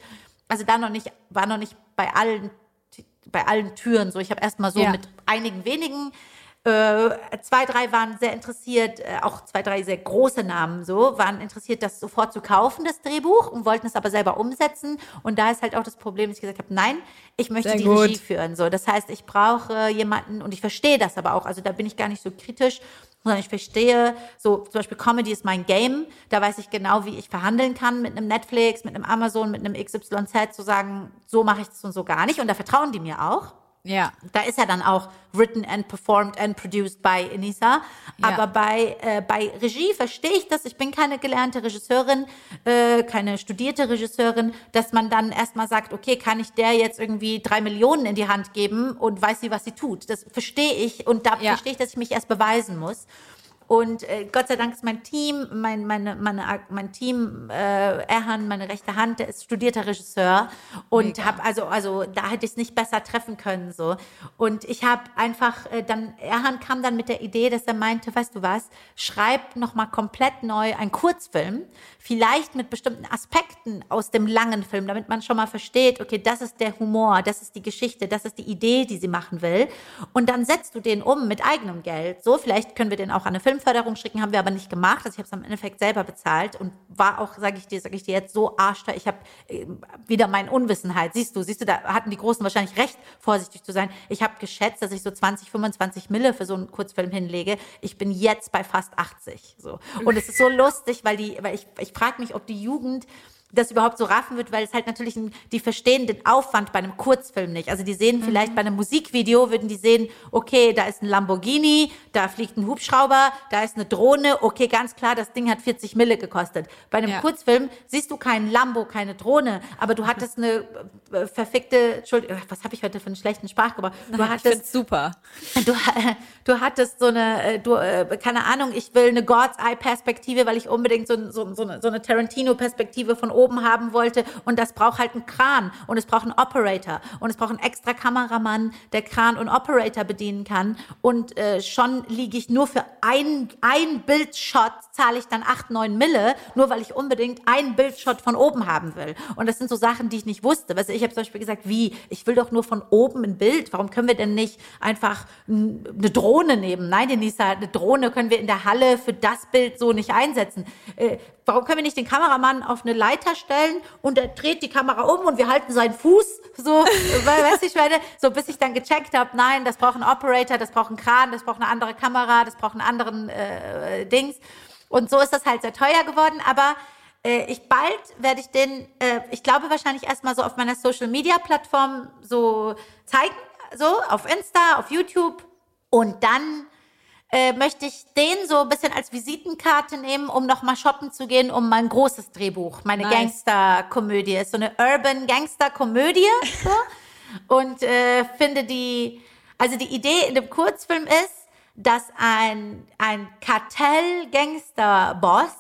also da noch nicht, war noch nicht bei allen, bei allen Türen so. Ich habe erst mal so Ja. mit einigen wenigen zwei, drei waren sehr interessiert, äh, auch zwei, drei sehr große Namen so, waren interessiert, das sofort zu kaufen, das Drehbuch, und wollten es aber selber umsetzen. Und da ist halt auch das Problem, dass ich gesagt habe, nein, ich möchte Sehr die gut. Regie führen. So, das heißt, ich brauche jemanden, und ich verstehe das aber auch, also da bin ich gar nicht so kritisch, sondern ich verstehe, so zum Beispiel Comedy ist mein Game, da weiß ich genau, wie ich verhandeln kann mit einem Netflix, mit einem Amazon, mit einem XYZ, zu sagen, so mache ich das und so gar nicht. Und da vertrauen die mir auch. Ja. Da ist ja dann auch written and performed and produced by Enisa. Aber bei, äh, bei Regie verstehe ich das. Ich bin keine gelernte Regisseurin, äh, keine studierte Regisseurin, dass man dann erstmal sagt, okay, kann ich der jetzt irgendwie drei Millionen in die Hand geben und weiß sie, was sie tut. Das verstehe ich und da Ja. verstehe ich, dass ich mich erst beweisen muss. Und äh, Gott sei Dank ist mein Team, mein, meine, meine, mein Team, äh, Erhan, meine rechte Hand, der ist studierter Regisseur und habe also, also da hätte ich es nicht besser treffen können so. Und ich habe einfach äh, dann, Erhan kam dann mit der Idee, dass er meinte, weißt du was, schreib noch mal komplett neu einen Kurzfilm, vielleicht mit bestimmten Aspekten aus dem langen Film, damit man schon mal versteht, okay, das ist der Humor, das ist die Geschichte, das ist die Idee, die sie machen will. Und dann setzt du den um mit eigenem Geld. So, vielleicht können wir den auch an eine Filmförderung schicken, haben wir aber nicht gemacht. Also ich habe es am Endeffekt selber bezahlt und war auch, sage ich dir, sage ich dir jetzt so arschteuer. Ich habe äh, wieder meine Unwissenheit. Siehst du, siehst du, da hatten die Großen wahrscheinlich recht, vorsichtig zu sein. Ich habe geschätzt, dass ich so 20, 25 Mille für so einen Kurzfilm hinlege. Ich bin jetzt bei fast 80. So. Und es ist so lustig, weil die, weil ich, ich frage mich, ob die Jugend das überhaupt so raffen wird, weil es halt natürlich, ein, die verstehen den Aufwand bei einem Kurzfilm nicht. Also die sehen vielleicht bei einem Musikvideo, würden die sehen, okay, da ist ein Lamborghini, da fliegt ein Hubschrauber, da ist eine Drohne, okay, ganz klar, das Ding hat 40 Mille gekostet. Bei einem Ja. Kurzfilm siehst du keinen Lambo, keine Drohne, aber du hattest eine äh, verfickte, Entschuldigung, was habe ich heute für einen schlechten Sprachgebrauch? Du <laughs> ich hattest super. <laughs> Du, du hattest so eine, äh, du, äh, keine Ahnung, ich will eine God's Eye Perspektive, weil ich unbedingt so, so, so eine, so eine Tarantino Perspektive von oben haben wollte und das braucht halt einen Kran und es braucht einen Operator und es braucht einen extra Kameramann, der Kran und Operator bedienen kann und äh, schon liege ich nur für ein, ein Bildshot zahle ich dann acht neun Mille, nur weil ich unbedingt einen Bildshot von oben haben will. Und das sind so Sachen, die ich nicht wusste. Du, ich habe zum Beispiel gesagt, wie, ich will doch nur von oben ein Bild. Warum können wir denn nicht einfach eine Drohne nehmen? Nein, Denisa, eine Drohne können wir in der Halle für das Bild so nicht einsetzen. Äh, warum können wir nicht den Kameramann auf eine Leiter stellen und er dreht die Kamera um und wir halten seinen Fuß so, <laughs> weißt du, ich meine, so bis ich dann gecheckt habe, nein, das braucht ein Operator, das braucht einen Kran, das braucht eine andere Kamera, das braucht einen anderen äh, Dings. Und so ist das halt sehr teuer geworden, aber äh, ich bald werde ich den, äh, ich glaube wahrscheinlich erstmal so auf meiner Social Media Plattform so zeigen, so auf Insta, auf YouTube und dann äh, möchte ich den so ein bisschen als Visitenkarte nehmen, um nochmal shoppen zu gehen, um mein großes Drehbuch, meine nice. Gangsterkomödie. Ist so eine Urban Gangsterkomödie. <laughs> So. Und äh, finde die, also die Idee in dem Kurzfilm ist, dass ein, ein Kartell-Gangster-Boss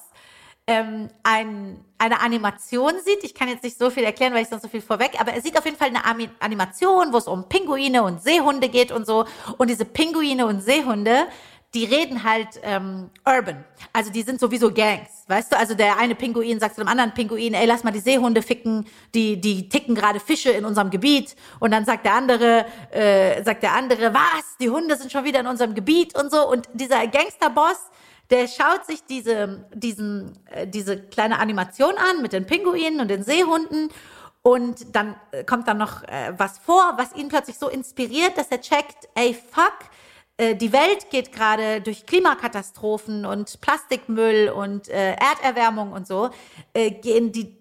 ähm, ein, eine Animation sieht. Ich kann jetzt nicht so viel erklären, weil ich sonst so viel vorweg, aber er sieht auf jeden Fall eine Animation, wo es um Pinguine und Seehunde geht und so. Und diese Pinguine und Seehunde, die reden halt ähm, urban. Also die sind sowieso Gangs, weißt du? Also der eine Pinguin sagt zu dem anderen Pinguin, ey, lass mal die Seehunde ficken, die, die ticken gerade Fische in unserem Gebiet. Und dann sagt der andere, äh, sagt der andere, was? Die Hunde sind schon wieder in unserem Gebiet und so. Und dieser Gangsterboss, der schaut sich diese, diesen, äh, diese kleine Animation an mit den Pinguinen und den Seehunden. Und dann äh, kommt dann noch äh, was vor, was ihn plötzlich so inspiriert, dass er checkt, ey, fuck, die Welt geht gerade durch Klimakatastrophen und Plastikmüll und äh, Erderwärmung und so, äh, gehen die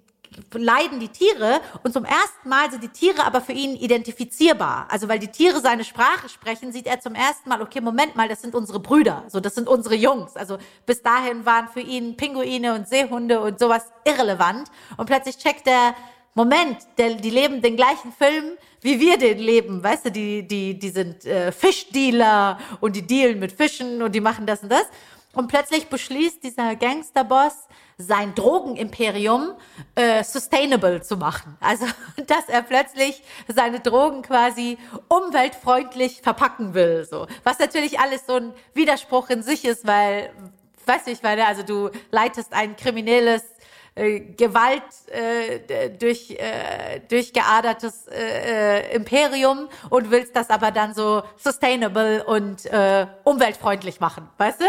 leiden die Tiere und zum ersten Mal sind die Tiere aber für ihn identifizierbar. Also weil die Tiere seine Sprache sprechen, sieht er zum ersten Mal, okay, Moment mal, das sind unsere Brüder, so das sind unsere Jungs. Also bis dahin waren für ihn Pinguine und Seehunde und sowas irrelevant und plötzlich checkt er, Moment, der, die leben den gleichen Film, wie wir den leben. Weißt du, die, die, die sind äh, Fischdealer und die dealen mit Fischen und die machen das und das. Und plötzlich beschließt dieser Gangsterboss, sein Drogenimperium äh, sustainable zu machen. Also, <laughs> dass er plötzlich seine Drogen quasi umweltfreundlich verpacken will. So. Was natürlich alles so ein Widerspruch in sich ist, weil, weiß ich, weil also du leitest ein kriminelles äh, Gewalt äh, durch äh, durchgeadertes äh, äh, Imperium und willst das aber dann so sustainable und äh, umweltfreundlich machen, weißt du?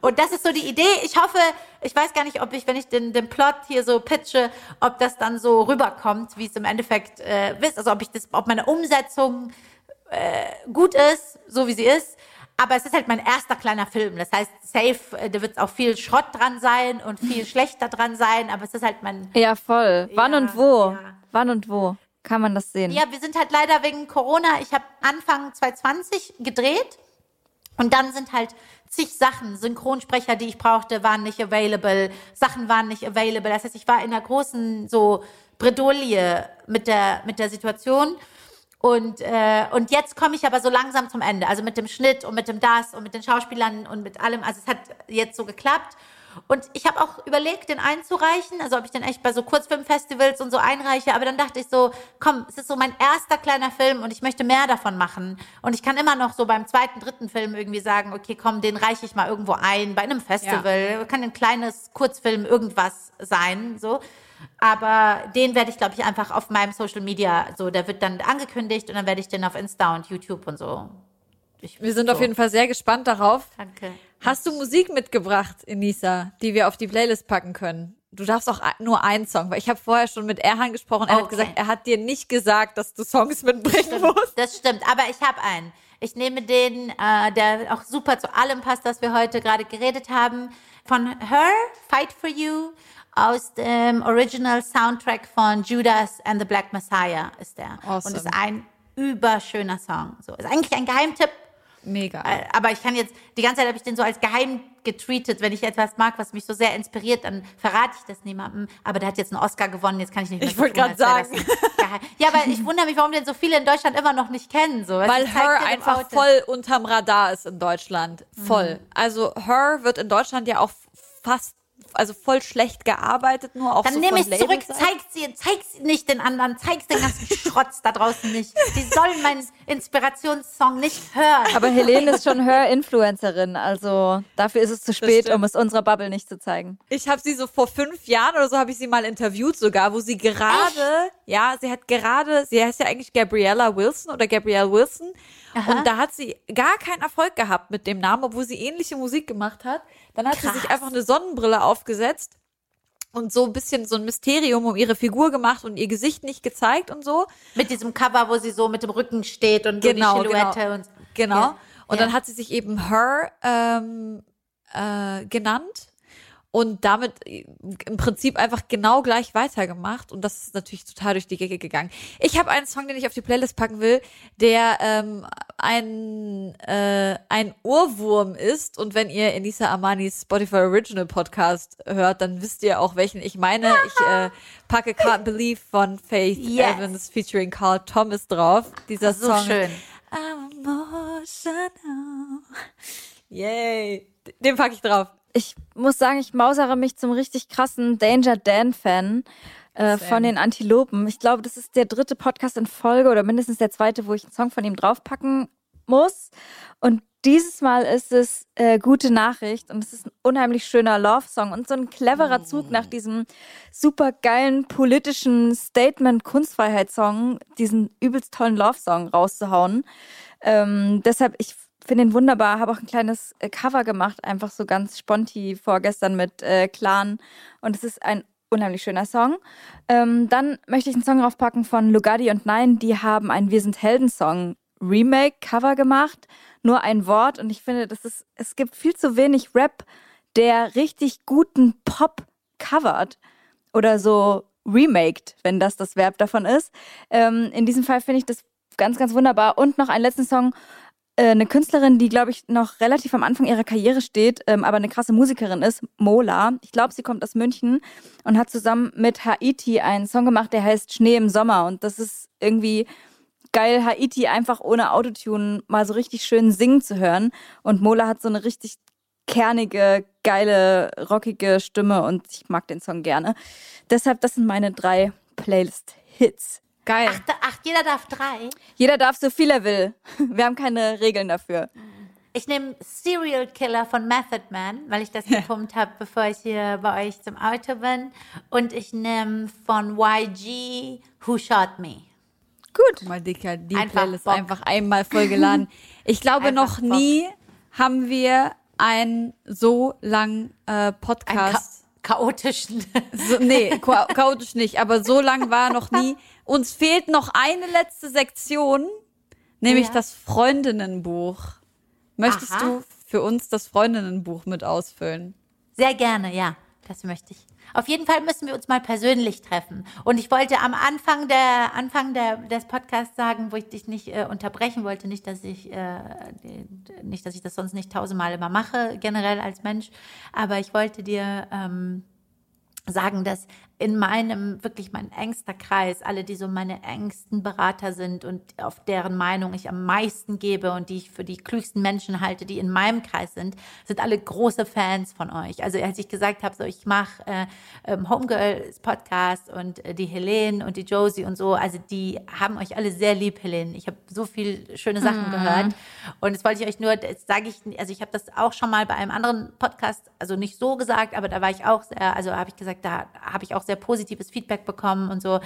Und das ist so die Idee. Ich hoffe, ich weiß gar nicht, ob ich, wenn ich den, den Plot hier so pitche, ob das dann so rüberkommt, wie es im Endeffekt äh, ist, also ob ich das, ob meine Umsetzung äh, gut ist, so wie sie ist. Aber es ist halt mein erster kleiner Film. Das heißt, safe, äh, da wird auch viel Schrott dran sein und viel <laughs> schlechter dran sein. Aber es ist halt mein. Ja, voll. Wann ja, und wo? Ja. Wann und wo kann man das sehen? Ja, wir sind halt leider wegen Corona. Ich habe Anfang 2020 gedreht. Und dann sind halt zig Sachen, Synchronsprecher, die ich brauchte, waren nicht available, Sachen waren nicht available. Das heißt, ich war in einer großen so Bredouille mit der, mit der Situation. Und, äh, und jetzt komme ich aber so langsam zum Ende. Also mit dem Schnitt und mit dem Das und mit den Schauspielern und mit allem. Also es hat jetzt so geklappt. Und ich habe auch überlegt, den einzureichen, also ob ich den echt bei so Kurzfilmfestivals und so einreiche, aber dann dachte ich so, komm, es ist so mein erster kleiner Film und ich möchte mehr davon machen. Und ich kann immer noch so beim zweiten, dritten Film irgendwie sagen, okay, komm, den reiche ich mal irgendwo ein, bei einem Festival, ja. kann ein kleines Kurzfilm irgendwas sein, so. Aber den werde ich, glaube ich, einfach auf meinem Social Media, so, der wird dann angekündigt und dann werde ich den auf Insta und YouTube und so. Ich, wir sind so. auf jeden Fall sehr gespannt darauf. Danke. Hast du Musik mitgebracht, Enisa, die wir auf die Playlist packen können? Du darfst auch nur einen Song, weil ich habe vorher schon mit Erhan gesprochen. Er okay. hat gesagt, er hat dir nicht gesagt, dass du Songs mitbringen stimmt, musst. Das stimmt, aber ich habe einen. Ich nehme den, äh, der auch super zu allem passt, was wir heute gerade geredet haben. Von Her, Fight for You aus dem Original Soundtrack von Judas and the Black Messiah ist der. Awesome. Und ist ein überschöner Song. So ist eigentlich ein Geheimtipp. Mega. Äh, aber ich kann jetzt, die ganze Zeit habe ich den so als geheim getweetet. Wenn ich etwas mag, was mich so sehr inspiriert, dann verrate ich das niemandem. Aber der hat jetzt einen Oscar gewonnen, jetzt kann ich nicht mehr Ich wollte gerade sagen. Ja, aber ich wundere mich, warum den so viele in Deutschland immer noch nicht kennen. So. Weil Her einfach voll unterm Radar ist in Deutschland. Voll. Mhm. Also Her wird in Deutschland ja auch fast also voll schlecht gearbeitet, nur auch Dann so nehme ich zurück, zeig sie, zeig sie nicht den anderen, zeig den ganzen <laughs> Schrotz da draußen nicht. Die sollen meinen Inspirationssong nicht hören. Aber Helene ist schon Hör-Influencerin, also dafür ist es zu spät, um es unserer Bubble nicht zu zeigen. Ich habe sie so vor fünf Jahren oder so habe ich sie mal interviewt sogar, wo sie gerade, ja, sie hat gerade, sie heißt ja eigentlich Gabriella Wilson oder Gabrielle Wilson und da hat sie gar keinen Erfolg gehabt mit dem Namen, obwohl sie ähnliche Musik gemacht hat. Dann hat sie sich Krass. einfach eine Sonnenbrille aufgesetzt und so ein bisschen so ein Mysterium um ihre Figur gemacht und ihr Gesicht nicht gezeigt und so. Mit diesem Cover, wo sie so mit dem Rücken steht und Genau, so die Silhouette genau. und Genau. Ja. Und Ja. dann hat sie sich eben Her ähm, äh, genannt und damit im Prinzip einfach genau gleich weitergemacht. Und das ist natürlich total durch die Gecke gegangen. Ich habe einen Song, den ich auf die Playlist packen will, der ähm, ein, äh, ein Ohrwurm ist. Und wenn ihr Enisa Armanis Spotify Original Podcast hört, dann wisst ihr auch, welchen ich meine. Ich äh, packe Can't Believe von Faith Yes. Evans featuring Carl Thomas drauf. Dieser so Song schön. I'm emotional. Yay. Den packe ich drauf. Ich muss sagen, ich mausere mich zum richtig krassen Danger Dan-Fan äh, von den Antilopen. Ich glaube, das ist der dritte Podcast in Folge oder mindestens der zweite, wo ich einen Song von ihm draufpacken muss. Und dieses Mal ist es äh, gute Nachricht und es ist ein unheimlich schöner Love-Song und so ein cleverer Zug nach diesem super geilen politischen Statement-Kunstfreiheitssong, diesen übelst tollen Love-Song rauszuhauen. Ähm, deshalb, ich finde ihn wunderbar, habe auch ein kleines äh, Cover gemacht, einfach so ganz sponti vorgestern mit äh, Clan und es ist ein unheimlich schöner Song. Ähm, dann möchte ich einen Song draufpacken von Lugardi und Nein, die haben einen Wir sind Helden-Song Remake-Cover gemacht, nur ein Wort und ich finde, das ist, es gibt viel zu wenig Rap, der richtig guten Pop covert oder so remaked, wenn das das Verb davon ist. Ähm, in diesem Fall finde ich das ganz, ganz wunderbar. Und noch einen letzten Song. Äh, eine Künstlerin, die, glaube ich, noch relativ am Anfang ihrer Karriere steht, ähm, aber eine krasse Musikerin ist, Mola. Ich glaube, sie kommt aus München und hat zusammen mit Haiti einen Song gemacht, der heißt Schnee im Sommer. Und das ist irgendwie geil, Haiti einfach ohne Autotune mal so richtig schön singen zu hören. Und Mola hat so eine richtig kernige, geile, rockige Stimme und ich mag den Song gerne. Deshalb, das sind meine drei Playlist-Hits. Geil. Ach, ach, jeder darf drei. Jeder darf so viel er will. <laughs> Wir haben keine Regeln dafür. Ich nehme Serial Killer von Method Man, weil ich das gepumpt habe, bevor ich hier bei euch zum Auto bin. Und ich nehme von YG Who Shot Me. Gut. Mal dicker, die Einfach Playlist Bock. einfach einmal vollgeladen. <laughs> Ich glaube, Einfach noch nie haben wir einen so langen äh, Ein Podcast. Cha chaotischen. So, nee, <laughs> cha chaotisch nicht, aber so lang war noch nie. Uns fehlt noch eine letzte Sektion, nämlich Ja. das Freundinnenbuch. Möchtest Aha. du für uns das Freundinnenbuch mit ausfüllen? Sehr gerne, ja. Das möchte ich. Auf jeden Fall müssen wir uns mal persönlich treffen. Und ich wollte am Anfang der Anfang der, des Podcasts sagen, wo ich dich nicht äh, unterbrechen wollte, nicht, dass ich äh, nicht, dass ich das sonst nicht tausendmal immer mache, generell als Mensch, aber ich wollte dir ähm, sagen, dass in meinem, wirklich mein engster Kreis, alle, die so meine engsten Berater sind und auf deren Meinung ich am meisten gebe und die ich für die klügsten Menschen halte, die in meinem Kreis sind, sind alle große Fans von euch. Also als ich gesagt habe, so ich mache äh, ähm, Homegirls Podcast und äh, die Helene und die Josie und so, also die haben euch alle sehr lieb, Helene. Ich habe so viel schöne Sachen gehört und das wollte ich euch nur, das sage ich, also ich habe das auch schon mal bei einem anderen Podcast, also nicht so gesagt, aber da war ich auch sehr, also habe ich gesagt, da habe ich auch sehr positives Feedback bekommen und so.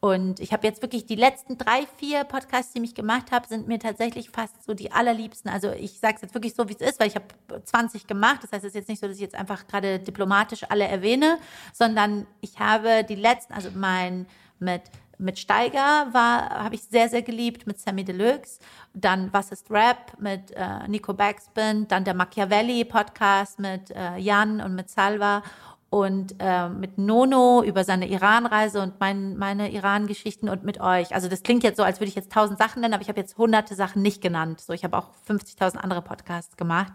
Und ich habe jetzt wirklich die letzten drei, vier Podcasts, die ich gemacht habe, sind mir tatsächlich fast so die allerliebsten. Also ich sage es jetzt wirklich so, wie es ist, weil ich habe 20 gemacht. Das heißt, es ist jetzt nicht so, dass ich jetzt einfach gerade diplomatisch alle erwähne, sondern ich habe die letzten, also mein mit mit Steiger war, habe ich sehr, sehr geliebt, mit Sammy Deluxe. Dann Was ist Rap mit äh, Nico Backspin. Dann der Machiavelli-Podcast mit äh, Jan und mit Salva. Und äh, mit Nono über seine Iran-Reise und mein, meine Iran-Geschichten und mit euch. Also das klingt jetzt so, als würde ich jetzt tausend Sachen nennen, aber ich habe jetzt hunderte Sachen nicht genannt. So, ich habe auch 50.000 andere Podcasts gemacht.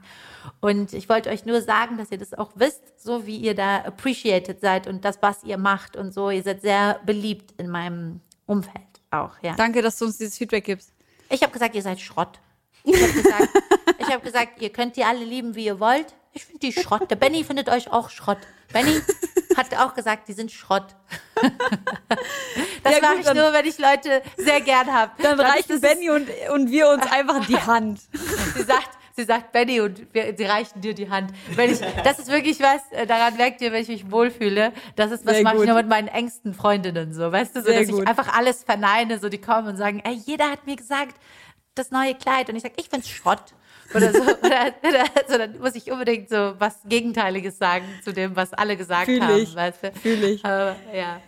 Und ich wollte euch nur sagen, dass ihr das auch wisst, so wie ihr da appreciated seid und das, was ihr macht und so. Ihr seid sehr beliebt in meinem Umfeld auch, ja. Danke, dass du uns dieses Feedback gibst. Ich habe gesagt, ihr seid Schrott. Ich habe gesagt, ich hab gesagt, ihr könnt die alle lieben, wie ihr wollt. Ich finde die Schrott. Der Benny findet euch auch Schrott. Benny hat auch gesagt, die sind Schrott. das Ja, mache ich nur, wenn ich Leute sehr gern habe. Dann reichen Benny und, und wir uns einfach die Hand. Sie sagt, sie sagt Benny und wir, sie reichen dir die Hand. Wenn ich, das ist wirklich was, äh, daran merkt ihr, wenn ich mich wohlfühle. Das ist, was mache ich nur mit meinen engsten Freundinnen so. Weißt du, so, Sehr dass gut. ich einfach alles verneine, so die kommen und sagen, ey, jeder hat mir gesagt, das neue Kleid. Und ich sage, ich find's Schrott. Oder so, <laughs> oder, oder so, dann muss ich unbedingt so was Gegenteiliges sagen zu dem, was alle gesagt Fühl haben. ich. Weißt du? Fühl ich. Aber, ja.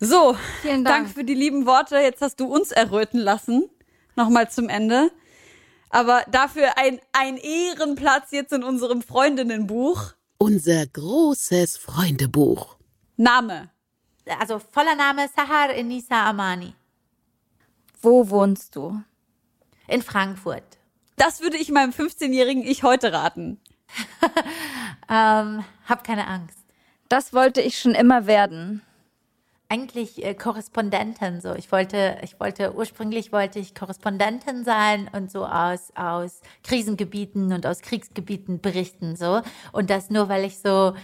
So, Vielen Dank. Dank für die lieben Worte. Jetzt hast du uns erröten lassen. Nochmal zum Ende. Aber dafür ein, ein Ehrenplatz jetzt in unserem Freundinnenbuch. Unser großes Freundebuch. Name. Also voller Name Sahar Enisa Amani Wo wohnst du? in Frankfurt. Das würde ich meinem 15-jährigen Ich heute raten. <laughs> Ähm, hab keine Angst. Das wollte ich schon immer werden. eigentlich äh, Korrespondentin so. Ich wollte, ich wollte ursprünglich wollte ich Korrespondentin sein und so aus aus Krisengebieten und aus Kriegsgebieten berichten so. Und das nur, weil ich so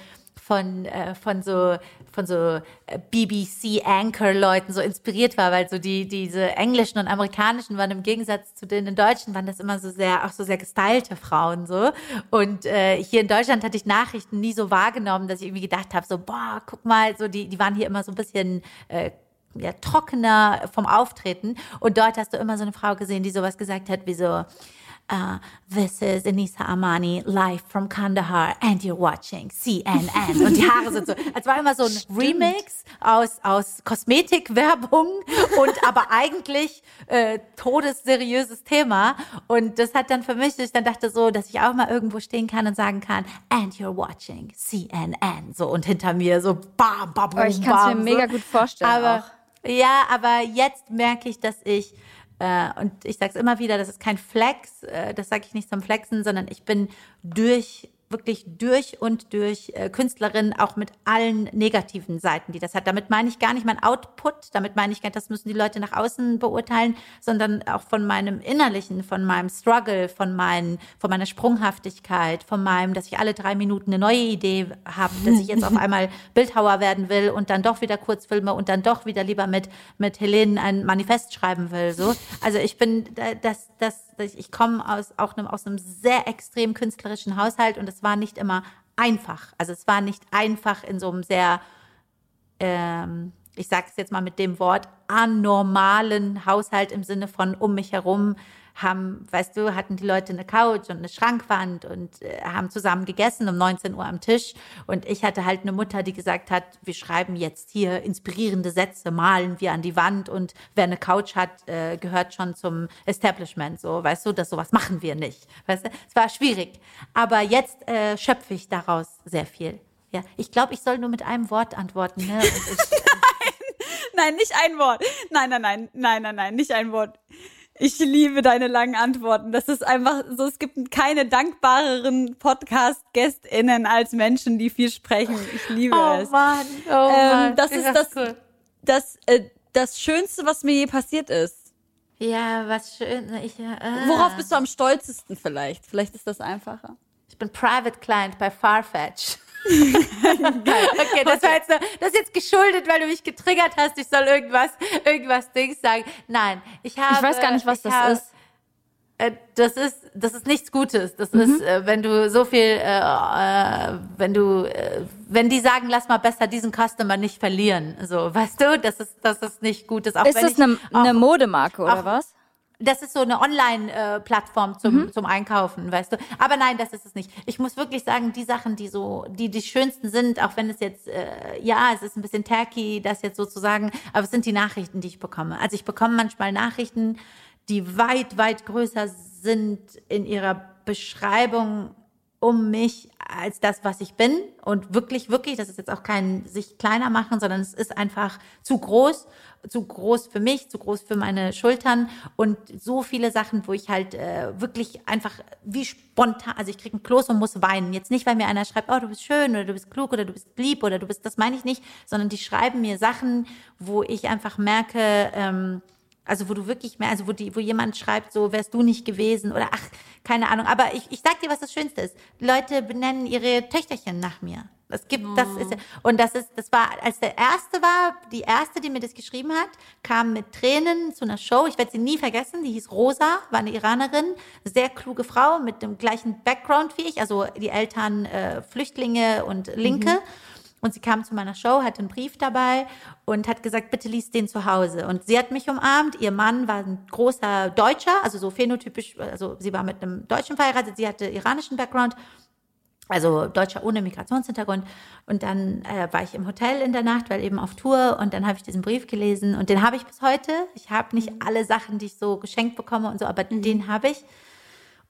von äh, von so von so äh, BBC Anchor Leuten so inspiriert war, weil so die diese englischen und amerikanischen waren im Gegensatz zu den in Deutschen waren das immer so sehr auch so sehr gestylte Frauen so und äh, hier in Deutschland hatte ich Nachrichten nie so wahrgenommen, dass ich irgendwie gedacht habe so boah guck mal so die die waren hier immer so ein bisschen äh, ja, trockener vom Auftreten. Und dort hast du immer so eine Frau gesehen, die sowas gesagt hat wie so, uh, this is Anisa Amani live from Kandahar and you're watching CNN. Und die Haare sind so, es war immer so ein Remix aus, aus Kosmetikwerbung und aber <laughs> eigentlich äh, todesseriöses Thema. Und das hat dann für mich, ich dann dachte so, dass ich auch mal irgendwo stehen kann und sagen kann, and you're watching CNN. So und hinter mir so bam, bam, Oh, ich kann's mir bam, mega so. gut vorstellen Aber auch. ja, aber jetzt merke ich, dass ich und ich sage es immer wieder, das ist kein Flex, äh, das sage ich nicht zum Flexen, sondern ich bin durch wirklich durch und durch äh, Künstlerin auch mit allen negativen Seiten, die das hat. Damit meine ich gar nicht mein Output, damit meine ich gar nicht, das müssen die Leute nach außen beurteilen, sondern auch von meinem Innerlichen, von meinem Struggle, von, meinen, von meiner Sprunghaftigkeit, von meinem, dass ich alle drei Minuten eine neue Idee habe, dass ich jetzt auf <laughs> einmal Bildhauer werden will und dann doch wieder Kurzfilme und dann doch wieder lieber mit, mit Helene ein Manifest schreiben will. So. Also ich bin, äh, das, das, das, ich komme aus, auch einem, aus einem sehr extrem künstlerischen Haushalt und es war nicht immer einfach. Also es war nicht einfach in so einem sehr ähm, ich sage es jetzt mal mit dem Wort, anormalen Haushalt im Sinne von um mich herum haben, weißt du, hatten die Leute eine Couch und eine Schrankwand und äh, haben zusammen gegessen um 19 Uhr am Tisch. Und ich hatte halt eine Mutter, die gesagt hat, wir schreiben jetzt hier inspirierende Sätze, malen wir an die Wand und wer eine Couch hat, äh, gehört schon zum Establishment. So, weißt du, das sowas machen wir nicht. Weißt du, es war schwierig. Aber jetzt äh, schöpfe ich daraus sehr viel. Ja, ich glaube, ich soll nur mit einem Wort antworten. Ne? <laughs> Ich, Nein, nicht ein Wort. Nein, nein, nein, nein, nein, nein, nicht ein Wort. Ich liebe deine langen Antworten. Das ist einfach so, es gibt keine dankbareren Podcast-GästInnen als Menschen, die viel sprechen. Ich liebe oh es. Mann, oh Ähm, Mann. das ist das, cool. das, äh, das Schönste, was mir je passiert ist. Ja, was schön. Ich, äh, Worauf bist du am stolzesten vielleicht? Vielleicht ist das einfacher. Ich bin Private Client bei Farfetch. <laughs> okay, das war jetzt, nur- das ist jetzt geschuldet, weil du mich getriggert hast. Ich soll irgendwas, irgendwas Dings sagen. Nein, ich habe. Ich weiß gar nicht, was das habe, ist. Äh, das ist, das ist nichts Gutes. Das Mhm. ist, äh, wenn du so viel, äh, äh, wenn du, wenn die sagen, lass mal besser diesen Customer nicht verlieren, so, weißt du, das ist, das ist nicht gut. Das auch Ist das eine, eine Modemarke oder auch- was? Das ist so eine Online-Plattform zum, zum Einkaufen, weißt du. Aber nein, das ist es nicht. Ich muss wirklich sagen, die Sachen, die so, die die schönsten sind, auch wenn es jetzt, äh, ja, es ist ein bisschen tacky, das jetzt sozusagen, aber es sind die Nachrichten, die ich bekomme. Also ich bekomme manchmal Nachrichten, die weit, weit größer sind in ihrer Beschreibung um mich als das, was ich bin. Und wirklich, wirklich, das ist jetzt auch kein sich kleiner machen, sondern es ist einfach zu groß, zu groß für mich, zu groß für meine Schultern und so viele Sachen, wo ich halt äh, wirklich einfach wie spontan, also ich kriege einen Kloß und muss weinen. Jetzt nicht, weil mir einer schreibt, oh, du bist schön oder du bist klug oder du bist lieb oder du bist, das meine ich nicht, sondern die schreiben mir Sachen, wo ich einfach merke, ähm, Also wo du wirklich mehr, also wo, die, wo jemand schreibt, so wärst du nicht gewesen oder ach, keine Ahnung. Aber ich, ich sag dir, was das Schönste ist. Leute benennen ihre Töchterchen nach mir. Es gibt, das ist, und das ist, das war, als der erste war, die erste, die mir das geschrieben hat, kam mit Tränen zu einer Show. Ich werde sie nie vergessen. Die hieß Rosa, war eine Iranerin, sehr kluge Frau mit dem gleichen Background wie ich, also die Eltern äh, Flüchtlinge und Linke. Und sie kam zu meiner Show, hatte einen Brief dabei und hat gesagt, bitte lies den zu Hause. Und sie hat mich umarmt. Ihr Mann war ein großer Deutscher, also so phänotypisch, also sie war mit einem Deutschen verheiratet, sie hatte iranischen Background also Deutscher ohne Migrationshintergrund. Und dann äh, war ich im Hotel in der Nacht, weil eben auf Tour. Und dann habe ich diesen Brief gelesen und den habe ich bis heute. Ich habe nicht alle Sachen, die ich so geschenkt bekomme und so, aber den habe ich.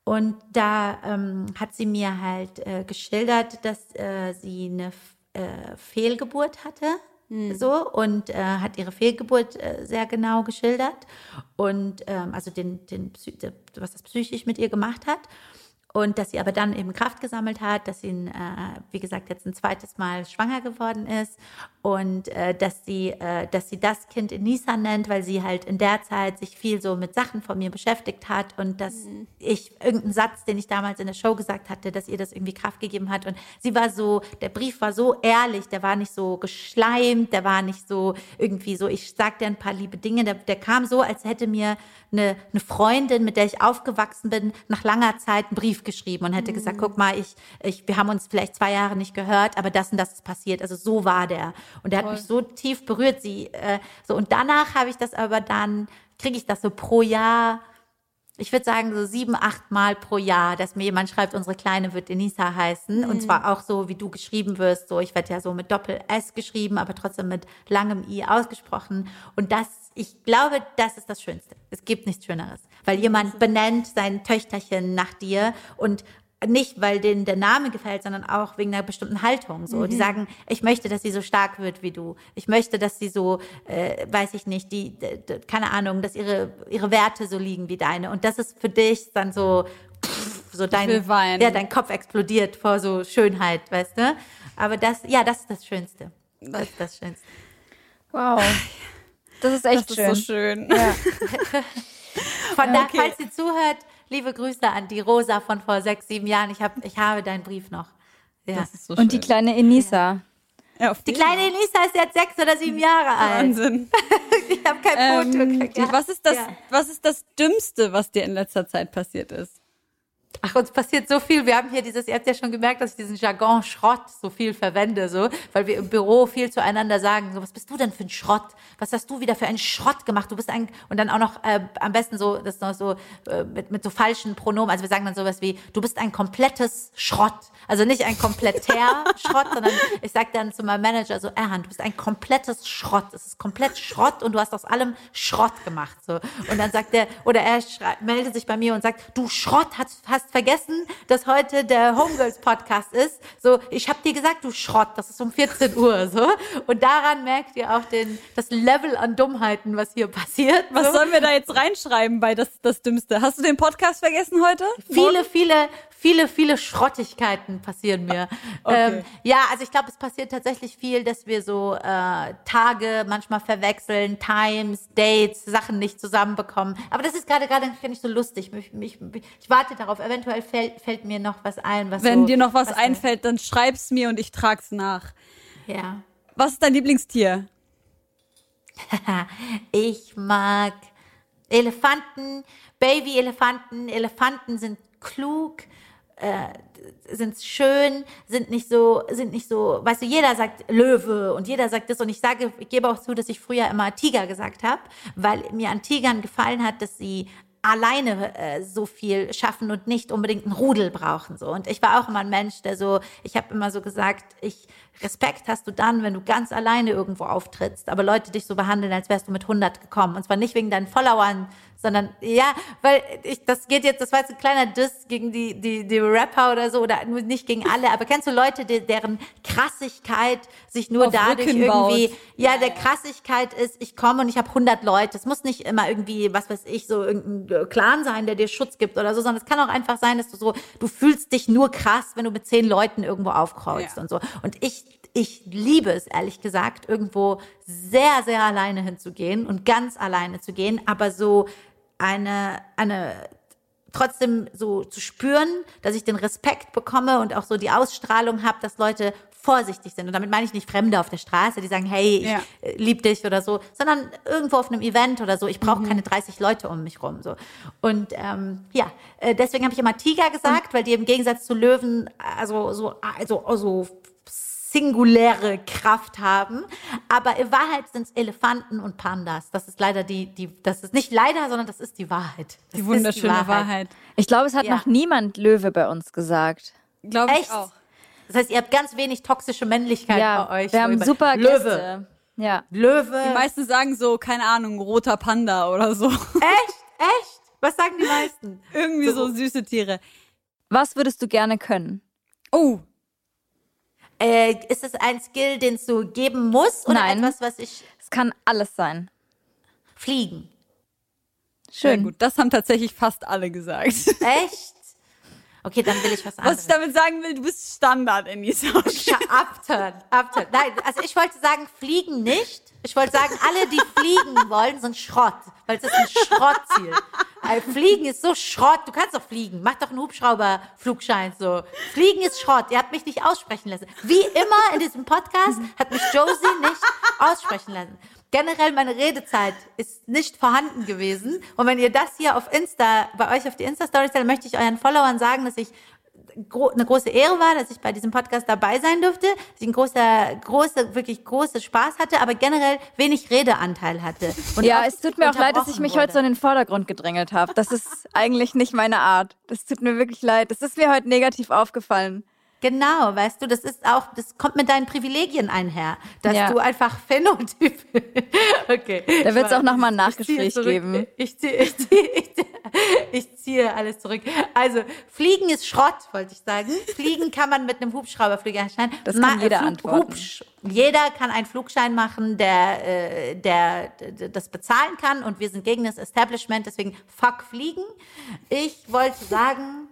Und da ähm, hat sie mir halt äh, geschildert, dass äh, sie eine äh, Fehlgeburt hatte. So und äh, hat ihre Fehlgeburt äh, sehr genau geschildert und ähm, also den, den, was das psychisch mit ihr gemacht hat und dass sie aber dann eben Kraft gesammelt hat, dass sie, äh, wie gesagt, jetzt ein zweites Mal schwanger geworden ist und äh, dass sie, äh, dass sie das Kind Enisa nennt, weil sie halt in der Zeit sich viel so mit Sachen von mir beschäftigt hat und dass ich irgendeinen Satz, den ich damals in der Show gesagt hatte, dass ihr das irgendwie Kraft gegeben hat. Und sie war so, der Brief war so ehrlich, der war nicht so geschleimt, der war nicht so irgendwie so, ich sag dir ein paar liebe Dinge, der, der kam so, als hätte mir eine, eine Freundin, mit der ich aufgewachsen bin, nach langer Zeit einen Brief geschrieben und hätte gesagt, guck mal, ich, ich, wir haben uns vielleicht zwei Jahre nicht gehört, aber das und das ist passiert. Also so war der. Und der hat mich so tief berührt. Sie, äh, so und danach habe ich das aber dann, kriege ich das so pro Jahr ich würde sagen, so sieben, acht Mal pro Jahr, dass mir jemand schreibt, unsere Kleine wird Denisa heißen. Und zwar auch so, wie du geschrieben wirst. So, ich werde ja so mit Doppel-S geschrieben, aber trotzdem mit langem I ausgesprochen. Und das, ich glaube, das ist das Schönste. Es gibt nichts Schöneres. Weil jemand benennt sein Töchterchen nach dir und nicht, weil denen der Name gefällt, sondern auch wegen einer bestimmten Haltung. So, die sagen, ich möchte, dass sie so stark wird wie du. Ich möchte, dass sie so, äh, weiß ich nicht, die, keine Ahnung, dass ihre ihre Werte so liegen wie deine. Und das ist für dich dann so, pff, so dein, ja, dein Kopf explodiert vor so Schönheit, weißt du? Aber das, ja, das ist das Schönste. Das ist das Schönste. Wow. Das ist echt Das schön. ist so schön. <laughs> Von da, falls sie zuhört, liebe Grüße an die Rosa von vor sechs, sieben Jahren. Ich, hab, ich habe deinen Brief noch. Ja. Das ist so Und die kleine Enisa. Ja, auf Die kleine Elisa ist jetzt sechs oder sieben Jahre alt. Wahnsinn. <laughs> Ich habe kein Foto Ähm, gekriegt. was ist das? Ja. Was ist das Dümmste, was dir in letzter Zeit passiert ist? Ach, uns passiert so viel. Wir haben hier dieses, ihr habt ja schon gemerkt, dass ich diesen Jargon Schrott so viel verwende, so, weil wir im Büro viel zueinander sagen, so, was bist du denn für ein Schrott? Was hast du wieder für einen Schrott gemacht? Du bist ein, und dann auch noch, äh, am besten so, das noch so, äh, mit, mit so falschen Pronomen. Also wir sagen dann sowas wie, du bist ein komplettes Schrott. Also nicht ein kompletter <laughs> Schrott, sondern ich sag dann zu meinem Manager so, Erhan, du bist ein komplettes Schrott. Es ist komplett Schrott und du hast aus allem Schrott gemacht, so. Und dann sagt er, oder er meldet sich bei mir und sagt, du Schrott, hast, hast vergessen, dass heute der Homegirls Podcast ist. So, ich habe dir gesagt, du Schrott, das ist um 14 Uhr, so. Und daran merkt ihr auch den, das Level an Dummheiten, was hier passiert. Was so. sollen wir da jetzt reinschreiben bei das, das Dümmste? Hast du den Podcast vergessen heute? Viele, viele, viele, viele Schrottigkeiten passieren mir. <laughs> Ähm, ja, also ich glaube, es passiert tatsächlich viel, dass wir so äh, Tage manchmal verwechseln, Times, Dates, Sachen nicht zusammenbekommen. Aber das ist gerade gerade nicht so lustig. Mich, mich, ich warte darauf. Eventuell fällt, fällt mir noch was ein, was Wenn so, dir noch was, wir- einfällt, dann schreib's mir und ich trag's nach. Ja. Was ist dein Lieblingstier? <laughs> Ich mag Elefanten, Baby-Elefanten. Elefanten sind klug, äh, sind schön, sind nicht so, sind nicht so, weißt du, jeder sagt Löwe und jeder sagt das und ich sage, ich gebe auch zu, dass ich früher immer Tiger gesagt habe, weil mir an Tigern gefallen hat, dass sie alleine äh, so viel schaffen und nicht unbedingt einen Rudel brauchen so. Und ich war auch immer ein Mensch, der so, ich habe immer so gesagt, ich Respekt hast du dann, wenn du ganz alleine irgendwo auftrittst, aber Leute dich so behandeln, als wärst du mit 100 gekommen und zwar nicht wegen deinen Followern, sondern ja, weil ich das geht jetzt, das war jetzt ein kleiner Diss gegen die die die Rapper oder so oder nicht gegen alle, aber kennst du Leute, die, deren Krassigkeit sich nur Auf dadurch Rücken baut. irgendwie ja, der Krassigkeit ist, ich komme und ich habe 100 Leute. Es muss nicht immer irgendwie, was weiß ich, so irgendein Clan sein, der dir Schutz gibt oder so, sondern es kann auch einfach sein, dass du so, du fühlst dich nur krass, wenn du mit zehn Leuten irgendwo aufkreuzt Ja. und so. Und ich, ich liebe es, ehrlich gesagt, irgendwo sehr, sehr alleine hinzugehen und ganz alleine zu gehen, aber so eine, eine trotzdem so zu spüren, dass ich den Respekt bekomme und auch so die Ausstrahlung habe, dass Leute vorsichtig sind. Und damit meine ich nicht Fremde auf der Straße, die sagen, hey, ich Ja. äh, lieb dich oder so, sondern irgendwo auf einem Event oder so. Ich brauche keine 30 Leute um mich rum. So. Und ähm, ja, äh, deswegen habe ich immer Tiger gesagt, weil die im Gegensatz zu Löwen also so also, also singuläre Kraft haben. Aber in Wahrheit sind es Elefanten und Pandas. Das ist leider die, die, das ist nicht leider, sondern das ist die Wahrheit. Das Die wunderschöne Wahrheit. Ich glaube, es hat Ja. noch niemand Löwe bei uns gesagt. Glaube ich Echt? auch. Das heißt, ihr habt ganz wenig toxische Männlichkeit Ja, bei euch. wir So haben über- super Löwe. Gäste. Ja. Löwe. Die meisten sagen so, keine Ahnung, roter Panda oder so. Echt? Echt? Was sagen die meisten? <laughs> Irgendwie so süße Tiere. Was würdest du gerne können? Oh, Äh, ist es ein Skill, den es so geben muss oder Nein. etwas, was ich Es kann alles sein. fliegen? sehr Schön. gut. Das haben tatsächlich fast alle gesagt. Echt? Okay, dann will ich was Was anderes. ich damit sagen will, du bist Standard in dieser Ja, Upturn, Upturn. Nein, also ich wollte sagen, fliegen nicht. Ich wollte sagen, alle, die fliegen wollen, sind Schrott, weil es ist ein Schrottziel. Äh, Fliegen ist so Schrott. Du kannst doch fliegen. Mach doch einen Hubschrauberflugschein so. Fliegen ist Schrott. Ihr habt mich nicht aussprechen lassen. Wie immer in diesem Podcast hat mich Josie nicht aussprechen lassen. Generell meine Redezeit ist nicht vorhanden gewesen. Und wenn ihr das hier auf Insta, bei euch auf die Insta-Stories, dann möchte ich euren Followern sagen, dass ich eine große Ehre war, dass ich bei diesem Podcast dabei sein durfte, dass ich ein großer, große, wirklich große Spaß hatte, aber generell wenig Redeanteil hatte. Und ja, es tut mir auch leid, dass ich mich heute so wurde. in den Vordergrund gedrängelt habe. Das ist eigentlich nicht meine Art. Das tut mir wirklich leid. Das ist mir heute negativ aufgefallen. Genau, weißt du, das ist auch, das kommt mit deinen Privilegien einher, dass Ja. du einfach Phänotyp. <laughs> okay. Da wird's Ich auch noch mal ein Nachgespräch geben. Ich ziehe, ich ziehe, ich ziehe, ich ziehe alles zurück. Also, Fliegen ist Schrott, wollte ich sagen. Fliegen kann man mit einem Hubschrauberfliegerschein. Das kann jeder antworten. Hubsch- jeder kann einen Flugschein machen, der, äh, der, der das bezahlen kann und wir sind gegen das Establishment, deswegen fuck Fliegen. Ich wollte sagen,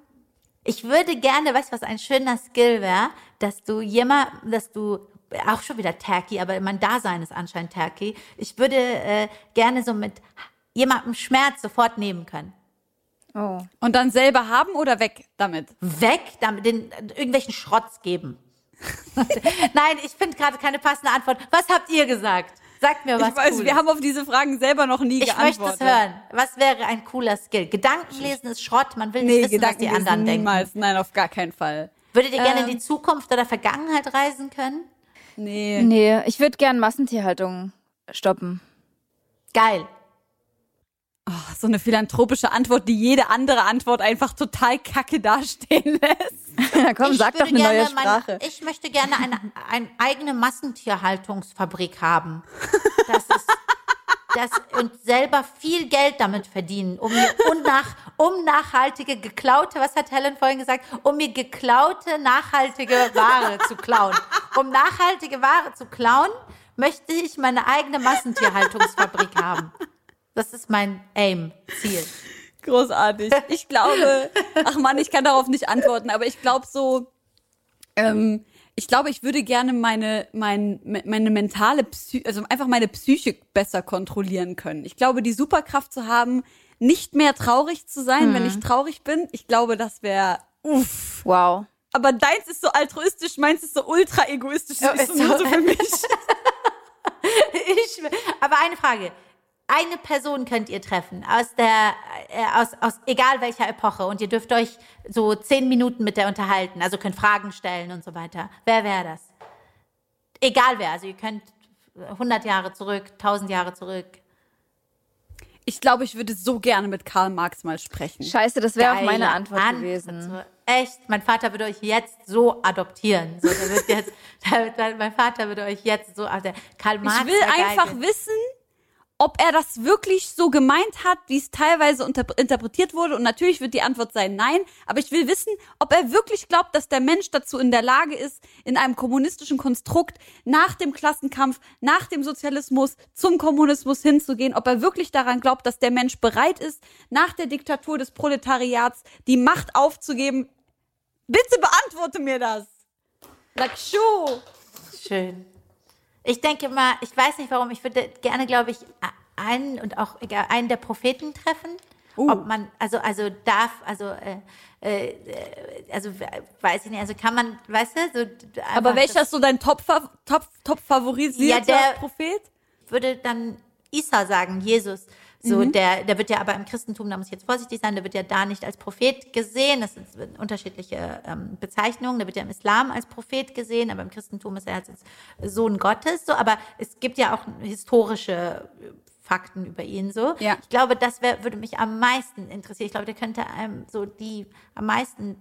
ich würde gerne, weißt du, was ein schöner Skill wäre, dass du jemand, dass du auch schon wieder tacky, aber mein Dasein ist anscheinend tacky. Ich würde äh, gerne so mit jemandem Schmerz sofort nehmen können. Oh. Und dann selber haben oder weg damit? Weg, damit den irgendwelchen Schrotz geben. <laughs> Nein, ich finde gerade keine passende Antwort. Was habt ihr gesagt? Sagt mir was. Ich weiß, Cooles. wir haben auf diese Fragen selber noch nie ich möchte geantwortet. es hören. Was wäre ein cooler Skill? Gedankenlesen ist Schrott. Man will nicht Nee, wissen, was Gedanken die anderen denken. niemals. Nein, auf gar keinen Fall. Würdet ihr gerne Ähm. in die Zukunft oder Vergangenheit reisen können? Nee. Nee, ich würde gern Massentierhaltung stoppen. Geil. Ach, so eine philanthropische Antwort, die jede andere Antwort einfach total kacke dastehen lässt. Na <laughs> komm, Ich sag doch eine neue gerne meine- Sprache. ich möchte gerne eine, eine eigene Massentierhaltungsfabrik haben. <laughs> Das ist, das, und selber viel Geld damit verdienen, um mir unnach, um nachhaltige, geklaute, was hat Helen vorhin gesagt, um mir geklaute, nachhaltige Ware zu klauen. Um nachhaltige Ware zu klauen, möchte ich meine eigene Massentierhaltungsfabrik haben. Das ist mein Aim, Ziel. Großartig. Ich glaube, ach Mann, ich kann darauf nicht antworten, aber ich glaube so, ähm, ich glaube, ich würde gerne meine, mein, me- meine mentale Psy also einfach meine Psyche besser kontrollieren können. Ich glaube, die Superkraft zu haben, nicht mehr traurig zu sein, wenn ich traurig bin, ich glaube, das wäre uff. Wow. Aber deins ist so altruistisch, meins ist so ultra egoistisch. Ja, ist so nur so. so für mich. <laughs> Ich, aber eine Frage. Eine Person könnt ihr treffen aus der, äh, aus, aus egal welcher Epoche und ihr dürft euch so zehn Minuten mit der unterhalten, also könnt Fragen stellen und so weiter. Wer wäre das? Egal wer, also ihr könnt 100 Jahre zurück, 1000 Jahre zurück. Ich glaube, ich würde so gerne mit Karl Marx mal sprechen. Scheiße, das wäre auch meine Antwort Antwort. gewesen. So, echt, mein Vater würde euch jetzt so adoptieren. So, jetzt, <laughs> mein Vater würde euch jetzt so adoptieren. Karl Marx Ich will einfach wissen, ob er das wirklich so gemeint hat, wie es teilweise interpretiert wurde. Und natürlich wird die Antwort sein nein. Aber ich will wissen, ob er wirklich glaubt, dass der Mensch dazu in der Lage ist, in einem kommunistischen Konstrukt nach dem Klassenkampf, nach dem Sozialismus zum Kommunismus hinzugehen. Ob er wirklich daran glaubt, dass der Mensch bereit ist, nach der Diktatur des Proletariats die Macht aufzugeben. Bitte beantworte mir das. Lakshu. Schön. Ich denke mal, ich weiß nicht warum, ich würde gerne, glaube ich, einen und auch egal, einen der Propheten treffen. Uh. Ob man, also, also darf, also, äh, äh, also weiß ich nicht, also kann man, weißt du, so. Aber welcher ist so dein top, top, top Ja, der- Prophet? würde dann Isa sagen, Jesus. So, der, der wird ja aber im Christentum, da muss ich jetzt vorsichtig sein, der wird ja da nicht als Prophet gesehen. Das sind unterschiedliche ähm, Bezeichnungen. Der wird ja im Islam als Prophet gesehen, aber im Christentum ist er als Sohn Gottes. So, aber es gibt ja auch historische äh, Fakten über ihn so. Ja. Ich glaube, das wär, würde mich am meisten interessieren. Ich glaube, der könnte einem so die am meisten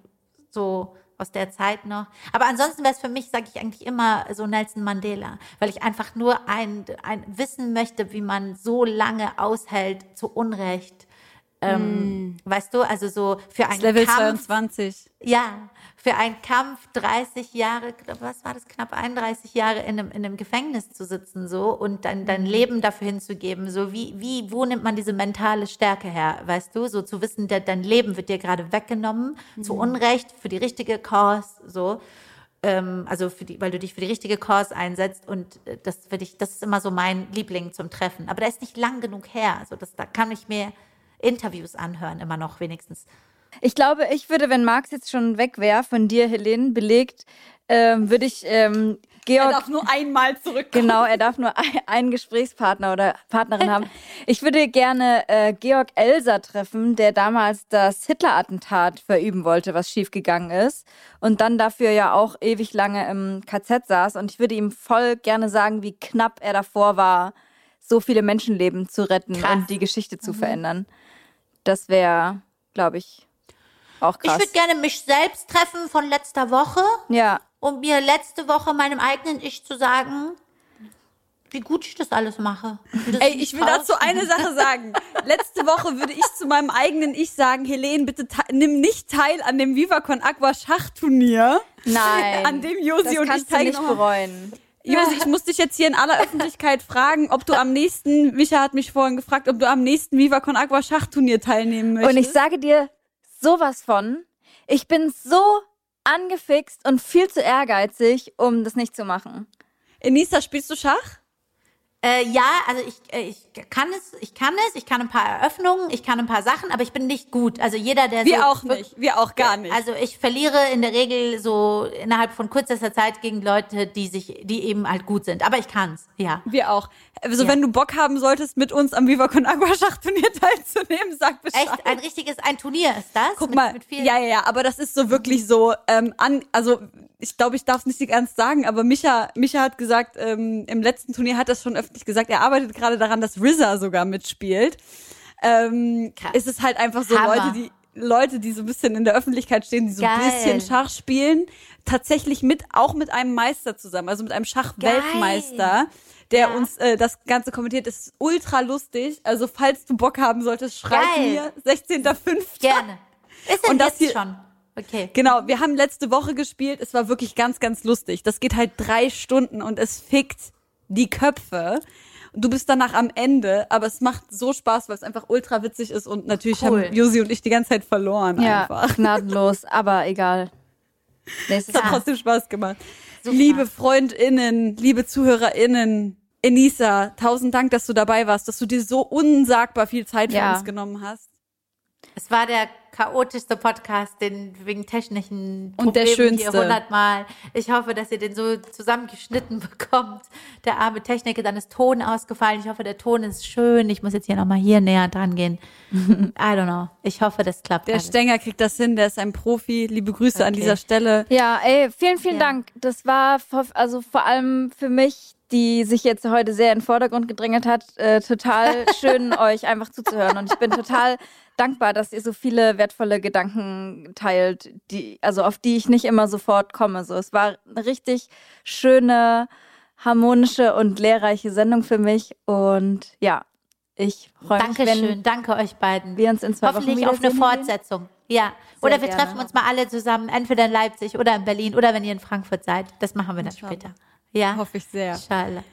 so aus der Zeit noch. Aber ansonsten wäre es für mich, sage ich eigentlich immer so Nelson Mandela, weil ich einfach nur ein, ein wissen möchte, wie man so lange aushält zu Unrecht. Ähm, Weißt du, also so für einen Level Kampf, 22. ja, für einen Kampf 30 Jahre, was war das, knapp 31 Jahre in einem, in einem Gefängnis zu sitzen so und dein, dein Leben dafür hinzugeben, so wie, wie, wo nimmt man diese mentale Stärke her, weißt du, so zu wissen, de, dein Leben wird dir gerade weggenommen, zu Unrecht, für die richtige Cause, so, ähm, also für die, weil du dich für die richtige Cause einsetzt und äh, das für dich, das ist immer so mein Liebling zum Treffen, aber der ist nicht lang genug her, also das, da kann ich mir Interviews anhören, immer noch wenigstens. Ich glaube, ich würde, wenn Marx jetzt schon weg wäre, von dir, Helene, belegt, ähm, würde ich ähm, Er Georg. darf nur einmal zurückkommen. Genau, er darf nur ein, einen Gesprächspartner oder Partnerin haben. Ich würde gerne äh, Georg Elser treffen, der damals das Hitler-Attentat verüben wollte, was schiefgegangen ist. Und dann dafür ja auch ewig lange im KZ saß. Und ich würde ihm voll gerne sagen, wie knapp er davor war, so viele Menschenleben zu retten Krass. und die Geschichte zu verändern. Das wäre, glaube ich, auch Ich krass. würde gerne mich selbst treffen von letzter Woche, ja, um mir letzte Woche meinem eigenen Ich zu sagen, wie gut ich das alles mache. Das Ey, ich will dazu eine Sache sagen. <laughs> Letzte Woche würde ich zu meinem eigenen Ich sagen, Helene, bitte te- nimm nicht teil an dem VivaCon Aqua Schachturnier, nein. <laughs> an dem Josi das und ich kannst du nicht teilgenommen haben. bereuen. Josi, ich <laughs> muss dich jetzt hier in aller Öffentlichkeit fragen, ob du am nächsten, Micha hat mich vorhin gefragt, ob du am nächsten VivaCon Aqua Schachturnier teilnehmen möchtest. Und ich sage dir sowas von, ich bin so angefixt und viel zu ehrgeizig, um das nicht zu machen. Enisa, spielst du Schach? Äh, ja, also ich, äh, ich kann es, ich kann es, ich kann ein paar Eröffnungen, ich kann ein paar Sachen, aber ich bin nicht gut. Also jeder, der Wir so auch nicht. Wir auch gar nicht. Also ich verliere in der Regel so innerhalb von kürzester Zeit gegen Leute, die sich, die eben halt gut sind. Aber ich kann's, ja. Wir auch. Also Ja. wenn du Bock haben solltest, mit uns am VivaCon Aqua Schachturnier <laughs> teilzunehmen, sag Bescheid. Echt, ein richtiges, ein Turnier ist das? Guck mit, mal, Mit ja, ja, ja, aber das ist so wirklich so, ähm, an, also ich glaube, ich darf es nicht ernst sagen, aber Micha, Micha hat gesagt, ähm, im letzten Turnier hat er es schon öffentlich gesagt, er arbeitet gerade daran, dass RZA sogar mitspielt. Ähm, Krass. es ist halt einfach so Hammer. Leute, die Leute, die so ein bisschen in der Öffentlichkeit stehen, die so ein Geil. bisschen Schach spielen, tatsächlich mit auch mit einem Meister zusammen, also mit einem Schachweltmeister, der Ja. uns äh, das Ganze kommentiert. Ist ultra lustig. Also falls du Bock haben solltest, schreib Geil. mir 16.05. Gerne. Ist denn Und das jetzt hier- schon? Okay. Genau, wir haben letzte Woche gespielt. Es war wirklich ganz, ganz lustig. Das geht halt drei Stunden und es fickt die Köpfe. Du bist danach am Ende, aber es macht so Spaß, weil es einfach ultra witzig ist und natürlich Cool. haben Josi und ich die ganze Zeit verloren einfach. gnadenlos, aber egal. Es hat trotzdem Spaß gemacht. Liebe FreundInnen, liebe ZuhörerInnen, Enisa, tausend Dank, dass du dabei warst, dass du dir so unsagbar viel Zeit für Ja. uns genommen hast. Es war der chaotischste Podcast, den wegen technischen Und der Problemen schönste. hier hundertmal. Ich hoffe, dass ihr den so zusammengeschnitten <laughs> bekommt. Der arme Techniker, dann ist Ton ausgefallen. Ich hoffe, der Ton ist schön. Ich muss jetzt hier nochmal hier näher dran gehen. <laughs> I don't know. Ich hoffe, das klappt. Der alles. Stenger kriegt das hin, der ist ein Profi. Liebe Grüße an Okay. dieser Stelle. Ja, ey, vielen, vielen Ja. Dank. Das war vor, also vor allem für mich, die sich jetzt heute sehr in den Vordergrund gedrängelt hat, äh, total <laughs> schön, euch einfach zuzuhören. Und ich bin total dankbar, dass ihr so viele wertvolle Gedanken teilt, die, also auf die ich nicht immer sofort komme. So, es war eine richtig schöne, harmonische und lehrreiche Sendung für mich. Und ja, ich freue mich, Dankeschön. Danke euch beiden. wir uns in zwei Wochen Hoffentlich auf eine. Fortsetzung. Ja. Oder wir gerne. treffen uns mal alle zusammen, entweder in Leipzig oder in Berlin oder wenn ihr in Frankfurt seid. Das machen wir dann später. Ja. Hoffe ich sehr. Inshallah.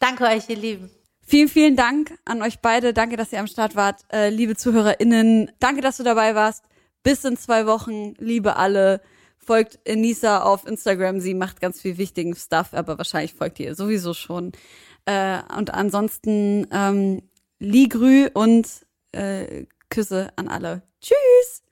Danke euch, ihr Lieben. Vielen, vielen Dank an euch beide. Danke, dass ihr am Start wart. Äh, liebe ZuhörerInnen, danke, dass du dabei warst. Bis in zwei Wochen. Liebe alle. folgt Enisa auf Instagram. Sie macht ganz viel wichtigen Stuff, aber wahrscheinlich folgt ihr sowieso schon. Äh, und ansonsten ähm, Ligrü und äh, Küsse an alle. Tschüss!